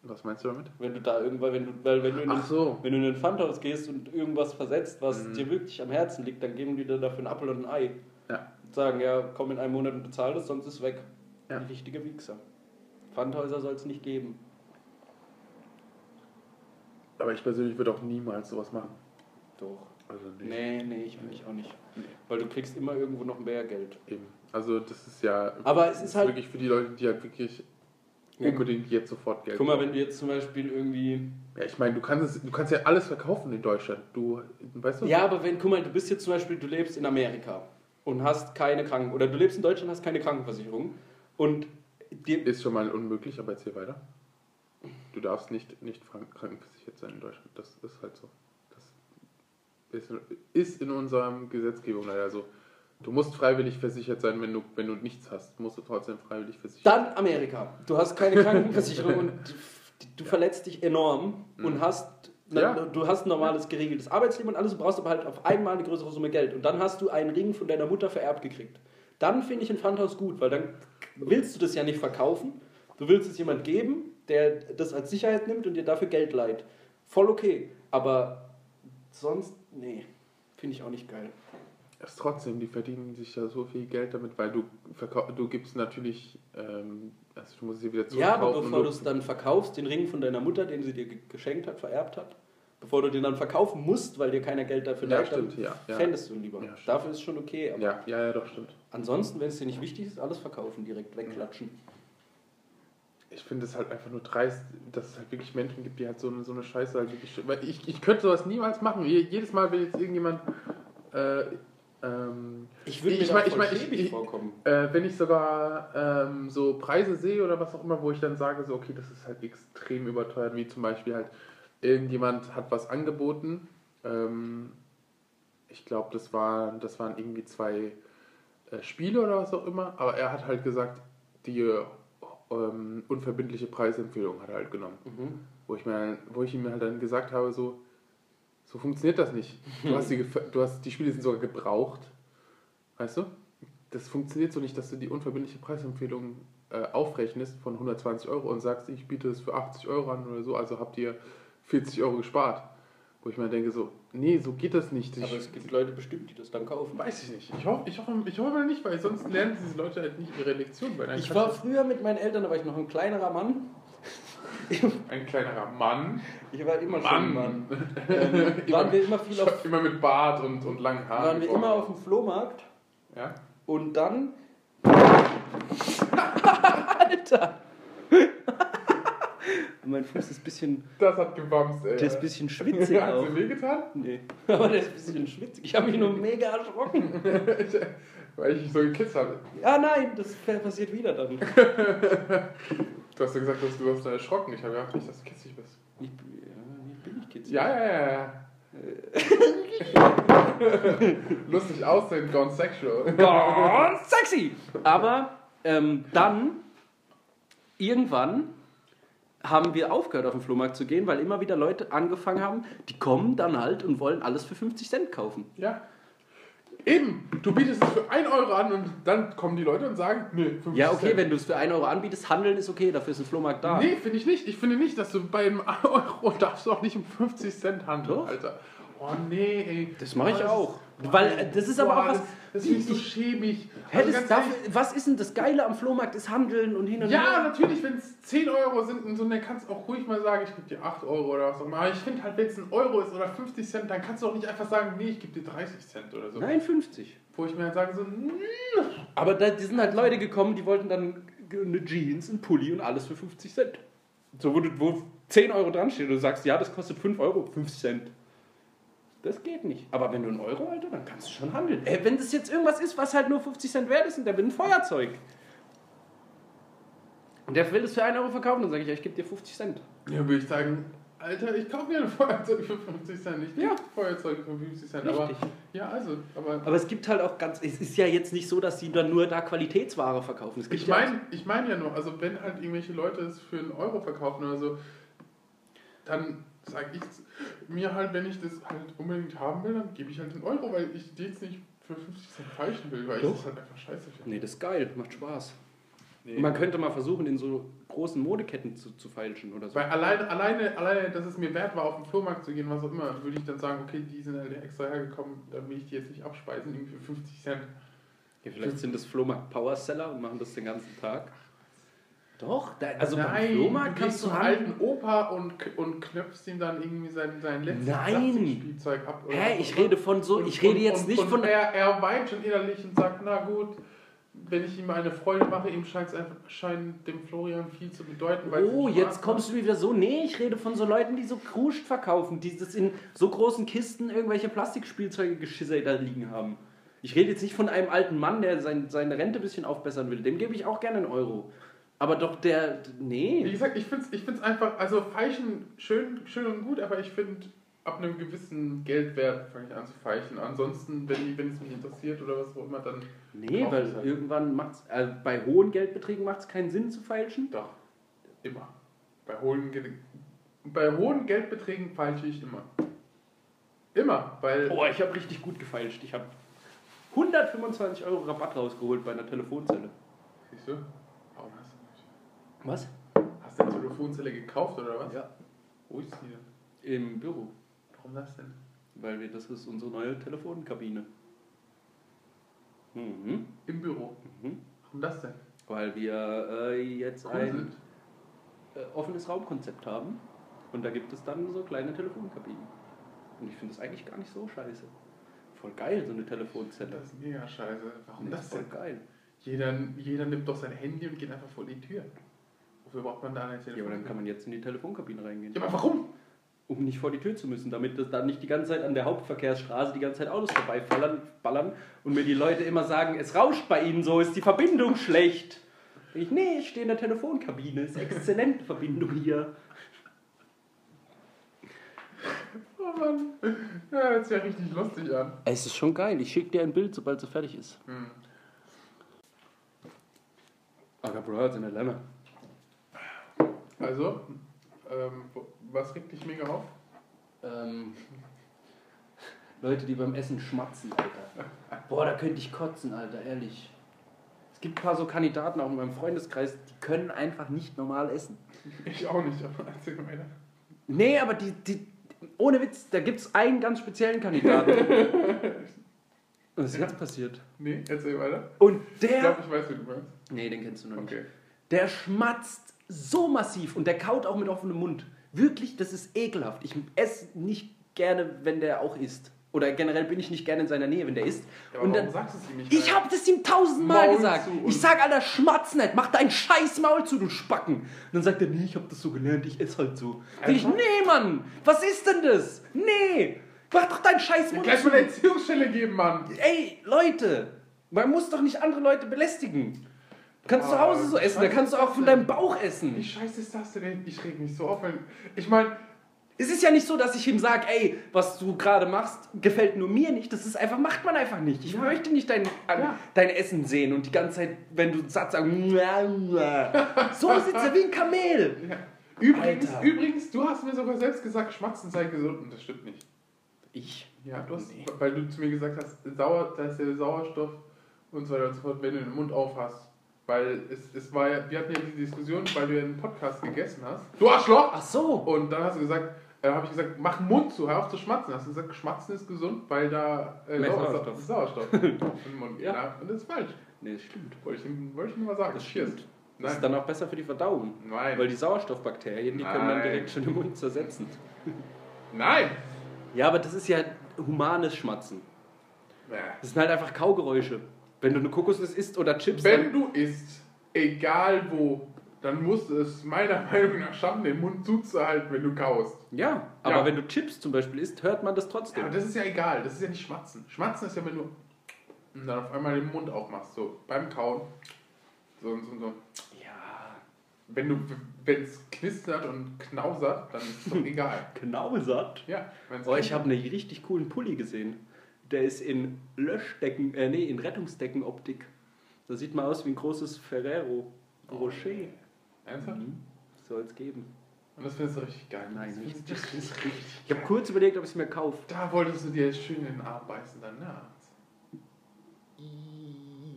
Was meinst du damit? Wenn du da irgendwann, wenn du, weil wenn du in Ach so. wenn du in ein Pfandhaus gehst und irgendwas versetzt, was Mhm. dir wirklich am Herzen liegt, dann geben die dir dafür einen Apfel und ein Ei. Ja. Und sagen, ja, komm in einem Monat und bezahl das, sonst ist es weg. Ja. Ein richtiger Wichser. Pfandhäuser soll es nicht geben. Aber ich persönlich würde auch niemals sowas machen. Doch. Also nicht. Nee, nee, ich, ich auch nicht. Nee. Weil du kriegst immer irgendwo noch mehr Geld. Eben. Also das ist ja Aber es ist halt- wirklich für die Leute, die halt wirklich unbedingt jetzt sofort Geld Guck mal, wenn du jetzt zum Beispiel irgendwie. Ja, ich meine, du kannst, es, du kannst ja alles verkaufen in Deutschland. Du, weißt du? Ja, aber wenn, guck mal, du bist jetzt zum Beispiel, du lebst in Amerika und hast keine Kranken. Oder du lebst in Deutschland und hast keine Krankenversicherung. Und dir. Ist schon mal unmöglich, aber erzähl weiter. Du darfst nicht, nicht krank- krankenversichert sein in Deutschland. Das ist halt so. Das ist, ist in unserer Gesetzgebung leider so. Du musst freiwillig versichert sein, wenn du, wenn du nichts hast. Musst du trotzdem freiwillig versichert Dann Amerika. Du hast keine Krankenversicherung und du, verletzt dich enorm und hast. Ja. Du hast ein normales geregeltes Arbeitsleben und alles, du brauchst aber halt auf einmal eine größere Summe Geld. Und dann hast du einen Ring von deiner Mutter vererbt gekriegt. Dann finde ich ein Pfandhaus gut, weil dann willst du das ja nicht verkaufen. Du willst es jemand geben, der das als Sicherheit nimmt und dir dafür Geld leiht. Voll okay. Aber sonst, nee, finde ich auch nicht geil. Ist trotzdem, die verdienen sich ja so viel Geld damit, weil du du gibst natürlich, ähm, also du musst sie wieder Ja, aber zurückkaufen. bevor du es dann verkaufst, den Ring von deiner Mutter, den sie dir ge- geschenkt hat, vererbt hat, bevor du den dann verkaufen musst, weil dir keiner Geld dafür Ja, leiht, stimmt, ja, ja. fändest du ihn lieber. Ja. Dafür ist es schon okay. Aber ja, ja, ja, doch, stimmt. ansonsten, wenn es dir nicht wichtig ist, alles verkaufen, direkt wegklatschen. Ich finde es halt einfach nur dreist, dass es halt wirklich Menschen gibt, die halt so eine, so eine Scheiße halt wirklich. Weil ich, ich könnte sowas niemals machen. Je- Jedes Mal, wenn jetzt irgendjemand. Äh, ähm, Ich würde mir Ich mein- ich mein, ich- ich- vorkommen. äh, wenn ich sogar ähm, so Preise sehe oder was auch immer, wo ich dann sage, so, okay, das ist halt extrem überteuert, wie zum Beispiel halt, irgendjemand hat was angeboten. Ähm, ich glaube, das, war, das waren irgendwie zwei äh, Spiele oder was auch immer, aber er hat halt gesagt, die ähm, unverbindliche Preisempfehlung hat er halt genommen. Mhm. Wo ich, mir, wo ich ihm halt dann gesagt habe, so, so funktioniert das nicht. Du hast, die, du hast die Spiele sind sogar gebraucht. Weißt du? Das funktioniert so nicht, dass du die unverbindliche Preisempfehlung äh, aufrechnest von 120 Euro und sagst, ich biete es für 80 Euro an oder so, also habt ihr 40 Euro gespart. Wo ich mir denke, so, nee, so geht das nicht. Ich, Aber es gibt Leute bestimmt, die das dann kaufen. weiß ich nicht. Ich hoffe, ich, hoffe, ich hoffe mal nicht, weil sonst lernen diese Leute halt nicht ihre Lektion. Ich war früher mit meinen Eltern, da war ich noch ein kleinerer Mann. ein kleinerer Mann. Ich war immer schon ein Mann. Mann. Ähm, waren wir immer viel auf, Immer mit Bart und, und langen Haaren. waren wir immer auf dem Flohmarkt Ja? Und dann. Alter! mein Fuß ist ein bisschen, Das hat gebamst, ey. der ist ein bisschen schwitzig Hat auch. sie wehgetan? Nee. Aber der ist ein bisschen schwitzig. Ich habe mich nur mega erschrocken. Weil ich so gekitzt habe. Ja, nein, das passiert wieder dann. Du hast ja gesagt, dass du hast erschrocken. Ich habe gedacht nicht, dass du kitzig bist. Ich, ja, ich bin nicht kitzig. Ja, ja, ja, ja. Lustig aussehen, gone sexual. Ganz sexy! Aber ähm, dann, irgendwann, haben wir aufgehört, auf den Flohmarkt zu gehen, weil immer wieder Leute angefangen haben, die kommen dann halt und wollen alles für 50 Cent kaufen. Ja. Eben, du bietest es für 1 Euro an und dann kommen die Leute und sagen, nee, 50 Ja, okay, Cent. wenn du es für 1 Euro anbietest, handeln ist okay, dafür ist ein Flohmarkt da. Nee, finde ich nicht. Ich finde nicht, dass du bei einem Euro darfst du auch nicht um 50 Cent handeln, Doch. Alter. Oh nee, ey. Das mache ich auch. ist- Weil, äh, das ist aber auch was- Das, finde ich so schäbig. Hä, Also darf, was ist denn das Geile am Flohmarkt? Ist Handeln und hin und Ja, her. natürlich, wenn es 10 Euro sind und so, dann kannst du auch ruhig mal sagen, ich gebe dir 8 Euro oder was auch immer. Aber ich finde halt, wenn es ein Euro ist oder 50 Cent, dann kannst du auch nicht einfach sagen, nee, ich gebe dir 30 Cent oder so. Nein, 50. Wo ich mir halt sage, so, mm, Aber da die sind halt Leute gekommen, die wollten dann eine Jeans, einen Pulli und alles für 50 Cent. So, wo, du, wo 10 Euro dran steht und du sagst, ja, das kostet 5 Euro, 50 Cent. Das geht nicht. Aber wenn du einen Euro, Alter, dann kannst du schon handeln. Äh, wenn das jetzt irgendwas ist, was halt nur 50 Cent wert ist und der will ein Feuerzeug. Und der will das für 1 Euro verkaufen, dann sage ich, ja, ich gebe dir 50 Cent. ja, würde ich sagen, Alter, ich kaufe mir ein Feuerzeug für 50 Cent. Ich Ja. ja. Feuerzeug für 50 Cent. Aber, Richtig. ja, also, aber. Aber es gibt halt auch ganz, es ist ja jetzt nicht so, dass sie dann nur da Qualitätsware verkaufen. Es Ich ja meine ich mein ja nur, also wenn halt irgendwelche Leute es für einen Euro verkaufen oder so, dann sage ich mir halt, wenn ich das halt unbedingt haben will, dann gebe ich halt einen Euro, weil ich die jetzt nicht für 50 Cent falschen will, weil Doch. ich das halt einfach scheiße finde. Nee, das ist geil, macht Spaß. Nee. Man könnte mal versuchen, in so großen Modeketten zu, zu feilschen oder so. Weil alleine, alleine, alleine, dass es mir wert war, auf den Flohmarkt zu gehen, was auch immer, würde ich dann sagen, okay, die sind halt extra hergekommen, dann will ich die jetzt nicht abspeisen, irgendwie für 50 Cent. Ja, vielleicht sind das Flohmarkt Powerseller und machen das den ganzen Tag. Doch, da, also beim Nein, Flohmarkt du kannst du zum alten Opa und, und knöpfst ihm dann irgendwie sein, sein letztes Nein. Plastikspielzeug ab. oder Hä, ich rede von so, Und- ich rede jetzt und, nicht und von. Er, er weint schon innerlich und sagt, na gut, wenn ich ihm eine Freude mache, ihm scheint es einfach scheint dem Florian viel zu bedeuten. Oh, jetzt kommst du wieder so. Nee, ich rede von so Leuten, die so Kruscht verkaufen, die das in so großen Kisten irgendwelche Plastikspielzeuge geschissert da liegen haben. Ich rede jetzt nicht von einem alten Mann, der sein, seine Rente ein bisschen aufbessern will. Dem gebe ich auch gerne einen Euro. Aber doch der. Wie Nee. gesagt, ich finde es ich find's einfach, also Feichen schön, schön und gut, aber ich finde, ab einem gewissen Geldwert fange ich an zu feichen. Ansonsten, wenn, es mich interessiert oder was auch immer, dann Nee, weil halt. irgendwann macht es. Äh, bei hohen Geldbeträgen macht es keinen Sinn zu feilschen. doch. Immer. Bei hohen, bei hohen Geldbeträgen feilsche ich immer. Immer, weil. Boah, ich habe richtig gut gefeilscht. Ich habe 125 Euro Rabatt rausgeholt bei einer Telefonzelle. Siehst du? Warum hast du nicht? Was? Hast du eine Telefonzelle gekauft oder was? Ja. Wo ist die denn? Im Büro. Warum das denn? Weil wir, das ist unsere neue Telefonkabine. Mhm. Im Büro. Mhm. Warum das denn? Weil wir äh, jetzt Cool ein sind. äh, offenes Raumkonzept haben. Und da gibt es dann so kleine Telefonkabinen. Und ich finde das eigentlich gar nicht so scheiße. Voll geil, so eine Telefonzelle. Das ist mega scheiße. Warum Nee, das ist voll denn? geil. Jeder, jeder nimmt doch sein Handy und geht einfach vor die Tür. Wofür braucht man da eine Telefon? Ja, aber dann kann man jetzt in die Telefonkabine reingehen. Ja, aber warum? Um nicht vor die Tür zu müssen, damit das dann nicht die ganze Zeit an der Hauptverkehrsstraße die ganze Zeit Autos vorbeifallern ballern und mir die Leute immer sagen, es rauscht bei ihnen so, ist die Verbindung schlecht. Ich, nee, ich stehe in der Telefonkabine, ist exzellente Verbindung hier. Oh Mann. Ja, das ist ja richtig lustig an. Es ist schon geil, ich schicke dir ein Bild, sobald es fertig ist. Hm. Aber Bro, in der Lämmer. Also, ähm, was regt dich mega auf? Ähm, Leute, die beim Essen schmatzen, Alter. Boah, da könnte ich kotzen, Alter, ehrlich. Es gibt ein paar so Kandidaten auch in meinem Freundeskreis, die können einfach nicht normal essen. Ich auch nicht, aber erzähl mir weiter. Nee, aber die, die ohne Witz, da gibt es einen ganz speziellen Kandidaten. Was ist jetzt passiert? Nee, erzähl weiter. Und Ich der. glaube, ich weiß, wie du meinst. Nee, den kennst du noch nicht. Okay. Der schmatzt so massiv und der kaut auch mit offenem Mund. Wirklich, das ist ekelhaft. Ich esse nicht gerne, wenn der auch isst. Oder generell bin ich nicht gerne in seiner Nähe, wenn der isst. Ja, und warum dann, sagst du es ihm nicht? ich habe das ihm tausendmal Maul gesagt. Ich sag, Alter, schmatz nicht, mach dein scheiß Maul zu, du Spacken. Und dann sagt er, nee, ich habe das so gelernt, ich esse halt so. Sag ich, Einfach? nee, Mann, was ist denn das? Nee, mach doch deinen scheiß Mund Gleich zu. mal eine Erziehungsstelle geben, Mann. Ey, Leute, man muss doch nicht andere Leute belästigen. Du kannst Ah, zu Hause so essen, da kannst du auch von deinem Bauch essen. Wie scheiße ist das denn? Ich reg mich so auf, wenn. Ich meine, Es ist ja nicht so, dass ich ihm sage, ey, was du gerade machst, gefällt nur mir nicht. Das ist einfach, macht man einfach nicht. Ich Ja. möchte nicht dein, Ja. dein Essen sehen und die ganze Zeit, wenn du satt sagst, so sitzt er wie ein Kamel. übrigens, Alter. übrigens, du hast mir sogar selbst gesagt, Schmatzen sei gesund und das stimmt nicht. Ich? Ja, du hast, Nee. weil du zu mir gesagt hast, Sauer, da ist der Sauerstoff und so weiter und so fort, wenn du den Mund auf hast. Weil es, es war ja, wir hatten ja die Diskussion, weil du ja einen Podcast gegessen hast. Du Arschloch! Ach so. Und dann hast du gesagt, äh, habe ich gesagt, mach den Mund zu, hör auf zu schmatzen. Hast du gesagt, schmatzen ist gesund, weil da äh, Sauerstoff, Sauerstoff. Sauerstoff im Mund. Ja. Ja. Und das ist falsch. Nee, das stimmt. Wollte ich, ihm- wollte ich nur mal sagen. Das Cheers. stimmt. Das ist Nein. dann auch besser für die Verdauung. Nein. Weil die Sauerstoffbakterien, die können dann Nein. direkt schon im Mund zersetzen. Nein! Ja, aber das ist ja humanes Schmatzen. Ja. Das sind halt einfach Kaugeräusche. Wenn du eine Kokosnuss isst oder Chips, Wenn du isst, egal wo, dann musst du es meiner Meinung nach schaffen, den Mund zuzuhalten, wenn du kaust. ja, aber Ja. wenn du Chips zum Beispiel isst, hört man das trotzdem. Aber das ist ja egal, das ist ja nicht Schmatzen. Schmatzen ist ja, wenn du und dann auf einmal den Mund aufmachst, so beim Kauen. So und so und so. ja, Wenn du, wenn es knistert und knausert, dann ist es doch egal. knausert. Ja, Oh, ich habe einen richtig coolen Pulli gesehen. Der ist in Löschdecken, äh, nee, in Rettungsdeckenoptik. Da sieht man aus wie ein großes Ferrero Rocher. Ernsthaft? Soll es geben. Und das findest du richtig geil. Nein, das nicht. findest du richtig. Ich habe kurz überlegt, ob ich es mir kaufe. Da wolltest du dir schön in den Arm beißen, dann na.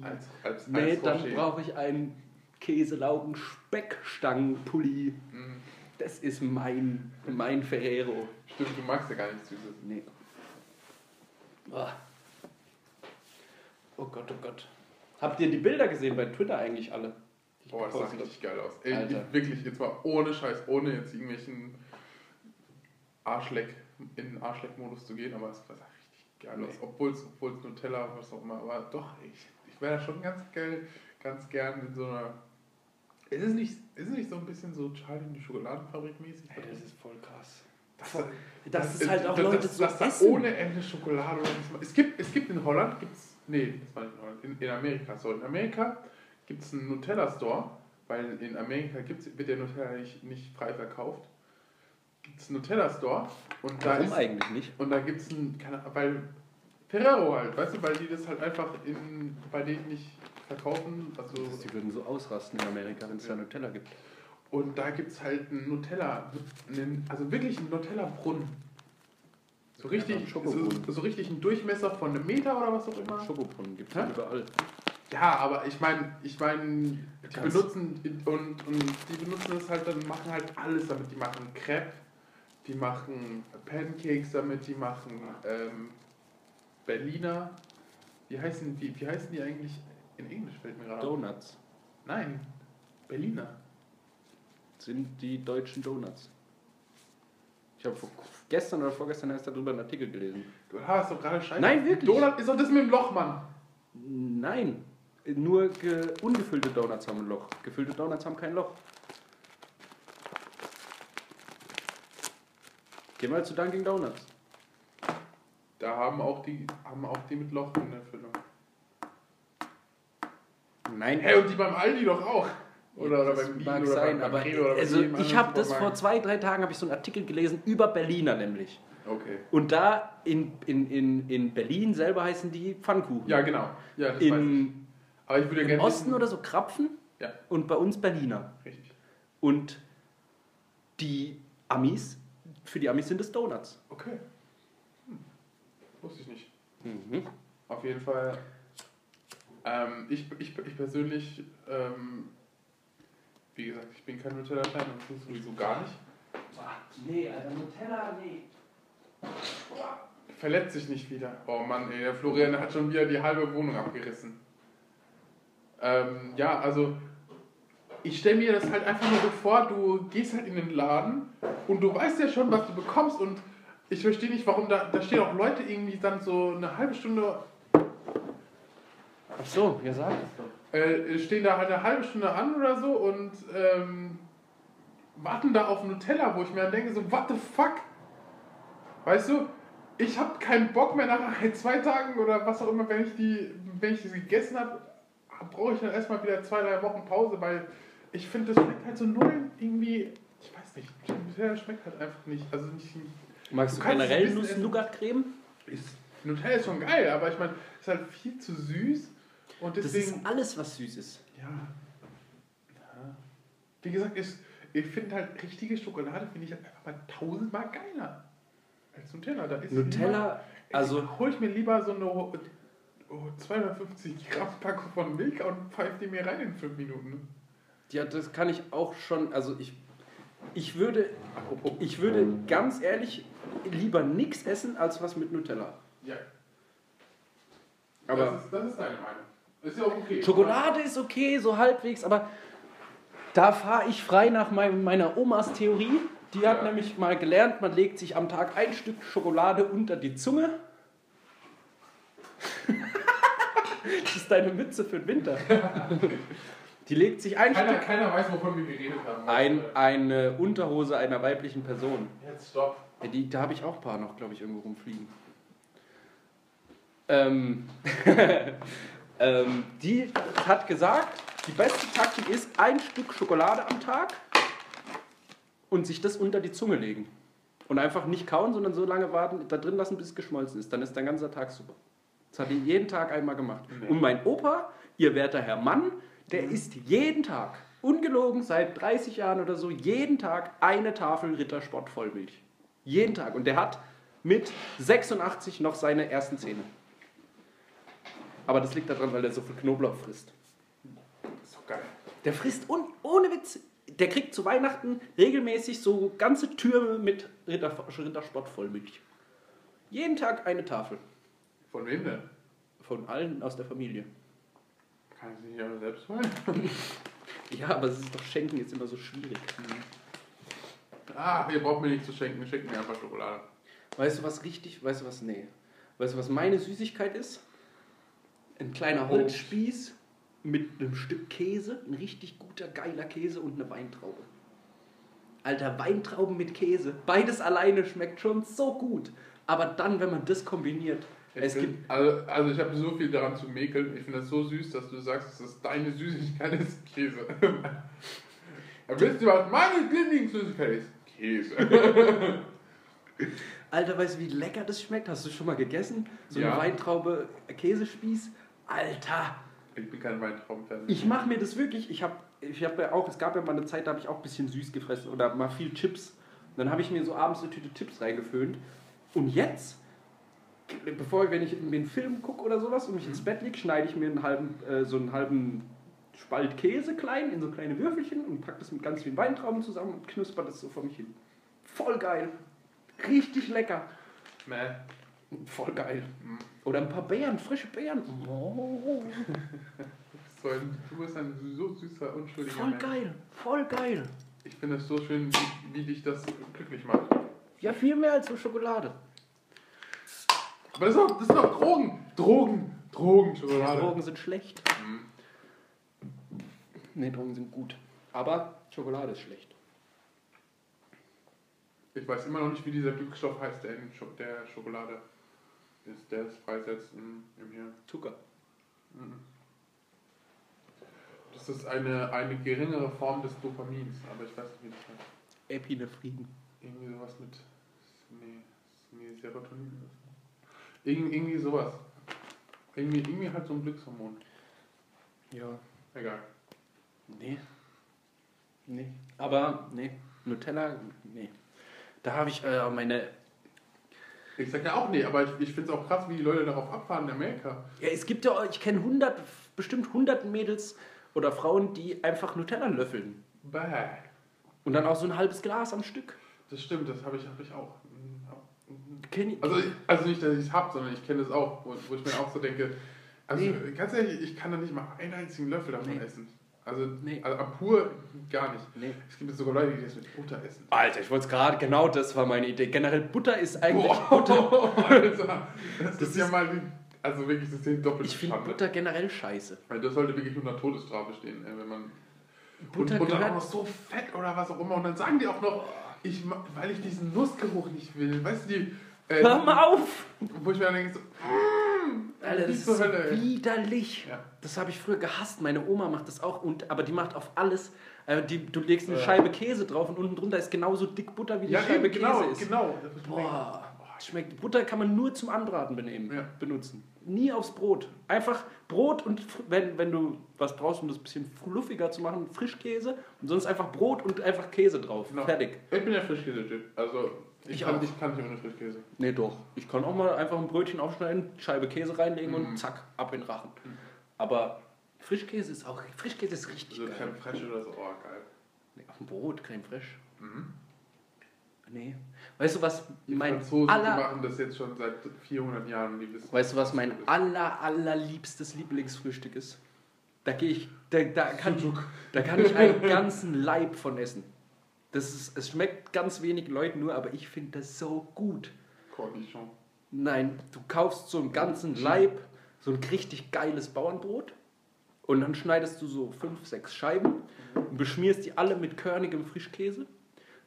Als, als, Nee, als dann brauche ich ein Käselaugen Speckstangenpulli. Mhm. Das ist mein, mein Ferrero. Stimmt, du magst ja gar nichts Süßes. Nee. Ah. Oh Gott, oh Gott. Habt ihr die Bilder gesehen bei Twitter eigentlich alle? Boah, das sah richtig geil aus. Ey, Alter. wirklich, jetzt mal ohne Scheiß, ohne jetzt irgendwelchen Arschleck, in den Arschleck-Modus zu gehen, aber es sah richtig geil Nee. aus. Obwohl es Nutella, was auch immer, aber doch, ich, ich wäre da schon ganz geil, ganz gern in so einer. Ist es nicht, ist es nicht so ein bisschen so Charlie und die Schokoladenfabrik mäßig? Ey, das ist voll krass. Das, Das ist halt auch das, Leute das, so das da essen. ohne Ende Schokolade. Es gibt, es gibt in Holland, gibt's, nee, das war nicht in Holland, in, in Amerika, so in Amerika gibt es einen Nutella-Store, weil in Amerika gibt's, wird der Nutella nicht, nicht frei verkauft. Gibt es einen Nutella-Store und da Warum ist, eigentlich nicht? und da gibt es einen, keine Ahnung, weil Ferrero halt, weißt du, weil die das halt einfach in, bei denen nicht verkaufen, also Die würden so ausrasten in Amerika, wenn es da Nutella gibt. Und da gibt es halt einen Nutella, einen, also wirklich einen Nutella-Brunnen. So richtig, so, so richtig einen Durchmesser von einem Meter oder was auch immer. Schokobrunnen gibt es Hä? überall. Ja, aber ich meine, ich meine, die kannst- benutzen und, und die benutzen es halt dann, machen halt alles damit. Die machen Crepe, die machen Pancakes damit, die machen ähm, Berliner. Wie heißen, wie, wie heißen die eigentlich in Englisch? Fällt mir gerade. Donuts Nein, Berliner. Sind die deutschen Donuts. Ich habe gestern oder vorgestern erst darüber einen Artikel gelesen. Du hast doch gerade Scheiße. Nein, wirklich. Donut ist doch das mit dem Loch, Mann. Nein, nur ge ungefüllte Donuts haben ein Loch. Gefüllte Donuts haben kein Loch. Geh mal zu Dunkin' Donuts. Da haben auch die, haben auch die mit Loch in der Füllung. Nein, Hey, und die beim Aldi doch auch. Oder, oder das beim Lidl mag oder sein, beim, aber beim Rewe oder also ich habe das vor zwei, drei Tagen habe ich so einen Artikel gelesen über Berliner nämlich. Okay. Und da in, in, in, in Berlin selber heißen die Pfannkuchen. Ja, genau. Ja, das in, Aber ich würde Im gerne Osten wissen- oder so Krapfen Ja, und bei uns Berliner. richtig. Und die Amis, für die Amis sind es Donuts. Okay. Hm. Wusste ich nicht. Mhm. Auf jeden Fall. Ähm, ich, ich, ich persönlich, ähm, wie gesagt, ich bin kein Nutella-Fan und tue sowieso gar nicht. Nee, Alter, Nutella, nee. Verletzt sich nicht wieder. Oh Mann, ey, der Florian hat schon wieder die halbe Wohnung abgerissen. Ähm, ja, also ich stelle mir das halt einfach nur so vor, du gehst halt in den Laden und du weißt ja schon, was du bekommst und ich verstehe nicht, warum da, da stehen auch Leute irgendwie dann so eine halbe Stunde, Ach so, ja sag es doch. Äh, stehen da halt eine halbe Stunde an oder so und ähm, warten da auf Nutella, wo ich mir dann denke, so, what the fuck? Weißt du, ich habe keinen Bock mehr nach zwei Tagen oder was auch immer, wenn ich die, wenn ich die gegessen habe, brauche ich dann erstmal wieder zwei, drei Wochen Pause, weil ich finde, das schmeckt halt so null irgendwie, ich weiß nicht, Nutella schmeckt halt einfach nicht. Also nicht, Magst Du du, generell Nuss-Nougat-Creme? Nutella ist schon geil, aber ich meine, ist halt viel zu süß und Das deswegen. ist alles, was süß ist. Ja. ja. Wie gesagt, ich, ich finde halt richtige Schokolade finde ich einfach mal tausendmal geiler als Nutella. Da ist Nutella, lieber, also ich hol ich mir lieber so eine oh, 250 Gramm Packung von Milka und pfeife die mir rein in fünf Minuten. ja, das kann ich auch schon. Also ich, ich würde, ich würde ganz ehrlich lieber nichts essen als was mit Nutella. Ja. Aber das, ist, das ist deine Meinung. Ist ja auch okay. Schokolade ist okay, so halbwegs, aber da fahre ich frei nach mein, meiner Omas Theorie. Die hat Ja. nämlich mal gelernt, man legt sich am Tag ein Stück Schokolade unter die Zunge. das ist deine Mütze für den Winter. Die legt sich ein Keiner, Stück, keiner weiß, wovon wir geredet haben. ein, eine Unterhose einer weiblichen Person. Jetzt stopp. Die, da habe ich auch ein paar noch, glaube ich, irgendwo rumfliegen. Ähm, ähm, die hat gesagt, die beste Taktik ist ein Stück Schokolade am Tag und sich das unter die Zunge legen. Und einfach nicht kauen, sondern so lange warten, da drin lassen, bis es geschmolzen ist. Dann ist dein ganzer Tag super. Das hat die jeden Tag einmal gemacht. Und mein Opa, ihr werter Herr Mann, der isst jeden Tag, ungelogen seit 30 Jahren oder so, jeden Tag eine Tafel Rittersport Vollmilch. Jeden Tag. Und der hat mit 86 noch seine ersten Zähne. Aber das liegt daran, weil er so viel Knoblauch frisst. Das ist doch geil. Der frisst un, ohne Witz. Der kriegt zu Weihnachten regelmäßig so ganze Türme mit Ritter, Rittersport Vollmilch. Jeden Tag eine Tafel. Von wem denn? Von allen aus der Familie. Kann ich sich ja selbst holen? Ja, aber es ist doch Schenken jetzt immer so schwierig. ah, ihr braucht mir nicht zu schenken, schenkt mir einfach Schokolade. Weißt du, was richtig, weißt du, was, nee. Weißt du, was meine Süßigkeit ist? Ein kleiner Holzspieß mit einem Stück Käse, ein richtig guter, geiler Käse und eine Weintraube. Alter, Weintrauben mit Käse. Beides alleine schmeckt schon so gut. Aber dann, wenn man das kombiniert, es Ich gibt. find, also, also ich habe so viel daran zu mäkeln. Ich finde das so süß, dass du sagst, dass das deine Süßigkeit ist Käse. Aber wisst ihr, was meine Lieblingssüßigkeit ist? Käse. Alter, weißt du, wie lecker das schmeckt? Hast du schon mal gegessen? So eine Ja. Weintraube, äh, Käsespieß? Alter! Ich bin kein Weintraubenfan. Ich mache mir das wirklich. Ich habe ich hab ja auch, es gab ja mal eine Zeit, da habe ich auch ein bisschen süß gefressen oder mal viel Chips. Dann habe ich mir so abends eine Tüte Chips reingeföhnt. Und jetzt, bevor ich, wenn ich mir einen Film gucke oder sowas und mich ins Bett lege, schneide ich mir einen halben, äh, so einen halben Spalt Käse klein in so kleine Würfelchen und packe das mit ganz vielen Weintrauben zusammen und knusper das so vor mich hin. Voll geil. Richtig lecker. Mäh. Voll geil. Oder ein paar Beeren, frische Beeren. Oh, So ein, du bist ein so süßer, unschuldiger voll Mensch. geil. Voll geil. Ich finde es so schön, wie, wie dich das glücklich macht. Ja, viel mehr als so Schokolade. Aber das, ist doch, das sind doch Drogen. Drogen. Drogen, Schokolade. Drogen sind schlecht. Mhm. Nee, Drogen sind gut. Aber Schokolade ist schlecht. Ich weiß immer noch nicht, wie dieser Glückstoff heißt, der in der Schokolade ist, der es freisetzt im, im Hirn. Zucker. Mhm. Das ist eine, eine geringere Form des Dopamins, aber ich weiß nicht, wie das heißt. Epinephrin. Irgendwie sowas mit. Nee, nee Serotonin. Irgend, irgendwie sowas. Irgendwie, irgendwie halt so ein Glückshormon. Ja. Egal. Nee. Nee. Aber, nee. Nutella, nee. Da habe ich äh, meine. Ich sag ja auch nee, aber ich, ich finde es auch krass, wie die Leute darauf abfahren in Amerika. Ja, es gibt ja, ich kenne 100, bestimmt 100 Mädels oder Frauen, die einfach Nutella löffeln. Bäh. Und dann auch so ein halbes Glas am Stück. Das stimmt, das habe ich, hab ich auch. Mhm. Also, also nicht, dass ich es habe, sondern ich kenne es auch, wo, wo ich mir auch so denke, also Nee. ganz ehrlich, ich kann da nicht mal einen einzigen Löffel davon Nee. essen. Also, Nee. also ab pur gar nicht. nee. Es gibt jetzt sogar Leute, die das mit Butter essen. Alter, ich wollte es gerade, genau das war meine Idee. Generell Butter ist eigentlich. Boah, Alter, das, ist ja mal, also wirklich, das ist doppelt Ich finde. Butter generell scheiße. Weil das sollte wirklich unter Todesstrafe stehen, ey, wenn man. Butter und Butter gehört- auch noch so fett oder was auch immer. Und dann sagen die auch noch, ich, ma- weil ich diesen Nussgeruch nicht will. Weißt du, die. Äh, Hör mal auf! Wo ich mir dann denke, so, Alter, das ist widerlich. Ja. Das habe ich früher gehasst. Meine Oma macht das auch, und, aber die macht auf alles. Äh, die, du legst eine Ja. Scheibe Käse drauf und unten drunter ist genauso dick Butter, wie die Ja, Scheibe eben, genau, Käse ist. genau. Das Boah, schmeckt. Butter kann man nur zum Anbraten benehmen, Ja. benutzen. Nie aufs Brot. Einfach Brot und wenn, wenn du was brauchst, um das ein bisschen fluffiger zu machen, Frischkäse und sonst einfach Brot und einfach Käse drauf. Genau. Fertig. Ich bin ja Frischkäse-Typ. Also, ich, Ich kann, ich kann nicht ohne Frischkäse. Nee, doch. Ich kann auch mal einfach ein Brötchen aufschneiden, Scheibe Käse reinlegen Mhm. und zack, ab in den Rachen. Aber Frischkäse ist auch, Frischkäse ist richtig So geil. Creme fraiche oder so, oh geil. Nee, auf dem Brot, Creme fraiche. Mhm. Nee. Weißt du, was Die mein Franzosen die aller, machen das jetzt schon seit 400 Jahren die wissen. weißt du, was mein ist. aller, allerliebstes Lieblingsfrühstück ist? Da gehe ich, da, da, kann, Sucuk. da kann ich einen ganzen Leib von essen. Das ist, es schmeckt ganz wenig Leuten nur, aber ich finde das so gut. Cornichon. Nein, du kaufst so einen ganzen Leib, so ein richtig geiles Bauernbrot und dann schneidest du so fünf, sechs Scheiben und beschmierst die alle mit körnigem Frischkäse.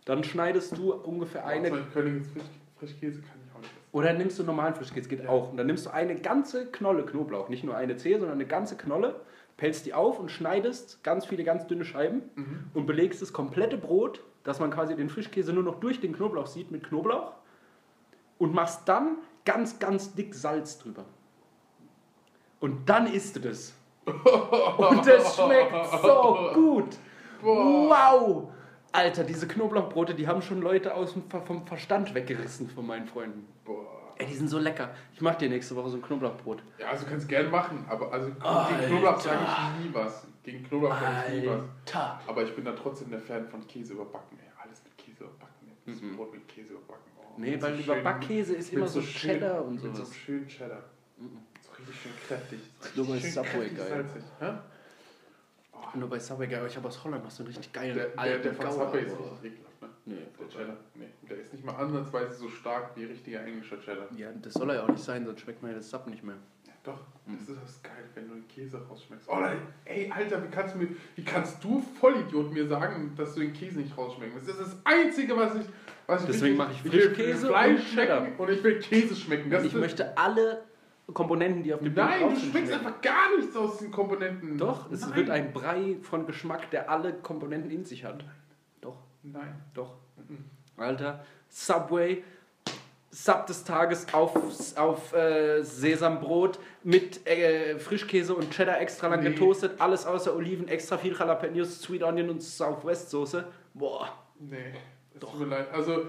Dann schneidest du ungefähr eine Eine Königs Frisch, Frischkäse kann ich auch nicht essen. oder nimmst du normalen Frischkäse, geht Ja. auch. Und dann nimmst du eine ganze Knolle Knoblauch, nicht nur eine Zehe, sondern eine ganze Knolle, pelzt die auf und schneidest ganz viele ganz dünne Scheiben Mhm. und belegst das komplette Brot, dass man quasi den Frischkäse nur noch durch den Knoblauch sieht mit Knoblauch und machst dann ganz, ganz dick Salz drüber. Und dann isst du das. Und das schmeckt so gut. Wow! Alter, diese Knoblauchbrote, die haben schon Leute aus dem, vom Verstand weggerissen von meinen Freunden. Boah. Ey, die sind so lecker. Ich mach dir nächste Woche so ein Knoblauchbrot. Ja, also du kannst gerne machen, aber also gegen Knoblauch sage ich nie was. Gegen Knoblauch kann ich nie was. Aber ich bin da trotzdem der Fan von Käse überbacken. Ey. Alles mit Käse überbacken. Ey. Das Mhm. Brot mit Käse überbacken. Oh, Nee, mit weil so über schön- Backkäse ist mit immer so schön- Cheddar und Mit so einem sowas. schönen Cheddar. Mhm. So richtig schön kräftig. So Nur bei richtig schön Subway kräftig geil. Nur bei Subway geil, aber ich habe aus Holland noch so einen richtig geilen Der, der, alten der von Subway ist richtig ekelhaft, ne? Nee, Der Cheddar. Nee, der ist nicht mal ansatzweise so stark wie richtiger englischer Cheddar. Ja, das soll er ja auch nicht sein, sonst schmeckt man ja das Sub nicht mehr. Doch, Mhm. das ist das geil, wenn du den Käse rausschmeckst. Oh nein, ey, Alter, wie kannst du, mir, wie kannst du Vollidiot mir sagen, dass du den Käse nicht rausschmecken willst? Das ist das Einzige, was ich. Was ich Deswegen mache ich will Frischkäse Fleisch und schmecken Und ich will Käse schmecken. Das ich möchte alle Komponenten, die auf dem Bild Nein, du schmeckst einfach gar nichts aus den Komponenten. Doch, es Nein. wird ein Brei von Geschmack, der alle Komponenten in sich hat. Doch, Nein. doch. Mhm. Alter, Subway, Sub des Tages auf, auf äh, Sesambrot mit äh, Frischkäse und Cheddar extra lang Nee. getoastet, alles außer Oliven, extra viel Jalapenos, Sweet Onion und Southwest Soße. Boah. Nee, es Doch. tut mir leid. Also,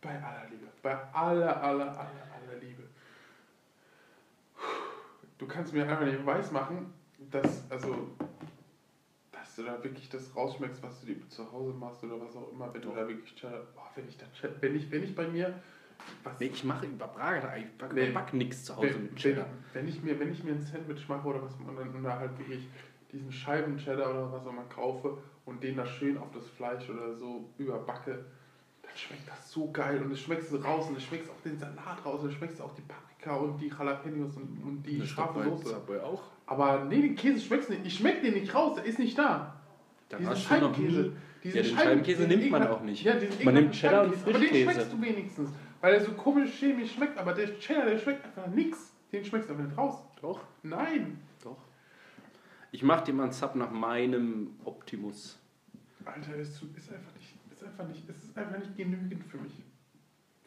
bei aller Liebe, bei aller, aller, aller, aller Liebe. Du kannst mir einfach nicht weiß machen, dass, also, dass du da wirklich das rausschmeckst, was du dir zu Hause machst oder was auch immer, wenn du Doch. da wirklich Cheddar, boah, wenn ich da wenn ich, wenn ich bei mir, was, Nee, ich mache über Braga, ich back, Nee. back nix zu Hause wenn, mit wenn, Cheddar. wenn, ich mir, wenn ich mir ein Sandwich mache oder was und dann und halt wirklich diesen Scheiben Cheddar oder was auch immer kaufe und den da schön auf das Fleisch oder so überbacke, dann schmeckt das so geil und es schmeckst du raus und es schmeckst auch den Salat raus und es schmeckst auch die Paprika und die Jalapenos und, und die Das scharfe Soße. Subway auch. Aber nee, den Käse schmeckst du nicht. Ich schmeck den nicht raus, der ist nicht da. Dann Diesen Scheibenkäse. diesen Ja, den Scheibenkäse nimmt man auch nicht. Ja, Man nimmt Cheddar und Scheibenkäse. Aber den Frischkäse. schmeckst du wenigstens. Weil er so komisch chemisch schmeckt, aber der Cheddar, der schmeckt einfach nix. Den schmeckst du einfach nicht raus. Doch, Nein. doch. Ich mache dir mal einen Sub nach meinem Optimus. Alter, es ist einfach nicht, ist einfach nicht, es ist einfach nicht genügend für mich.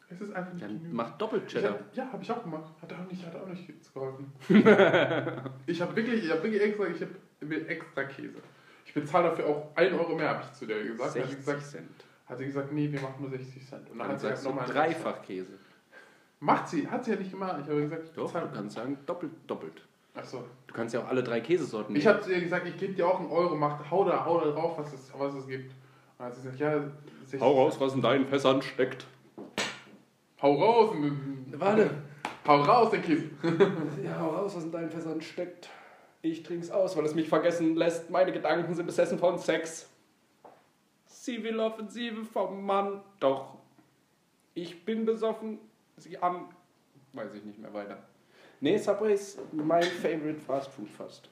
Es ist einfach nicht Dann genügend. mach doppelt Ich Cheddar. hab, ja, habe ich auch gemacht. Hat auch nicht, hat auch nicht geholfen. ich habe wirklich, ich habe wirklich extra, ich habe extra Käse. Ich bezahle dafür auch 1 Euro mehr, habe ich zu der gesagt. Hat sie 60 gesagt, Cent. hat sie gesagt, nee, wir machen nur 60 Cent. Und Dann hat sie du nochmal dreifach Käse. Macht sie, hat sie ja nicht gemacht. Ich habe gesagt, ich Doch, du kannst sagen doppelt, doppelt. Achso. Du kannst ja auch alle drei Käsesorten Ich habe zu ihr gesagt, ich gebe dir auch einen Euro, mach, hau da, hau da drauf, was es, was es gibt. Und dann hat sie gesagt, ja, 60 Hau raus, was in deinen Fässern steckt. Hau raus. Warte. Hau raus, den Käse. Ja, hau raus, was in deinen Fässern steckt. Ich trink's aus, weil es mich vergessen lässt. Meine Gedanken sind besessen von Sex. Sie will Offensive vom Mann. Doch. Ich bin besoffen. Sie an. Weiß ich nicht mehr weiter. Nee, Subway ist mein favorite Fast Food fast.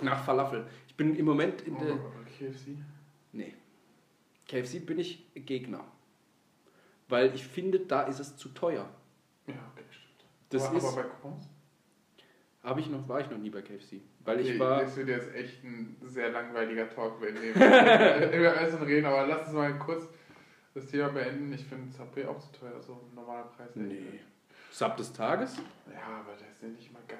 Nach Falafel. Ich bin im Moment in der. Oh, KFC. Nee. KFC bin ich Gegner. Weil ich finde, da ist es zu teuer. Ja, okay, stimmt. Das aber, ist. aber bei Coupons? Habe ich noch, war ich noch nie bei KFC. Weil ich Nee, war. Das wird jetzt echt ein sehr langweiliger Talk, wenn wir über Essen reden, aber lass uns mal kurz das Thema beenden. Ich finde Subway auch zu teuer, so ein normaler Preis. Nee. Sub des Tages? Ja, aber der ist ja nicht mal geil.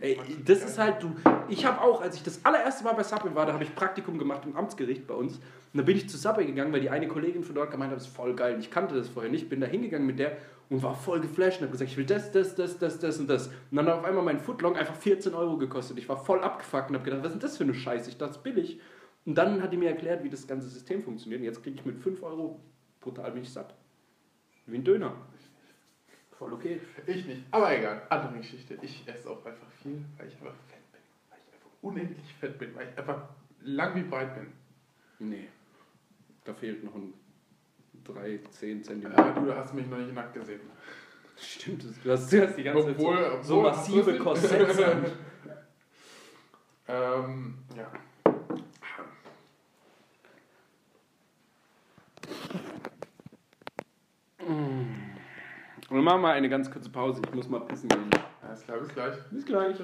Ey, das ist halt, du. Ich habe auch, als ich das allererste Mal bei Subway war, da habe ich Praktikum gemacht im Amtsgericht bei uns. Und da bin ich zu Subway gegangen, weil die eine Kollegin von dort gemeint hat, das ist voll geil. Ich kannte das vorher nicht, bin da hingegangen mit der und war voll geflasht und habe gesagt, ich will das, das, das, das, das und das. Und dann hat auf einmal mein Footlong einfach 14 Euro gekostet. Ich war voll abgefuckt und habe gedacht, was ist das für eine Scheiße? Ich dachte, das ist billig. Und dann hat die mir erklärt, wie das ganze System funktioniert. Und jetzt kriege ich mit 5 Euro brutal bin ich satt. Wie ein Döner. Voll okay. Ich nicht. Aber egal, andere Geschichte. Ich esse auch einfach viel, weil ich einfach fett bin. Weil ich einfach unendlich fett bin, weil ich einfach lang wie breit bin. Nee. Da fehlt noch ein 3, 10 Aber Zentimeter. du hast mich noch nicht nackt gesehen. Stimmt, das- du hast, du hast die ganze Obwohl, Zeit so, so obwohl, du massive? Korsetts. Ähm, ja. Wir machen mal eine ganz kurze Pause. Ich muss mal pissen gehen. Alles klar, bis gleich. Bis gleich.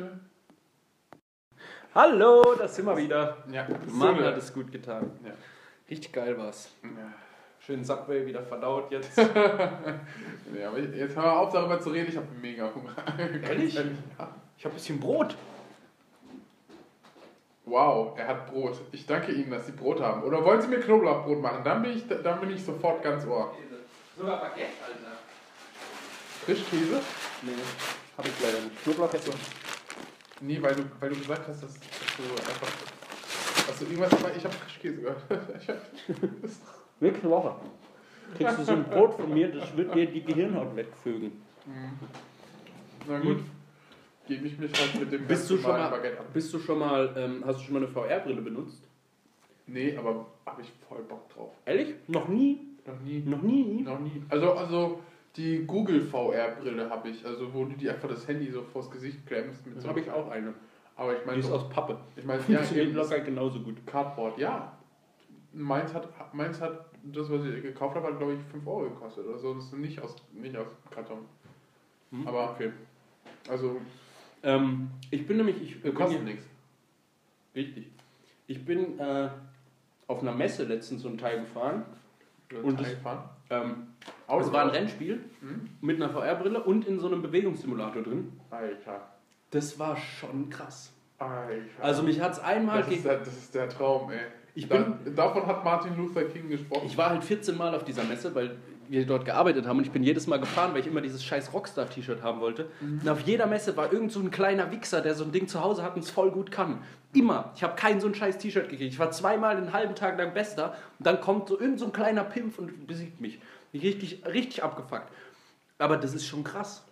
Hallo, da sind wir wieder. Ja, Mann, hat es gut getan. Ja. Richtig geil war's. Ja. Schön Subway wieder verdaut jetzt. Ja, aber jetzt hör mal auf darüber zu reden, ich habe mega Hunger. Ehrlich? Ja. Ich habe ein bisschen Brot. Wow, er hat Brot. Ich danke Ihnen, dass Sie Brot haben. Oder wollen Sie mir Knoblauchbrot machen? Dann bin ich, dann bin ich sofort ganz ohr. Sogar Baguette, Alter. Frischkäse? Nee, hab ich leider nicht. Knoblauch hätte ich. Nee, weil du, weil du gesagt hast, dass, dass du einfach. Du irgendwas. Ich habe Frischkäse gehört. Ich hab, Nächste Woche. Kriegst du so ein Brot von mir, das wird dir die Gehirnhaut wegfügen. na gut. Gebe ich mich halt mit dem Bist du schon mal, Baguette an. bist du schon mal, ähm, hast du schon mal eine VR-Brille benutzt? Nee, aber habe ich voll Bock drauf. Ehrlich? Noch nie? Noch nie. Noch nie? Noch nie. Also, also die Google VR-Brille habe ich, also wo du dir einfach das Handy so vors Gesicht klemmst. Mit so habe ich auch eine. Aber ich Die meine, ist so, aus Pappe. ich meine, ja, eben locker genauso gut. Cardboard, ja. Meins hat, meins hat das, was ich gekauft habe, hat glaube ich 5 Euro gekostet oder so. Das ist nicht aus, nicht aus Karton. Hm, Aber- okay. Also, Ähm, ich bin nämlich, ich äh, bin kostet nichts. Richtig. Ich bin äh, auf einer Messe letztens so ein Teil gefahren. Und das- gefahren. Ähm, Auto es war ein Rennspiel Hm? mit einer VR-Brille und in so einem Bewegungssimulator drin. Alter. Das war schon krass. Alter. Also mich hat es einmal... das, ist der, das ist der Traum, ey. Ich Da, bin- davon hat Martin Luther King gesprochen. Ich war halt 14 Mal auf dieser Messe, weil wir dort gearbeitet haben und ich bin jedes Mal gefahren, weil ich immer dieses scheiß Rockstar-T-Shirt haben wollte. Und auf jeder Messe war irgend so ein kleiner Wichser, der so ein Ding zu Hause hat und es voll gut kann. Immer. Ich habe kein so ein scheiß T-Shirt gekriegt. Ich war zweimal einen halben Tag lang Bester und dann kommt so irgend so ein kleiner Pimpf und besiegt mich. Richtig, richtig abgefuckt. Aber das ist schon krass.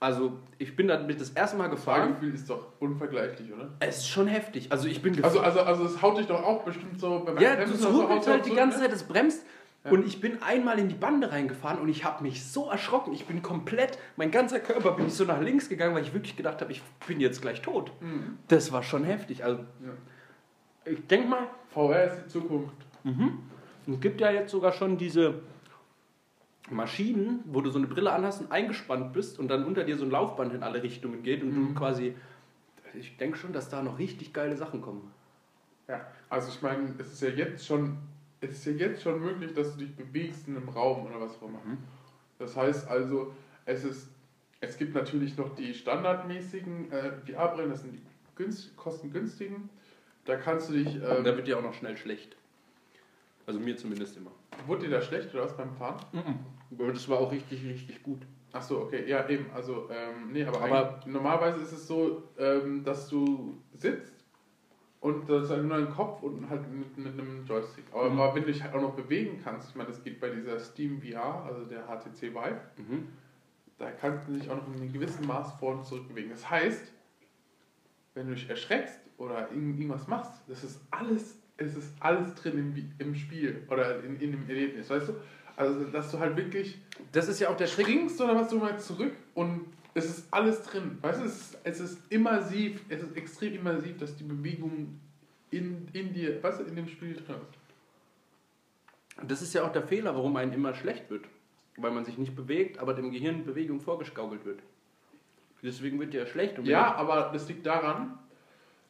Also, ich bin damit das erste Mal Das gefahren. Fahrgefühl ist doch unvergleichlich, oder? Es ist schon heftig. Also, ich bin Also, also, also es haut dich doch auch bestimmt so beim ja, du oder so, haut's halt die ganze ne? Zeit, es bremst. Ja. Und ich bin einmal in die Bande reingefahren und ich habe mich so erschrocken. Ich bin komplett, mein ganzer Körper bin ich so nach links gegangen, weil ich wirklich gedacht habe, ich bin jetzt gleich tot. Mhm. Das war schon heftig. Also, Ja. ich denke mal, VR ist die Zukunft. mhm. es gibt ja jetzt sogar schon diese Maschinen, wo du so eine Brille anhast und eingespannt bist und dann unter dir so ein Laufband in alle Richtungen geht und Mhm. du quasi. Ich denke schon, dass da noch richtig geile Sachen kommen. Ja. Also ich meine, es ist ja jetzt schon, es ist ja jetzt schon möglich, dass du dich bewegst in einem Raum oder was auch immer. Mhm. Das heißt also, es ist, es gibt natürlich noch die standardmäßigen äh, VR-Brillen, das sind die günst, kostengünstigen. Da kannst du dich, ähm, da wird dir auch noch schnell schlecht. Also mir zumindest immer. wurde dir da schlecht oder was beim Fahren? Aber das war auch richtig, richtig gut. Ach so, okay, ja eben, also, ähm, nee, aber, Aber- normalerweise ist es so, ähm, dass du sitzt und das ist halt nur ein Kopf und halt mit, mit einem Joystick. Aber, Mhm. wenn du dich halt auch noch bewegen kannst, ich meine, das geht bei dieser Steam VR, also der HTC Vive, Mhm. da kannst du dich auch noch in einem gewissen Maß vor und zurück bewegen. Das heißt, wenn du dich erschreckst oder irgend- irgendwas machst, das ist alles, es ist alles drin im, im Spiel oder in, in dem Erlebnis, weißt du? Also, dass du halt wirklich Das ist ja auch der Trick. springst oder was du mal zurück und es ist alles drin. Weißt du, es ist, es ist immersiv, es ist extrem immersiv, dass die Bewegung in, in dir, du, in dem Spiel drin ist. Das ist ja auch der Fehler, warum einem immer schlecht wird. Weil man sich nicht bewegt, aber dem Gehirn Bewegung vorgeskaukelt wird. Deswegen wird dir schlecht. Und wenn Ja, aber das liegt daran,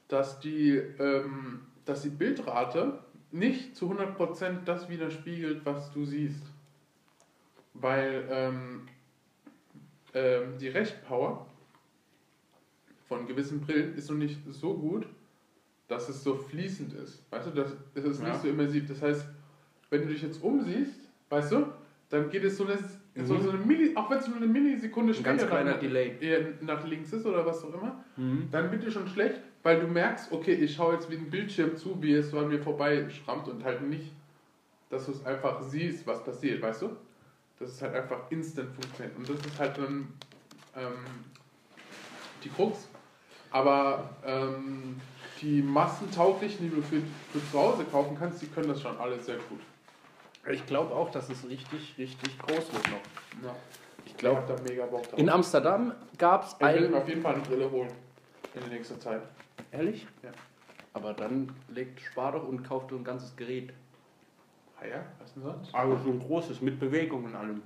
dass die, ähm, dass die Bildrate nicht zu 100% das widerspiegelt, was du siehst. Weil ähm, ähm, die Rechenpower von gewissen Brillen ist noch nicht so gut, dass es so fließend ist. Weißt du, das, das ist Ja. nicht so immersiv. Das heißt, wenn du dich jetzt umsiehst, weißt du, dann geht es so eine, Mhm. so eine Milli, auch wenn es nur eine Millisekunde Ein ganz später kleiner nach, Delay. nach links ist oder was auch immer, Mhm. dann dir schon schlecht, weil du merkst, okay, ich schaue jetzt wie ein Bildschirm zu, wie es so an mir vorbei schrammt und halt nicht, dass du es einfach siehst, was passiert, weißt du? Das ist halt einfach instant funktioniert. Und das ist halt dann ähm, die Krux. Aber ähm, die massentauglichen, die du für, für zu Hause kaufen kannst, die können das schon alle sehr gut. Ich glaube auch, dass es richtig, richtig groß wird noch. Ja. Ich glaube, da mega Bock drauf. in Amsterdam gab es ich will mir auf jeden Fall eine Brille holen in der nächsten Zeit. Ehrlich? Ja. Aber dann legt Spar doch und kauft so ein ganzes Gerät. Ah ja, was denn sonst? Also so ein großes mit Bewegung und allem.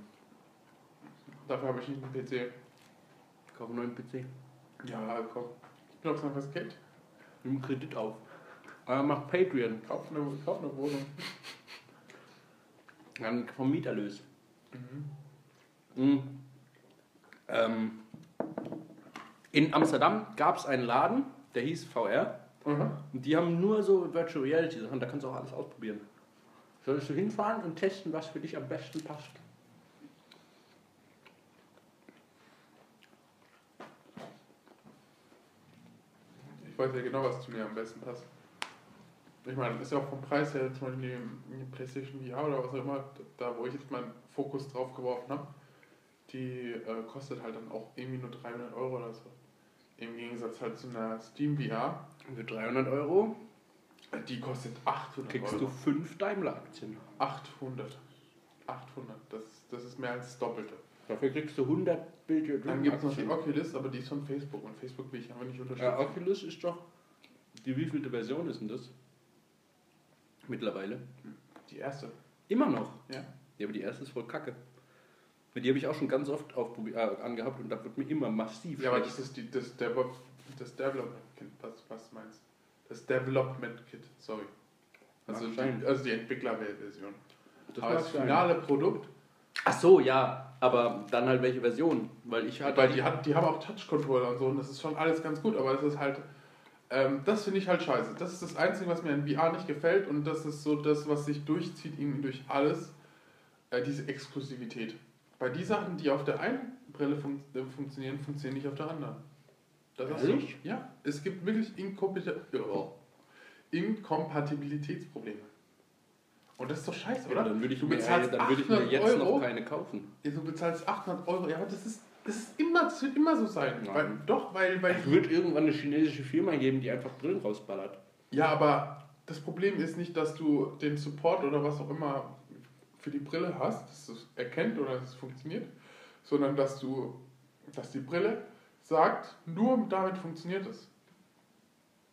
Dafür habe ich nicht einen PC. Ich kaufe einen neuen PC. Ja, komm. Glaubst du noch was Geld? Nimm Kredit auf. Aber mach Patreon. Kauf eine, kauf eine Wohnung. Dann vom Mieterlös. Mhm. Mhm. Ähm, in Amsterdam gab es einen Laden, der hieß VR. Mhm. Und die haben nur so Virtual Reality Sachen, da kannst du auch alles ausprobieren. Solltest du hinfahren und testen, was für dich am besten passt. weiß ja genau, was zu mir am besten passt. Ich meine, ist ja auch vom Preis her, zum Beispiel die, die PlayStation VR oder was auch immer, da wo ich jetzt meinen Fokus drauf geworfen habe, die äh, kostet halt dann auch irgendwie nur 300 Euro oder so. Im Gegensatz halt zu einer Steam VR, Für 300 Euro die kostet 800 kriegst Euro. du fünf Daimler-Aktien. 800. 800, das, das ist mehr als das Doppelte. Dafür kriegst du 100 Bildschirme. Dann gibt es noch die Oculus, aber die ist von Facebook und Facebook will ich aber nicht unterstützen. Ja, Oculus ist doch. Die wievielte Version ist denn das? Mittlerweile. Die erste, Immer noch. ja. Ja, aber die erste ist voll kacke. Die habe ich auch schon ganz oft äh, angehabt und da wird mir immer massiv Ja, aber schlecht. das ist die, das, Devo das Development Kit, was, was meinst du? Das Development Kit, sorry. Also sein. die, also die Entwicklerversion. Das Aber das sein. finale Produkt, Ach so, ja, aber dann halt welche Version? Weil ich hatte. weil die, hat, die haben auch Touch-Controller und so und das ist schon alles ganz gut, aber es ist halt, ähm, das finde ich halt scheiße. Das ist das Einzige, was mir in VR nicht gefällt und das ist so das, was sich durchzieht, irgendwie durch alles, äh, diese Exklusivität. Weil die Sachen, die auf der einen Brille fun äh, funktionieren, funktionieren nicht auf der anderen. Das ist so. Ehrlich? Ja, es gibt wirklich Inkompati- ja, Inkompatibilitätsprobleme. Und das ist doch scheiße, ja, oder? dann würde ich, Du mir, bezahlst dann würde ich mir 800 jetzt Euro. noch keine kaufen. Ja, Du bezahlst 800 Euro, ja, aber das ist, das ist immer, das wird immer so sein. Weil, doch, weil, weil Es wird irgendwann eine chinesische Firma geben, die einfach Brillen rausballert. Ja, aber das Problem ist nicht, dass du den Support oder was auch immer für die Brille hast, dass es erkennt oder dass es funktioniert, sondern dass du, dass die Brille sagt, nur damit funktioniert es.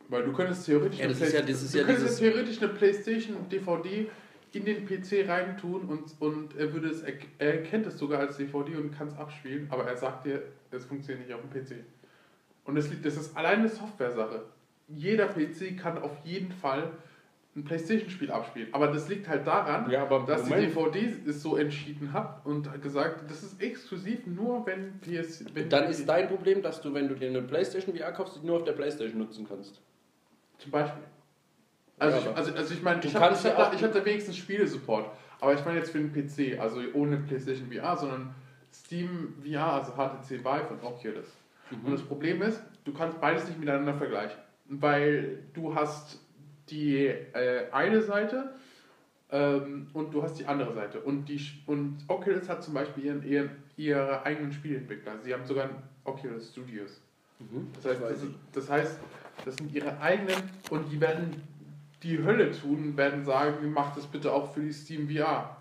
Weil du könntest theoretisch, Ja, eine ja- Play- ist du ja könntest theoretisch eine PlayStation DVD in den PC reintun und, und er würde es, er, er erkennt es sogar als DVD und kann es abspielen, aber er sagt dir, es funktioniert nicht auf dem PC. Und das, liegt, das ist allein eine Software-Sache. Jeder PC kann auf jeden Fall ein Playstation-Spiel abspielen. Aber das liegt halt daran, Ja, aber dass die Moment. DVD es so entschieden hat und hat gesagt, das ist exklusiv nur, wenn PS... Wenn Dann ist dein Problem, dass du, wenn du dir eine PlayStation VR kaufst, die nur auf der PlayStation nutzen kannst. Zum Beispiel. Also, Ja, ich, also, also ich meine, du ich habe kannst ich ja hab da, ich hab da wenigstens Spiele-Support. Aber ich meine jetzt für den PC, also ohne PlayStation VR, sondern Steam VR, also HTC Vive und Oculus. Mhm. Und das Problem ist, du kannst beides nicht miteinander vergleichen. Weil du hast die äh, eine Seite ähm, und du hast die andere Seite. Und, die, und Oculus hat zum Beispiel ihren, ihren, ihre eigenen Spieleentwickler. Sie haben sogar ein Oculus Studios. Mhm. Das heißt, das, das heißt, das sind ihre eigenen und die werden die Hölle tun, werden sagen, mach das bitte auch für die Steam VR.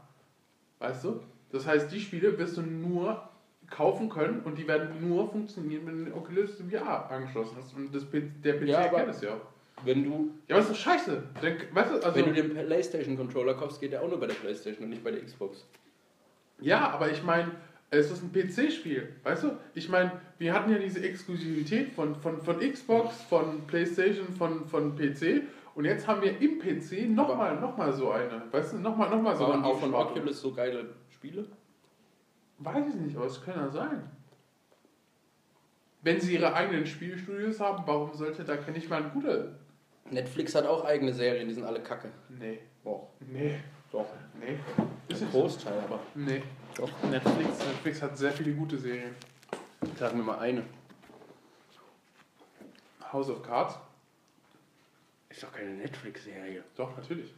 Weißt du? Das heißt, die Spiele wirst du nur kaufen können und die werden nur funktionieren, wenn du den Oculus VR angeschlossen hast. Und das, der PC Ja, kennt es ja auch. Wenn du, Ja, aber ist doch scheiße. Dann, weißt du, also, wenn du den PlayStation-Controller kaufst, geht der auch nur bei der PlayStation und nicht bei der Xbox. Ja, aber ich meine, es ist ein PC-Spiel, weißt du? Ich meine, wir hatten ja diese Exklusivität von, von, von Xbox, von PlayStation, von, von PC und jetzt haben wir im PC nochmal noch mal so eine, weißt du, nochmal noch mal so eine die von. Oculus so geile Spiele? Weiß ich nicht, aber es kann ja sein. Wenn sie ihre eigenen Spielstudios haben, warum sollte da ich mal ein guter... Netflix hat auch eigene Serien, die sind alle kacke. Nee, Doch. nee, Doch. nee. Ist Ein nicht so. Großteil, aber. Nee. Doch. Netflix, Netflix hat sehr viele gute Serien. Sagen wir mal eine. House of Cards? Ist doch keine Netflix-Serie. Doch, natürlich.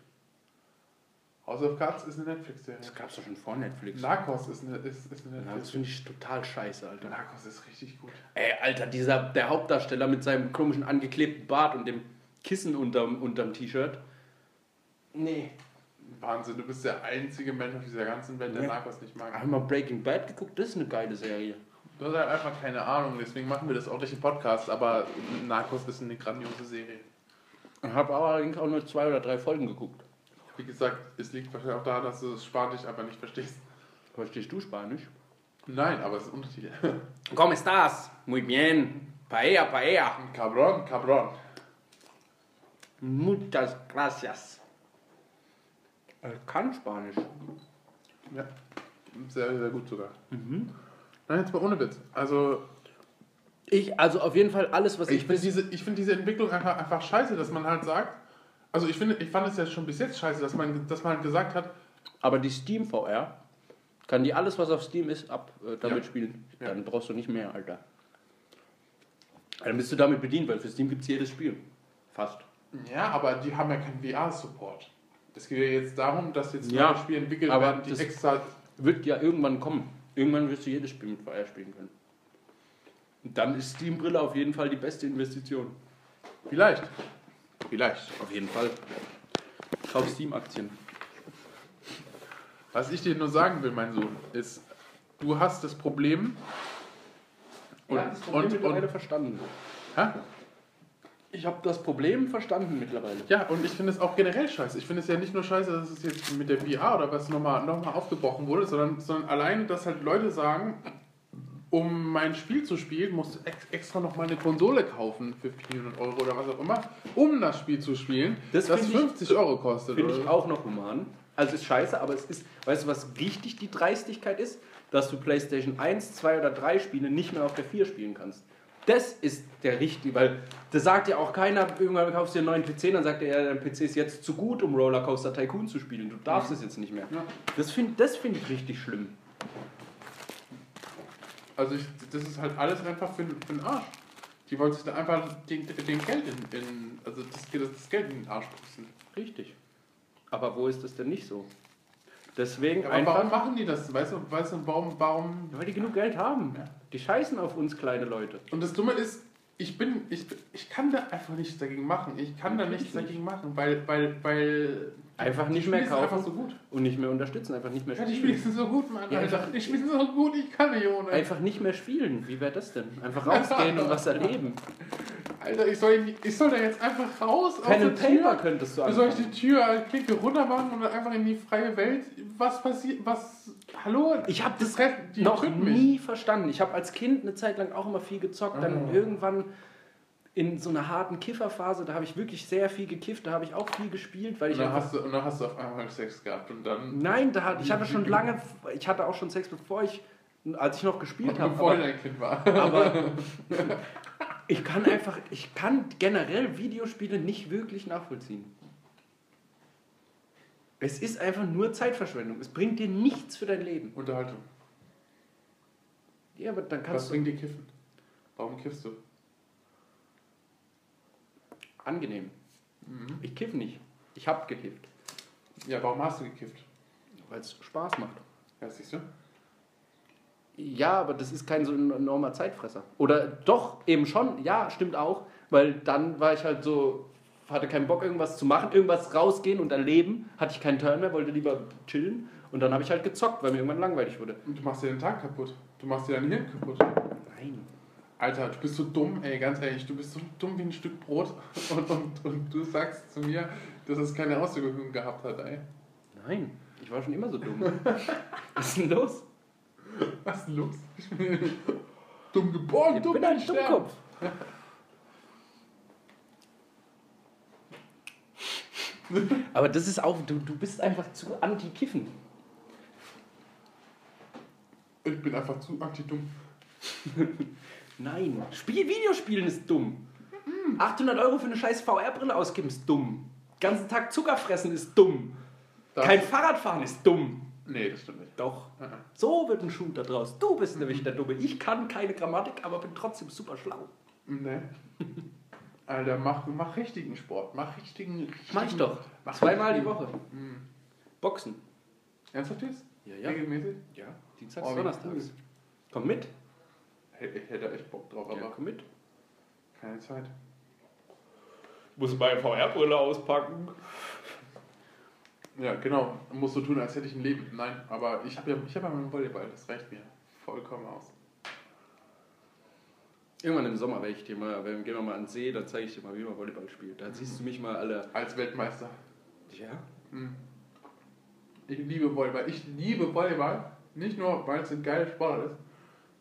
House of Cards ist eine Netflix-Serie. Das gab's doch schon vor Netflix. Narcos ist eine, ist, ist eine Netflix. finde ich total scheiße, Alter. Narcos ist richtig gut. Ey, Alter, dieser, der Hauptdarsteller mit seinem komischen angeklebten Bart und dem Kissen unterm, unterm T-Shirt. Nee. Wahnsinn, du bist der einzige Mensch auf dieser ganzen Welt, der Ja. Narcos nicht mag. Haben wir Breaking Bad geguckt? Das ist eine geile Serie. Du hast halt einfach keine Ahnung, deswegen machen wir das auch nicht im Podcast, aber Narcos ist eine grandiose Serie. Ich habe aber allerdings auch nur zwei oder drei Folgen geguckt. Wie gesagt, es liegt wahrscheinlich auch daran, dass du das Spanisch einfach nicht verstehst. Verstehst du Spanisch? Nein, aber es ist Untertitel. ¿Cómo estás? Muy bien. Paella, paella. Cabron, cabron. Muchas gracias. Ich kann Spanisch. Ja, sehr, sehr gut sogar. Nein, jetzt mal ohne Witz. Also, Ich, also auf jeden Fall alles, was ich ich, finde diese, ich find diese Entwicklung einfach, einfach scheiße, dass man halt sagt, also ich finde, ich fand es ja schon bis jetzt scheiße, dass man, dass man halt gesagt hat, Aber die Steam VR kann die alles, was auf Steam ist, ab äh, damit Ja. spielen. Ja. Dann brauchst du nicht mehr, Alter. Dann bist du damit bedient, weil für Steam gibt es jedes Spiel. Fast. Ja, aber die haben ja keinen VR-Support. Es geht ja jetzt darum, dass jetzt Ja, neue Spiele entwickelt aber werden, die das- extra. Wird ja irgendwann kommen. Irgendwann wirst du jedes Spiel mit VR spielen können. Und dann ist Steam-Brille auf jeden Fall die beste Investition. Vielleicht. Vielleicht. Auf jeden Fall. Kauf Steam-Aktien. Was ich dir nur sagen will, mein Sohn, ist, du hast das Problem. Und, ja, das Problem und, und, verstanden. hä? Ich habe das Problem verstanden mittlerweile. Ja, und ich finde es auch generell scheiße. Ich finde es ja nicht nur scheiße, dass es jetzt mit der VR oder was nochmal noch mal aufgebrochen wurde, sondern, sondern alleine, dass halt Leute sagen, um mein Spiel zu spielen, musst du ex extra nochmal eine Konsole kaufen für 400 Euro oder was auch immer, um das Spiel zu spielen, Das das, finde ich- 50 Euro kostet. Finde ich auch noch human. Also ist scheiße, aber es ist, weißt du, was richtig die Dreistigkeit ist? Dass du PlayStation 1, 2 oder 3 Spiele nicht mehr auf der 4 spielen kannst. Das ist der richtige, weil das sagt ja auch keiner, irgendwann kaufst du dir einen neuen PC, dann sagt er, ja, dein PC ist jetzt zu gut, um Rollercoaster Tycoon zu spielen. Du darfst es jetzt nicht mehr. Ja. Das finde das find ich richtig schlimm. Also ich, das ist halt alles einfach für, für den Arsch. Die wollen sich da einfach den, den Geld in, in also das, das Geld in den Arsch pusten. Richtig. Aber wo ist das denn nicht so? Deswegen Aber einfach, warum machen die das? Weißt du, weißt du warum, warum weil die genug Geld haben. Die scheißen auf uns kleine Leute. Und das Dumme ist, ich bin, ich, ich kann da einfach nichts dagegen machen. Ich kann da Natürlich nichts dagegen machen, weil, weil, weil Einfach nicht mehr kaufen. einfach so gut. Und nicht mehr unterstützen, einfach nicht mehr Ja, die spielen. Spiele sind so gut, Mann. Ja, einfach- Die Spiele sind so gut, ich kann nicht ohne. Einfach nicht mehr spielen. Wie wäre das denn? Einfach rausgehen und was erleben. Alter, ich soll, ich soll da jetzt einfach raus aus Pen and. Paper könntest du Wie soll ich die Tür Klicke runter machen und dann einfach in die freie Welt? Was passiert? Was? Hallo? Ich habe das die noch nie verstanden. Ich habe als Kind eine Zeit lang auch immer viel gezockt. Dann Oh. irgendwann in so einer harten Kifferphase, da habe ich wirklich sehr viel gekifft. Da habe ich auch viel gespielt, weil Und ich dann, einfach hast du, und dann hast du auf einmal Sex gehabt und dann. Nein, da hat, ich hatte schon lange, ich hatte auch schon Sex, bevor ich, als ich noch gespielt habe. Bevor Aber, ich ein Kind war. aber ich kann einfach, ich kann generell Videospiele nicht wirklich nachvollziehen. Es ist einfach nur Zeitverschwendung. Es bringt dir nichts für dein Leben. Unterhaltung. Ja, aber dann Was kannst du bringt dir Kiffen? Warum kiffst du? Angenehm. Mhm. Ich kiff nicht. Ich hab gekifft, Ja, warum hast du gekifft? weil es Spaß macht. Ja, siehst du? Ja, aber das ist kein so ein enormer Zeitfresser. Oder doch, eben schon, ja, stimmt auch, weil dann war ich halt so, hatte keinen Bock, irgendwas zu machen, irgendwas rausgehen und erleben, hatte ich keinen Turn mehr, wollte lieber chillen und dann habe ich halt gezockt, weil mir irgendwann langweilig wurde. Und du machst dir den Tag kaputt. Du machst dir dein Hirn kaputt. Nein. Alter, du bist so dumm, ey, ganz ehrlich, du bist so dumm wie ein Stück Brot und, und, und du sagst zu mir, dass es keine Auswirkungen gehabt hat, ey. Nein, ich war schon immer so dumm. Was ist denn los? Was ist denn los? Ich bin dumm geboren, Ich dumm bin ein sterben. Dummkopf. Aber das ist auch, du, du bist einfach zu anti-Kiffen. Ich bin einfach zu anti-dumm. Nein. Spiel, Videospielen ist dumm. 800 Euro für eine scheiß VR-Brille ausgeben ist dumm. ganzen Tag Zucker fressen ist dumm. Das- Kein Fahrradfahren ist dumm. Nee, das stimmt nicht. Doch. Ah, So wird ein Shooter draus. Du bist nämlich der Dumme. Ich kann keine Grammatik, aber bin trotzdem super schlau. Nee. Alter, mach, mach richtigen Sport. Mach richtigen. richtigen Mach ich doch. Mach Zweimal die Woche. Mhm. Boxen. Ernsthaft jetzt? Ja, ja. Regelmäßig? Ja, Dienstags, Oh, Donnerstags. cool. Komm mit. Ich hätte echt Bock drauf, Ja, aber komm mit. keine Zeit. Muss meine VR-Brille auspacken. Ja, genau. Musst du tun, als hätte ich ein Leben. Nein, aber ich habe ja, ich hab ja meinen Volleyball, das reicht mir vollkommen aus. Irgendwann im Sommer werde ich dir mal, wenn gehen wir mal an den See, dann zeige ich dir mal, wie man Volleyball spielt. Da siehst du mich mal alle. Als Weltmeister. Ja? Mhm. Ich liebe Volleyball. Ich liebe Volleyball. Nicht nur, weil es ein geiler Sport ist,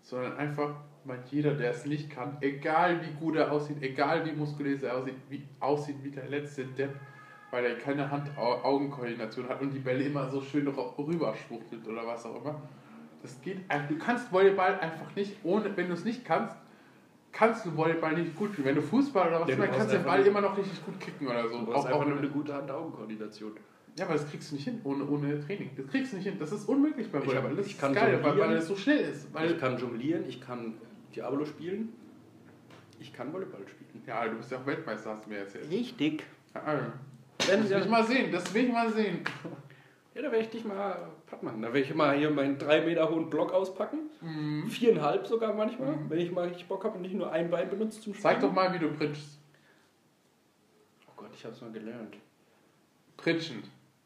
sondern einfach, weil jeder, der es nicht kann, egal wie gut er aussieht, egal wie muskulös er aussieht, wie, aussieht wie der letzte Depp, weil er keine Hand-Augen-Koordination hat und die Bälle immer so schön rüberschwuchtelt oder was auch immer. Das geht einfach. Du kannst Volleyball einfach nicht, ohne, wenn du es nicht kannst, kannst du Volleyball nicht gut spielen. Wenn du Fußball oder was Ja, immer, kannst du den Ball immer noch richtig gut kicken oder so. Du brauchst Auch- auch einfach nur eine gute Hand-Augen-Koordination. ja, aber das kriegst du nicht hin ohne, ohne Training. Das kriegst du nicht hin. Das ist unmöglich beim Volleyball. Das ich ist kann geil, weil, weil es so schnell ist. Ich kann jonglieren, ich kann Diablo spielen. Ich kann Volleyball spielen. Ja, du bist ja auch Weltmeister, hast du mir erzählt. Richtig. Ja, also. Wenn Das will ich mal sehen, das will ich mal sehen. Ja, da werde ich dich mal platt machen. Da werde ich mal hier meinen drei Meter hohen Block auspacken. Mhm. Viereinhalb sogar manchmal, wenn ich mal richtig Bock habe und nicht nur ein Bein benutze zum Spielen. Zeig doch mal, wie du pritschst. Oh Gott, ich habe es mal gelernt. Pritschen.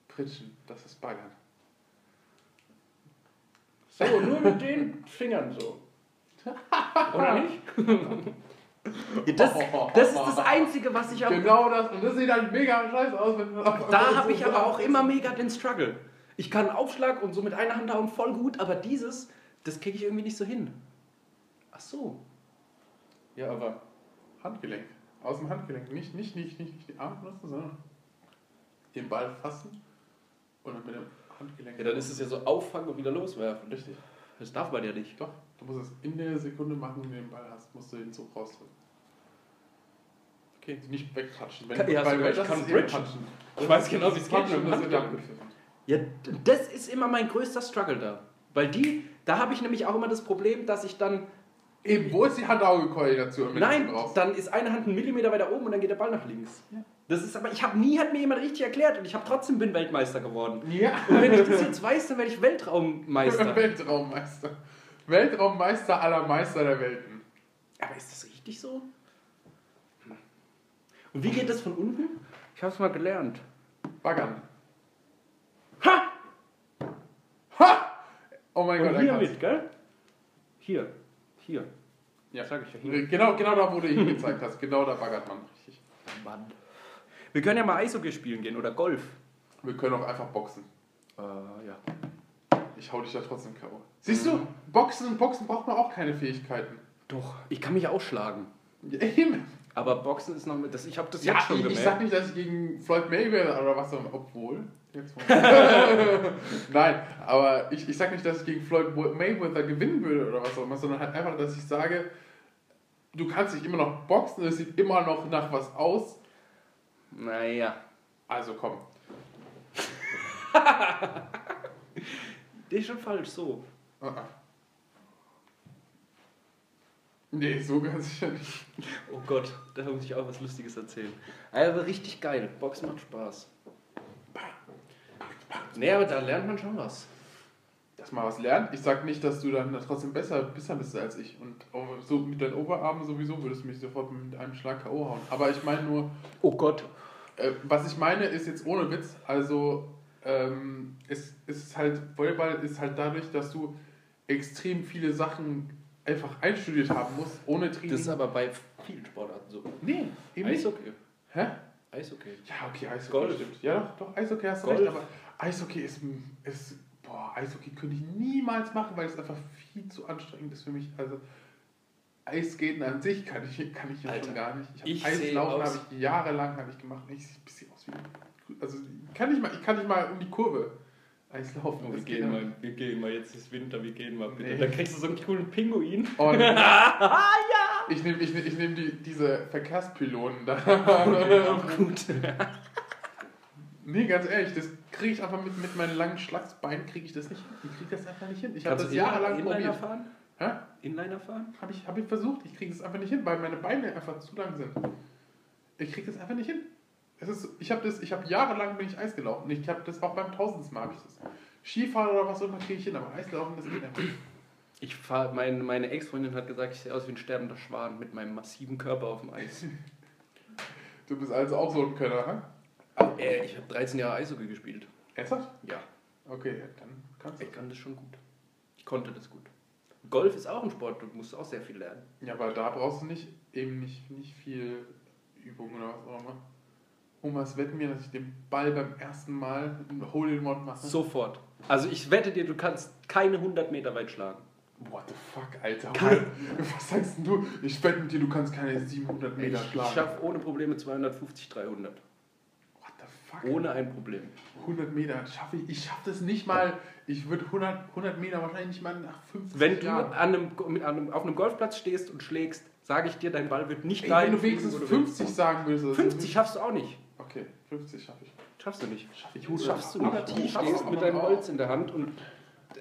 Pritschen, das ist Baggern. So, nur mit den Fingern so. Oder nicht? Das, das ist das Einzige, was ich auch. Genau das, und das sieht halt mega scheiße aus. Wenn Da habe ich aber auch immer mega den Struggle. Ich kann einen Aufschlag und so mit einer Hand hauen voll gut, aber dieses, das kriege ich irgendwie nicht so hin. Ach so. Ja, aber. Handgelenk. Aus dem Handgelenk. Nicht, nicht, nicht, nicht, nicht die Arme benutzen, sondern den Ball fassen und dann mit dem Handgelenk. Ja, dann ist es ja so auffangen und wieder loswerfen. Richtig. Das darf man ja nicht. Doch, du musst es in der Sekunde machen, wenn du den Ball hast, musst du den Zug rausdrücken. Okay. Nicht wegpatschen. Kann- ja, sogar, ich das kann ist bridgen. Ich weiß genau, wie es geht dem das abgepfiffen. Ja, das ist immer mein größter Struggle da. Weil die, da habe ich nämlich auch immer das Problem, dass ich dann. Eben, wo ist die wenn du Nein, dann ist eine Hand einen Millimeter weiter oben und dann geht der Ball nach links. Das ist aber, ich habe nie hat mir jemand richtig erklärt und ich habe trotzdem bin Weltmeister geworden. Ja. Und wenn ich das jetzt weiß, dann werde ich Weltraummeister. Weltraummeister. Weltraummeister aller Meister der Welten. Aber ist das richtig so? Und wie geht das von unten? Ich habe es mal gelernt. Baggern. Ha! Ha! Oh mein Gott, Und er hier mit, gell? Hier. Hier. Ja. Sag ich ja hier. Genau, genau da, wo du hingezeigt hast. Genau da baggert man. Richtig. Mann. Wir können ja mal Eishockey spielen gehen oder Golf. Wir können auch einfach boxen. Äh, ja. Ich hau dich da trotzdem K.O. Siehst du, Boxen, Boxen braucht man auch keine Fähigkeiten. Doch. Ich kann mich ausschlagen. Ja, eben. Aber Boxen ist noch mit. Das, ich habe das Ja, jetzt schon ich, ich gemerkt. sag nicht, dass ich gegen Floyd Mayweather oder was auch obwohl. Jetzt Nein, aber ich, ich sag nicht, dass ich gegen Floyd Mayweather gewinnen würde oder was auch immer, sondern halt einfach, dass ich sage, du kannst dich immer noch boxen, es sieht immer noch nach was aus. naja. Also komm. Das ist schon falsch so. Ah, ah. Nee, so ganz sicher nicht. Oh Gott, da muss ich auch was Lustiges erzählen. Aber richtig geil. Boxen macht Spaß. Nee, aber da lernt man schon was. Dass man was lernt. Ich sag nicht, dass du dann trotzdem besser, besser bist als ich. Und so mit deinen Oberarmen sowieso würdest du mich sofort mit einem Schlag K.O. hauen. Aber ich meine nur, Oh Gott. Äh, was ich meine, ist jetzt ohne Witz, also ähm, es ist halt, Volleyball ist halt dadurch, dass du extrem viele Sachen einfach einstudiert haben musst, ohne Training. Das ist aber bei vielen Sportarten so. nee, eben nicht. Eishockey. Hä? Eishockey. Ja, okay, Eishockey Golf. stimmt. Ja, doch, doch, Eishockey hast du Golf. recht, aber Eishockey ist, ist, boah, Eishockey könnte ich niemals machen, weil es einfach viel zu anstrengend ist für mich. Also Eisskaten an sich kann ich, kann ich jetzt Alter, schon gar nicht. Ich ich hab Eislaufen habe ich jahrelang habe ich gemacht. Ich sehe ein bisschen aus wie also ich kann nicht mal, ich kann nicht mal um die Kurve Eislaufen. Oh, wir, gehen mal, wir gehen mal, jetzt ist Winter, wir gehen mal bitte. Nee. Dann kriegst du so einen coolen Pinguin. Und ah ich nehme ich nehm, ich nehm die, diese Verkehrspylonen da. ja! Auch gut. Nee, ganz ehrlich, das kriege ich einfach mit, mit meinen langen Schlagsbeinen kriege ich das nicht hin. Ich kriege das einfach nicht hin. Ich habe das jahrelang Inliner probiert. fahren? Hä? Inliner fahren? Habe ich, hab ich versucht. Ich kriege das einfach nicht hin, weil meine Beine einfach zu lang sind. Ich kriege das einfach nicht hin. Es ist, ich habe das, ich habe jahrelang bin ich Eis gelaufen. Ich habe das auch beim tausendsten Mal habe ich das. Skifahren oder was auch immer kriege ich hin, aber Eislaufen das geht einfach nicht. Ich fahr, mein, meine Ex-Freundin hat gesagt, ich sehe aus wie ein sterbender Schwan mit meinem massiven Körper auf dem Eis. Du bist also auch so ein Könner, hä? äh, ich habe 13 Jahre Eishockey gespielt. Ernsthaft? Ja, Okay, dann kannst du. ich kann das schon gut. Ich konnte das gut. Golf ist auch ein Sport, du musst auch sehr viel lernen. Ja, aber da brauchst du nicht eben nicht, nicht viel Übung oder was auch immer. Um was wetten wir, dass ich den Ball beim ersten Mal ein Hole in One mache? Sofort. Also ich wette dir, du kannst keine 100 Meter weit schlagen. What the fuck, Alter? Kein- Was sagst du? Ich wette mit dir, du kannst keine 700 Meter Ich schlagen. schaffe ohne Probleme 250, 300. What the fuck? Ohne ein Problem. 100 Meter schaffe ich. Ich schaffe das nicht mal. Ich würde 100, 100 Meter wahrscheinlich nicht mal nach 50 Wenn du Jahren. an einem, mit einem, auf einem Golfplatz stehst und schlägst, sage ich dir, dein Ball wird nicht Ey, dahin wenn du wenigstens wo du willst. 50 sagen würdest. das 50 ist- schaffst du auch nicht. Okay, 50 schaffe ich. Schaffst du nicht. Schaffe ich Das schaffst du nicht. Du aber- stehst mit deinem Holz in der Hand und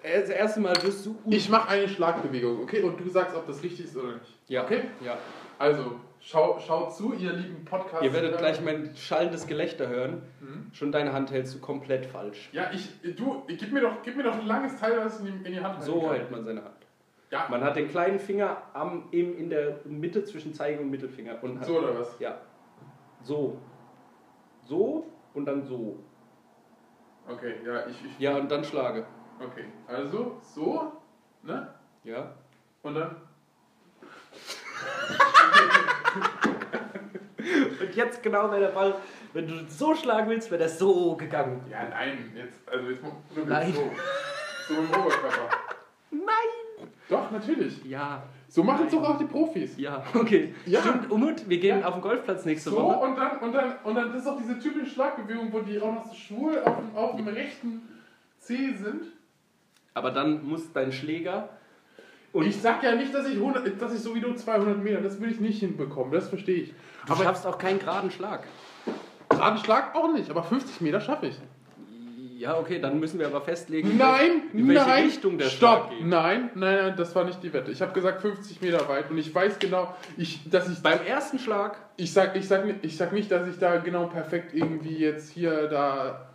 das erste Mal wirst du... Ich mache eine Schlagbewegung, okay? Und du sagst, ob das richtig ist oder nicht. Ja. Okay? Ja. Also, schau, schaut zu, ihr lieben Podcast. Ihr werdet gleich mein schallendes Gelächter hören. Mhm. Schon deine Hand hältst du komplett falsch. Ja, ich, du, gib mir doch, gib mir doch ein langes Teil, was in die, in die Hand So hält man seine Hand. Ja, Man hat den kleinen Finger am, im, in der Mitte zwischen Zeige und Mittelfinger. Und hat, so oder was? Ja. So. So und dann so. Okay, ja, ich, ich Ja, und dann schlage. okay. Also, so, ne? Ja. Und dann? Und jetzt genau wäre der Ball, wenn du so schlagen willst, wäre der so gegangen. Ja, nein, jetzt, also jetzt nur mit Nein. so. So im Oberkörper. Doch, natürlich. Ja, So machen es doch auch die Profis. ja, okay. Ja. Stimmt, Umut, wir gehen Ja. auf den Golfplatz nächste So Woche. und dann, und dann, und dann, das ist auch diese typische Schlagbewegung, wo die auch noch so schwul auf dem, auf dem rechten C sind. Aber dann muss dein Schläger und ich sag ja nicht, dass ich, 100, dass ich so wie du 200 Meter, das will ich nicht hinbekommen, das verstehe ich. du Aber schaffst auch keinen geraden Schlag. geraden Schlag auch nicht, aber 50 Meter schaffe ich. Ja, okay, dann müssen wir aber festlegen, Nein, in welche nein, Richtung der stopp, Schlag geht. nein, nein, nein, das war nicht die Wette. Ich habe gesagt 50 Meter weit und ich weiß genau, ich, dass ich, Beim ersten Schlag, ich sag, ich sag, nicht- ich sag nicht, dass ich da genau perfekt irgendwie jetzt hier da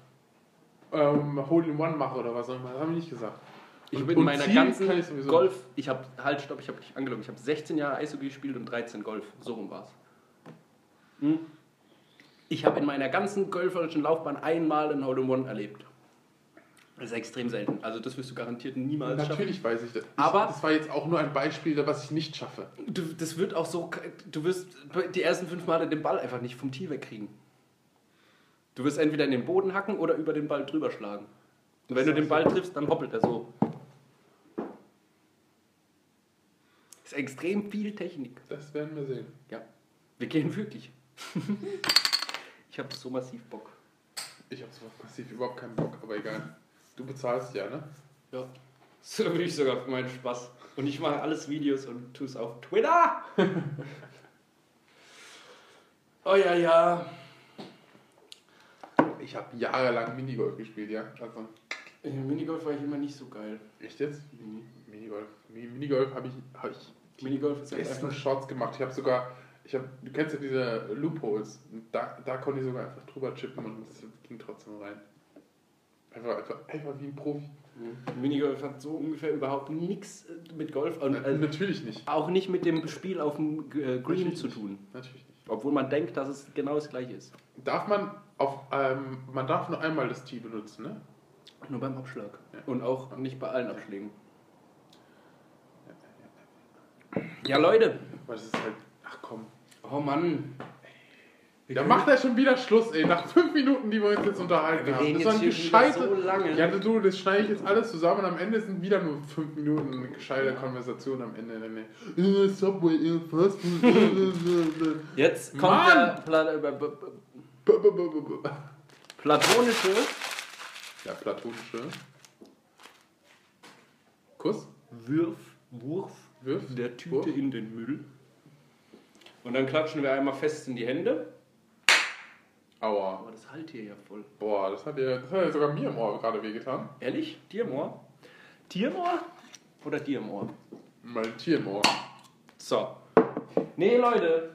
ähm, Hole in One mache oder was auch immer. Das habe ich nicht gesagt. ich bin in meiner zielen ganzen ich Golf, ich habe, halt, stopp, ich habe dich angelogen, ich habe 16 Jahre Eishockey gespielt und 13 Golf, so rum war's. Hm? Ich habe in meiner ganzen golferischen Laufbahn einmal ein Hole in One erlebt. Das ist extrem selten. Also das wirst du garantiert niemals schaffen. Natürlich weiß ich das. Aber- das war jetzt auch nur ein Beispiel, was ich nicht schaffe. Du, das wird auch so, du wirst die ersten fünf Male den Ball einfach nicht vom Tee wegkriegen. Du wirst entweder in den Boden hacken oder über den Ball drüber schlagen. Und wenn du den Ball triffst, dann hoppelt er so. ist extrem viel Technik. Das werden wir sehen. Ja, wir gehen wirklich. ich habe so massiv Bock. Ich habe so massiv überhaupt keinen Bock, aber egal. Du bezahlst ja, ne? Ja. So würde ich sogar für meinen Spaß. Und ich mache alles Videos und tue es auf Twitter. oh ja, ja. Ich habe jahrelang Minigolf gespielt, ja. Also, Minigolf war ich immer nicht so geil. echt jetzt? Minigolf. Mi- Minigolf habe ich, hab ich Minigolf ist halt einfach. Shots gemacht. Ich habe sogar, ich hab, du kennst ja diese Loopholes. Da, da konnte ich sogar einfach drüber chippen und es ging trotzdem rein. Einfach, einfach, einfach wie ein Profi. Minigolf hat so ungefähr überhaupt nichts mit Golf und äh, natürlich nicht. auch nicht mit dem Spiel auf dem äh, Green Natürlich zu nicht. tun. Natürlich nicht. Obwohl man denkt, dass es genau das gleiche ist. Darf man auf, ähm, man darf nur einmal das Tee benutzen, ne? Nur beim Abschlag. Ja. Und auch nicht bei allen Abschlägen. Ja, Leute. Es ist halt, ach komm. Oh Mann. Können- macht er schon wieder Schluss, ey. Nach fünf Minuten, die wir uns jetzt unterhalten Wir haben. Das jetzt waren hier schon wieder gescheite. so lange. Ja, du, das schneide ich jetzt alles zusammen und am Ende sind wieder nur fünf Minuten eine gescheite Konversation am Ende. Dann, äh, Subway, Fast Food. äh. Jetzt kommt Mann! der Pla äh, b- b- B- b- b- b- b- platonische Ja, platonische. Kuss? Wirf, Wurf Wirf? der Tüte Wurf? in den Müll. Und dann klatschen wir einmal fest in die Hände. Aua. Aber das halt hier ja voll. Boah, das hat ja, das hat ja sogar mir im Ohr gerade wehgetan. Ehrlich? Tiermoor? Tiermoor? Oder Tiermoor? Mein Tier im Ohr. So. Nee, Leute.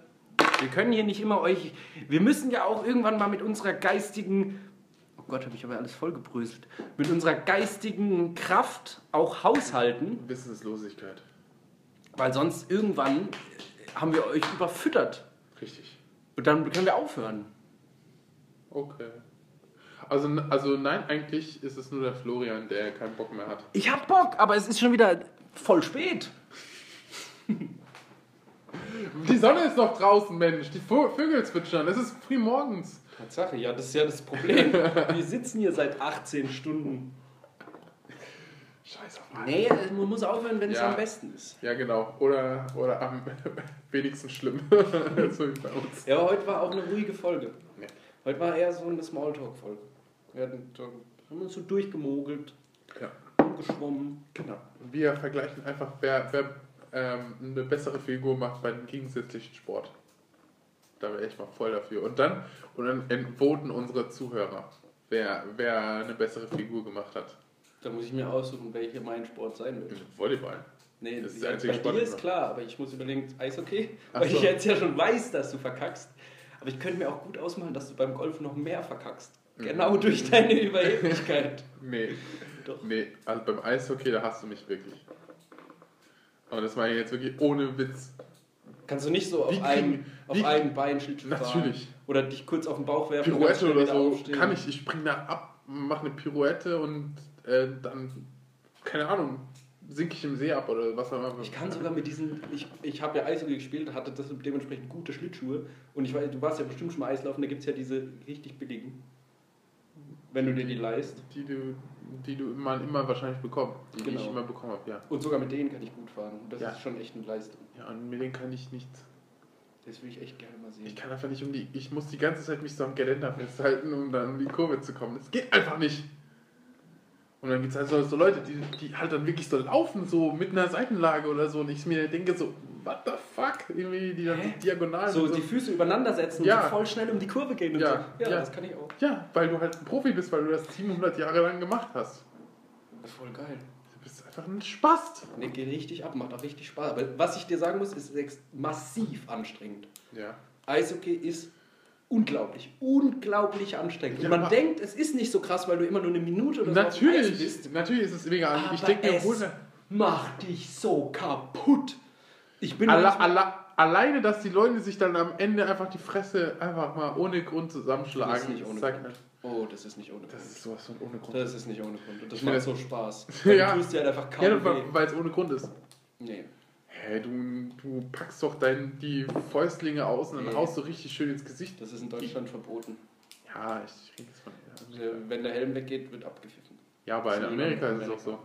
Wir können hier nicht immer euch. Wir müssen ja auch irgendwann mal mit unserer geistigen. Oh Gott, habe ich aber alles vollgebröselt. Mit unserer geistigen Kraft auch haushalten, Wissenslosigkeit. weil sonst irgendwann haben wir euch überfüttert. Richtig. Und dann können wir aufhören. Okay. Also, also nein, eigentlich ist es nur der Florian, der keinen Bock mehr hat. Ich hab Bock, aber es ist schon wieder voll spät. Die Sonne ist noch draußen, Mensch. Die Vögel zwitschern. Es ist früh morgens. Tatsache, ja, das ist ja das Problem. wir sitzen hier seit 18 Stunden. Scheiß auf Mann. Nee, man muss aufhören, wenn es Ja. am besten ist. Ja, genau. Oder, oder am wenigsten schlimm. so wie bei uns. Ja, aber heute war auch eine ruhige Folge. Heute war eher so eine Smalltalk-Folge. Wir hatten haben uns so durchgemogelt, Ja, geschwommen. genau. Wir vergleichen einfach, wer, wer ähm, eine bessere Figur macht beim gegensätzlichen Sport. Da wäre ich mal voll dafür. Und dann, und dann entvoten unsere Zuhörer, wer, wer eine bessere Figur gemacht hat. Da muss ich mir aussuchen, welcher mein Sport sein wird. Volleyball. Nee, Das ist der einzige bei Sport, dir ist oder? klar, aber ich muss überlegen, Eishockey, Ach weil so. ich jetzt ja schon weiß, dass du verkackst. Aber ich könnte mir auch gut ausmalen, dass du beim Golf noch mehr verkackst. Mhm. Genau durch deine Überheblichkeit. Nee. Doch. Nee, also beim Eishockey, da hast du mich wirklich. Aber das meine ich jetzt wirklich ohne Witz. Kannst du nicht so auf, einem, auf einem Bein Schlittschuh fahren? Natürlich. Oder dich kurz auf den Bauch werfen Pirouette oder so aufstehen. kann ich. Ich spring da ab, mache eine Pirouette und äh, dann, keine Ahnung, sinke ich im See ab oder was auch immer. Ich kann sogar mit diesen, ich, ich habe ja Eishockey gespielt, hatte das dementsprechend gute Schlittschuhe und ich weiß, du warst ja bestimmt schon mal Eislaufen, da gibt es ja diese richtig billigen, wenn du dir die leist. Die du, die du immer, immer wahrscheinlich bekommst. Die, die ich Genau. immer bekommen habe, ja. Und sogar mit denen kann ich gut fahren. Das Ja. ist schon echt eine Leistung. Ja, und mit denen kann ich nicht. Das will ich echt gerne mal sehen. Ich kann einfach nicht um die. Ich muss die ganze Zeit mich so am Geländer festhalten, um dann um die Kurve zu kommen. Das geht einfach nicht. Und dann gibt es halt so, so Leute, die, die halt dann wirklich so laufen, so mit einer Seitenlage oder so. Und ich mir denke so, what the fuck? Irgendwie, die dann Hä? diagonal. so mit die Füße übereinander setzen Ja. und so voll schnell um die Kurve gehen und Ja, so. Ja, ja. das kann ich auch. Ja, weil du halt ein Profi bist, weil du das 700 Jahre lang gemacht hast. Das ist voll geil. Du bist einfach ein Spast. Nee, geht richtig ab, macht auch richtig Spaß. Aber was ich dir sagen muss, ist massiv anstrengend. Ja. Eishockey ist unglaublich, unglaublich anstrengend. Und Ja, man aber- denkt, es ist nicht so krass, weil du immer nur eine Minute oder so auf dem Eis Natürlich, bist. natürlich ist es mega an. Ich denke mir, es macht dich so kaputt. Ich bin manchmal- alle, alleine, dass die Leute sich dann am Ende einfach die Fresse einfach mal ohne Grund zusammenschlagen. Das ist nicht ohne Grund. Oh, das ist nicht ohne Grund. Das ist sowas von ohne Grund. Das ist nicht ohne Grund. Und das Ich macht so Spaß. Ja. Du tust dir halt einfach kaum Ja, weil es ohne Grund ist. Nee. Hä, du, du packst doch dein, die Fäustlinge aus und dann Nee. haust du richtig schön ins Gesicht. Das ist in Deutschland verboten. Ja, ich rede jetzt von. Der- Wenn der Helm weggeht, wird abgepfiffen. Ja, aber in Das Amerika in ist es auch so. Ja.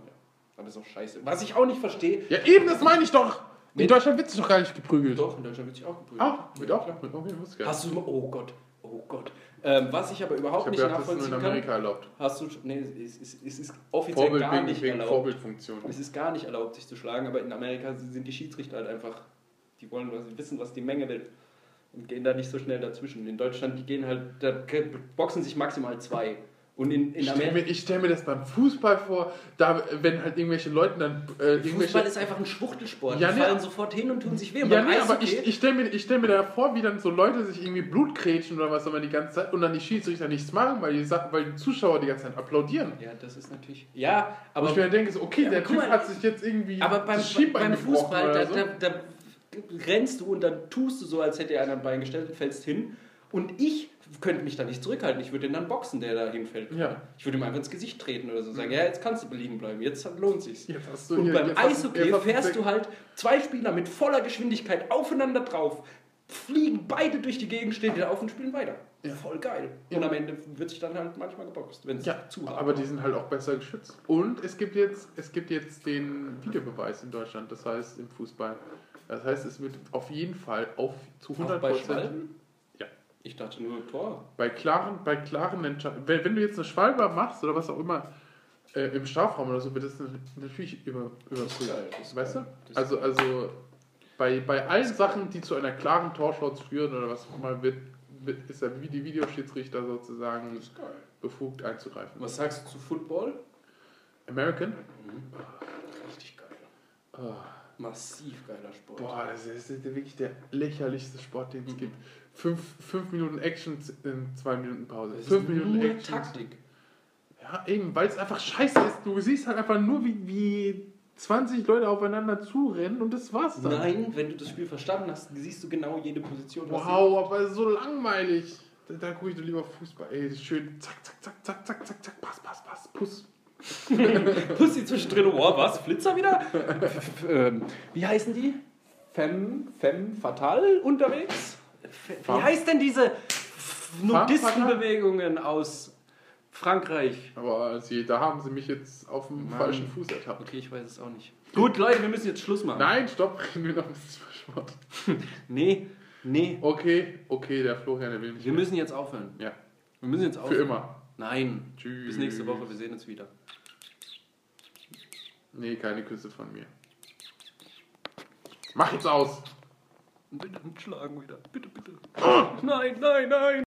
Aber das ist auch scheiße. Was ich auch nicht verstehe. Ja, eben, das meine ich doch. In Mit- Deutschland wird sich doch gar nicht geprügelt. Doch, in Deutschland wird sich auch geprügelt. Auch? Wird auch? Klar. Okay, ich gar nicht. Hast du. Oh Gott. Oh Gott. Ähm, was ich aber Ich überhaupt habe nicht gedacht, das ist nur in nachvollziehen kann. Amerika erlaubt. Hast du. Nee, es ist, es ist offiziell Vorbild gar wegen, nicht wegen erlaubt. Vorbildfunktion. Es ist gar nicht erlaubt, sich zu schlagen, aber in Amerika sind die Schiedsrichter halt einfach, die wollen was, wissen, was die Menge will und gehen da nicht so schnell dazwischen. In Deutschland, die gehen halt, da boxen sich maximal zwei. Und in, in Ich stelle mir, stell mir das beim Fußball vor, da, wenn halt irgendwelche Leute dann. Äh, irgendwelche, Fußball ist einfach ein Schwuchtelsport. Ja, die nee, fallen sofort hin und tun sich weh. Und Ja, nee, aber ich, ich stelle mir, ich stell mir da vor, wie dann so Leute sich irgendwie Blutkrätschen oder was auch immer die ganze Zeit und dann die Schiedsrichter nichts machen, weil die, Sachen, weil die Zuschauer die ganze Zeit applaudieren. ja, das ist natürlich. Ja, Aber aber, ich mir dann denke so, okay, Ja, der Typ mal, hat sich jetzt irgendwie aber beim, beim Fußball, da, so. da, da rennst du und dann tust du so, als hätte er einen Bein gestellt und fällst hin. Und ich könnte mich da nicht zurückhalten. Ich würde ihn dann boxen, der da hinfällt. Ja. Ich würde ihm einfach ins Gesicht treten oder so sagen, ja, jetzt kannst du liegen bleiben, jetzt lohnt sich's. Jetzt Und hier- beim Eishockey fährst du halt zwei Spieler mit voller Geschwindigkeit aufeinander drauf, fliegen beide durch die Gegend, stehen wieder auf und spielen weiter. Ja. Voll geil. Und am Ende wird sich dann halt manchmal geboxt, wenn es Ja, zu aber die sind halt auch besser geschützt. Und es gibt jetzt, es gibt jetzt den Videobeweis in Deutschland, das heißt im Fußball. Das heißt, es wird auf jeden Fall auf zu Auch 100 bei Prozent. Ich dachte nur Tor. bei klaren, bei klaren Entscheidungen. Wenn, wenn du jetzt eine Schwalbe machst oder was auch immer äh, im Strafraum oder so, wird das natürlich über, überprüft. geil, das ist Weißt du? Also, also bei, bei allen Sachen, die zu einer klaren Torschance führen oder was auch immer, wird, wird, ist der die Videoschiedsrichter sozusagen befugt einzugreifen. Was sagst du zu Football? American? Richtig geil. Oh. Massiv geiler Sport. Boah, das ist, das ist wirklich der lächerlichste Sport, den es gibt. Fünf, fünf Minuten Action in zwei Minuten Pause. Das fünf ist Minuten nur Action. Taktik. Ja, eben, weil es einfach scheiße ist. Du siehst halt einfach nur, wie, wie 20 Leute aufeinander zurennen und das war's dann. Nein, wenn du das Spiel verstanden hast, siehst du genau jede Position. Wow, aber so langweilig. Da, da gucke ich doch lieber Fußball. Ey, schön zack, zack, zack, zack, zack, zack, zack, pass, pass, pass, Puss. Pussy zwischendrin, oh, was? Flitzer wieder? Ähm, Wie heißen die? Femme, Femme Fatale unterwegs? Wie heißt denn diese Nudistenbewegungen aus Frankreich? Aber sie, da haben sie mich jetzt auf dem Mann. falschen Fuß ertappt. Okay, ich weiß es auch nicht. Gut, Leute, wir müssen jetzt Schluss machen. Nein, stopp, reden wir noch ein bisschen über Sport. Nee, nee. Okay, okay, der Florian, der will nicht Wir mehr. müssen jetzt aufhören. Ja, Wir müssen jetzt für aufhören. immer. Nein. Tschüss. Bis nächste Woche, wir sehen uns wieder. Nee, keine Küsse von mir. Mach jetzt aus! Bitte schlagen wieder. Bitte, bitte. Nein, nein, nein.